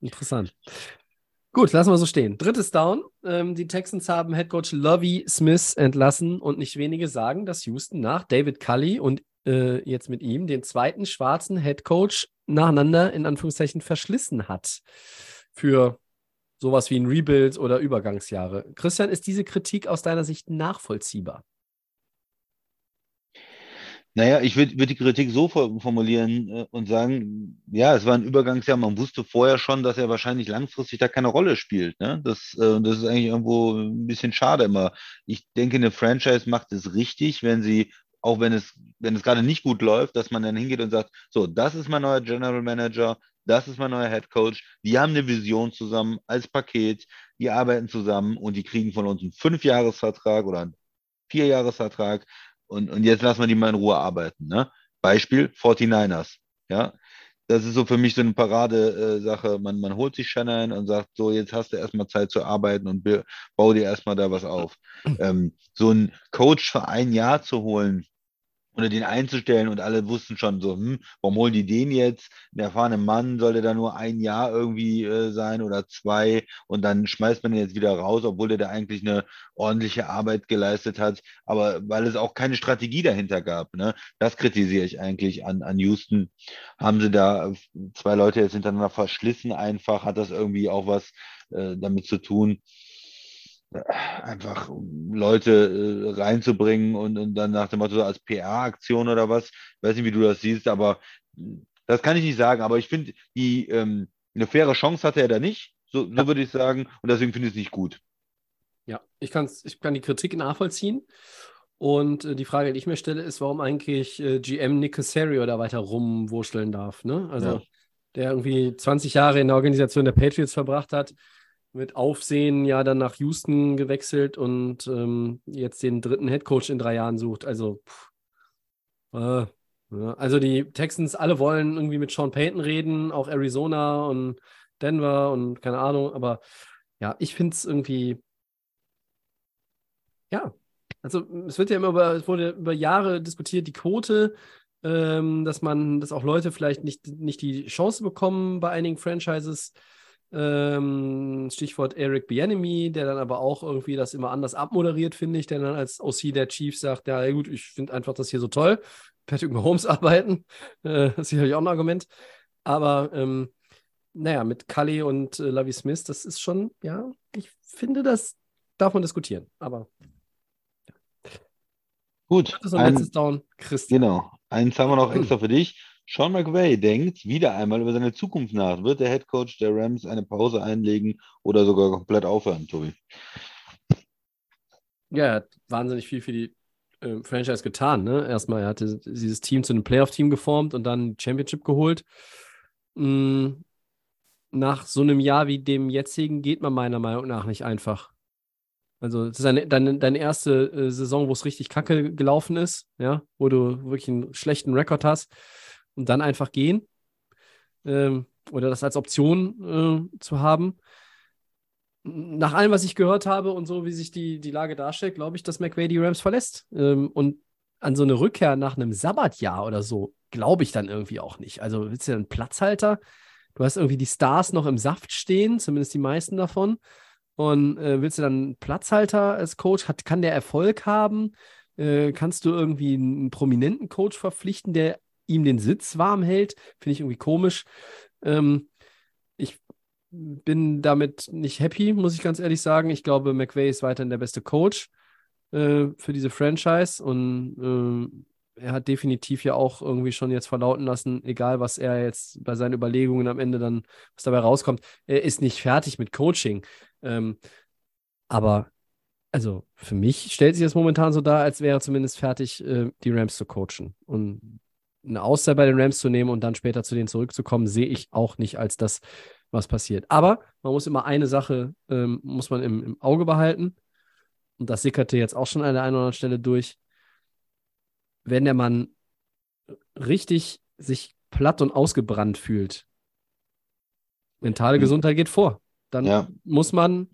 Interessant. Gut, lassen wir so stehen. Drittes Down. Ähm, die Texans haben Headcoach Lovey Smith entlassen und nicht wenige sagen, dass Houston nach David Cully und äh, jetzt mit ihm den zweiten schwarzen Headcoach nacheinander in Anführungszeichen verschlissen hat für sowas wie ein Rebuild oder Übergangsjahre. Christian, ist diese Kritik aus deiner Sicht nachvollziehbar? Naja, ich würde würd die Kritik so formulieren äh, und sagen, ja, es war ein Übergangsjahr, man wusste vorher schon, dass er wahrscheinlich langfristig da keine Rolle spielt. Ne? Das, äh, das ist eigentlich irgendwo ein bisschen schade immer. Ich denke, eine Franchise macht es richtig, wenn sie, auch wenn es, wenn es gerade nicht gut läuft, dass man dann hingeht und sagt, so, das ist mein neuer General Manager, das ist mein neuer Head Coach, die haben eine Vision zusammen als Paket, die arbeiten zusammen und die kriegen von uns einen Fünfjahresvertrag oder einen Vierjahresvertrag und, und jetzt lassen wir die mal in Ruhe arbeiten. Ne? Beispiel 49ers. Ja, das ist so für mich so eine Parade-Sache. Man, man holt sich Shannon und sagt, so, jetzt hast du erstmal Zeit zu arbeiten und bau dir erstmal da was auf. Ähm, so einen Coach für ein Jahr zu holen, oder den einzustellen und alle wussten schon so, hm, warum holen die den jetzt? Ein erfahrener Mann sollte da nur ein Jahr irgendwie äh, sein oder zwei und dann schmeißt man ihn jetzt wieder raus, obwohl der da eigentlich eine ordentliche Arbeit geleistet hat, aber weil es auch keine Strategie dahinter gab. Ne? Das kritisiere ich eigentlich an, an Houston. Haben sie da zwei Leute jetzt hintereinander verschlissen einfach, hat das irgendwie auch was äh, damit zu tun einfach Leute äh, reinzubringen und, und, dann nach dem Motto so als PR-Aktion oder was. Ich weiß nicht, wie du das siehst, aber das kann ich nicht sagen. Aber ich finde, die ähm, eine faire Chance hatte er da nicht, so, so würde ich sagen, und deswegen finde ich es nicht gut. Ja, ich, kann's, ich kann die Kritik nachvollziehen. Und äh, die Frage, die ich mir stelle, ist, warum eigentlich äh, GM Nick Casario da weiter rumwurschteln darf. Ne? Also, ja. der irgendwie 20 Jahre in der Organisation der Patriots verbracht hat mit Aufsehen ja dann nach Houston gewechselt und ähm, jetzt den dritten Headcoach in drei Jahren sucht. Also, pff, äh, ja. also die Texans alle wollen irgendwie mit Sean Payton reden, auch Arizona und Denver und keine Ahnung, aber ja, ich finde es irgendwie, ja, also es wird ja immer über, es wurde über Jahre diskutiert, die Quote, ähm, dass man, dass auch Leute vielleicht nicht, nicht die Chance bekommen bei einigen Franchises ähm, Stichwort Eric Bienemy, der dann aber auch irgendwie das immer anders abmoderiert, finde ich, der dann als OC der Chiefs sagt, ja gut, ich finde einfach das hier so toll. Patrick Mahomes arbeiten, äh, das ist sicherlich auch ein Argument. Aber ähm, naja, mit Cully und äh, Lavi Smith, das ist schon, ja, ich finde, das darf man diskutieren. Aber ja. gut. Das ist ein letztes Down, Christian. Genau. Eins haben wir noch extra für dich. Sean McVay denkt wieder einmal über seine Zukunft nach. Wird der Head Coach der Rams eine Pause einlegen oder sogar komplett aufhören, Tobi? Ja, er hat wahnsinnig viel für die äh, Franchise getan. Ne? Erstmal, er hatte dieses Team zu einem Playoff-Team geformt und dann Championship geholt. Mhm. Nach so einem Jahr wie dem jetzigen geht man meiner Meinung nach nicht einfach. Also, es ist deine, deine, deine erste äh, Saison, wo es richtig kacke gelaufen ist, ja, wo du wirklich einen schlechten Rekord hast und dann einfach gehen ähm, oder das als Option äh, zu haben. Nach allem, was ich gehört habe und so, wie sich die, die Lage darstellt, glaube ich, dass McVay die Rams verlässt. Ähm, und an so eine Rückkehr nach einem Sabbatjahr oder so glaube ich dann irgendwie auch nicht. Also willst du einen Platzhalter? Du hast irgendwie die Stars noch im Saft stehen, zumindest die meisten davon. Und äh, willst du dann einen Platzhalter als Coach? Hat, kann der Erfolg haben? Äh, kannst du irgendwie einen prominenten Coach verpflichten, der ihm den Sitz warm hält? Finde ich irgendwie komisch. Ähm, ich bin damit nicht happy, muss ich ganz ehrlich sagen. Ich glaube, McVay ist weiterhin der beste Coach äh, für diese Franchise und äh, er hat definitiv ja auch irgendwie schon jetzt verlauten lassen, egal was er jetzt bei seinen Überlegungen am Ende dann, was dabei rauskommt, er ist nicht fertig mit Coaching. Ähm, aber also für mich stellt sich das momentan so dar, als wäre zumindest fertig, äh, die Rams zu coachen. Und eine Auszeit bei den Rams zu nehmen und dann später zu denen zurückzukommen, sehe ich auch nicht als das, was passiert. Aber man muss immer eine Sache, ähm, muss man im, im, Auge behalten. Und das sickerte jetzt auch schon an der einen oder anderen Stelle durch. Wenn der Mann richtig sich platt und ausgebrannt fühlt, mentale mhm. Gesundheit geht vor. Dann ja. muss man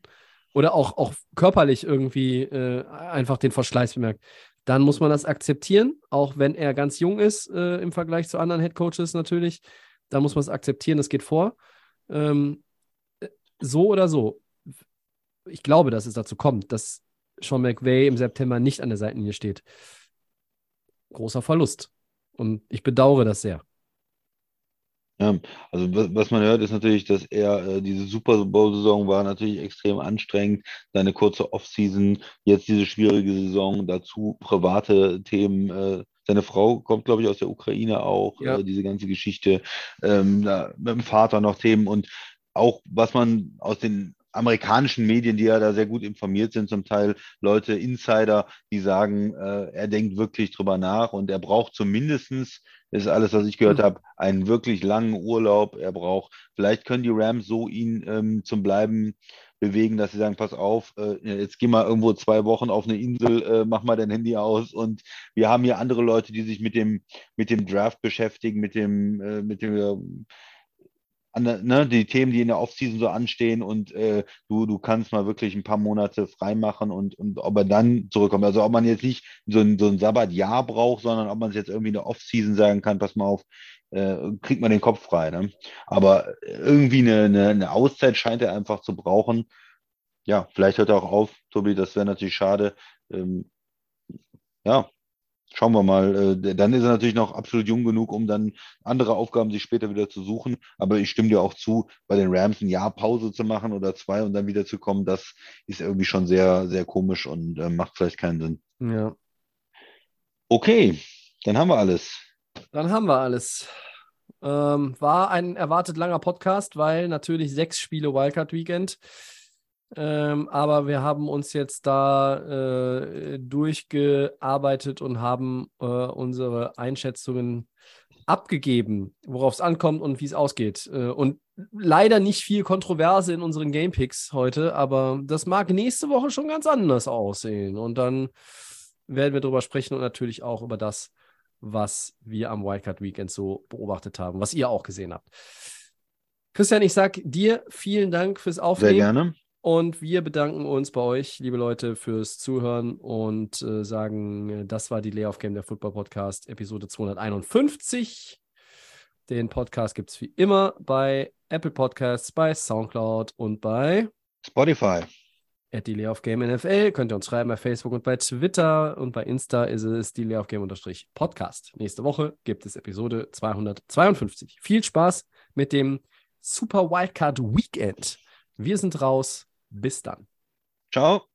oder auch, auch körperlich irgendwie äh, einfach den Verschleiß bemerkt, dann muss man das akzeptieren, auch wenn er ganz jung ist äh, im Vergleich zu anderen Headcoaches natürlich. Dann muss man es akzeptieren, das geht vor. Ähm, so oder so, ich glaube, dass es dazu kommt, dass Sean McVay im September nicht an der Seitenlinie steht. Großer Verlust. Und ich bedauere das sehr. Ja, also was, man hört, ist natürlich, dass er äh, diese Super Bowl-Saison war natürlich extrem anstrengend, seine kurze Offseason, jetzt diese schwierige Saison, dazu private Themen. Äh, seine Frau kommt, glaube ich, aus der Ukraine auch, ja. äh, diese ganze Geschichte, ähm, mit dem Vater noch Themen und auch was man aus den amerikanischen Medien, die ja da sehr gut informiert sind, zum Teil Leute, Insider, die sagen, äh, er denkt wirklich drüber nach und er braucht zumindestens, ist alles, was ich gehört mhm. habe, einen wirklich langen Urlaub. Er braucht, vielleicht können die Rams so ihn ähm, zum Bleiben bewegen, dass sie sagen, pass auf, äh, jetzt geh mal irgendwo zwei Wochen auf eine Insel, äh, mach mal dein Handy aus und wir haben hier andere Leute, die sich mit dem, mit dem Draft beschäftigen, mit dem, äh, mit dem an, ne, die Themen, die in der Offseason so anstehen und äh, du, du kannst mal wirklich ein paar Monate freimachen und, und ob er dann zurückkommt. Also ob man jetzt nicht so ein, so ein Sabbatjahr braucht, sondern ob man es jetzt irgendwie in der Offseason sagen kann, pass mal auf, äh, kriegt man den Kopf frei. Ne? Aber irgendwie eine, eine, eine Auszeit scheint er einfach zu brauchen. Ja, vielleicht hört er auch auf, Tobi, das wäre natürlich schade. Ähm, ja, schauen wir mal. Äh, dann ist er natürlich noch absolut jung genug, um dann andere Aufgaben sich später wieder zu suchen. Aber ich stimme dir auch zu, bei den Rams ein Jahr Pause zu machen oder zwei und dann wieder zu kommen, das ist irgendwie schon sehr, sehr komisch und äh, macht vielleicht keinen Sinn. Ja. Okay, dann haben wir alles. Dann haben wir alles. Ähm, war ein erwartet langer Podcast, weil natürlich sechs Spiele Wildcard Weekend. Ähm, aber wir haben uns jetzt da äh, durchgearbeitet und haben äh, unsere Einschätzungen abgegeben, worauf es ankommt und wie es ausgeht. Äh, und leider nicht viel Kontroverse in unseren Gamepicks heute, aber das mag nächste Woche schon ganz anders aussehen. Und dann werden wir darüber sprechen und natürlich auch über das, was wir am Wildcard Weekend so beobachtet haben, was ihr auch gesehen habt. Christian, ich sage dir vielen Dank fürs Aufnehmen. Sehr gerne. Und wir bedanken uns bei euch, liebe Leute, fürs Zuhören und äh, sagen, das war die Layoff Game der Football Podcast, Episode 251. Den Podcast gibt es wie immer bei Apple Podcasts, bei Soundcloud und bei Spotify. At die Layoff Game NFL. Könnt ihr uns schreiben bei Facebook und bei Twitter und bei Insta ist es die Layoff Game Podcast. Nächste Woche gibt es Episode 252. Viel Spaß mit dem Super Wildcard Weekend. Wir sind raus. Bis dann. Ciao.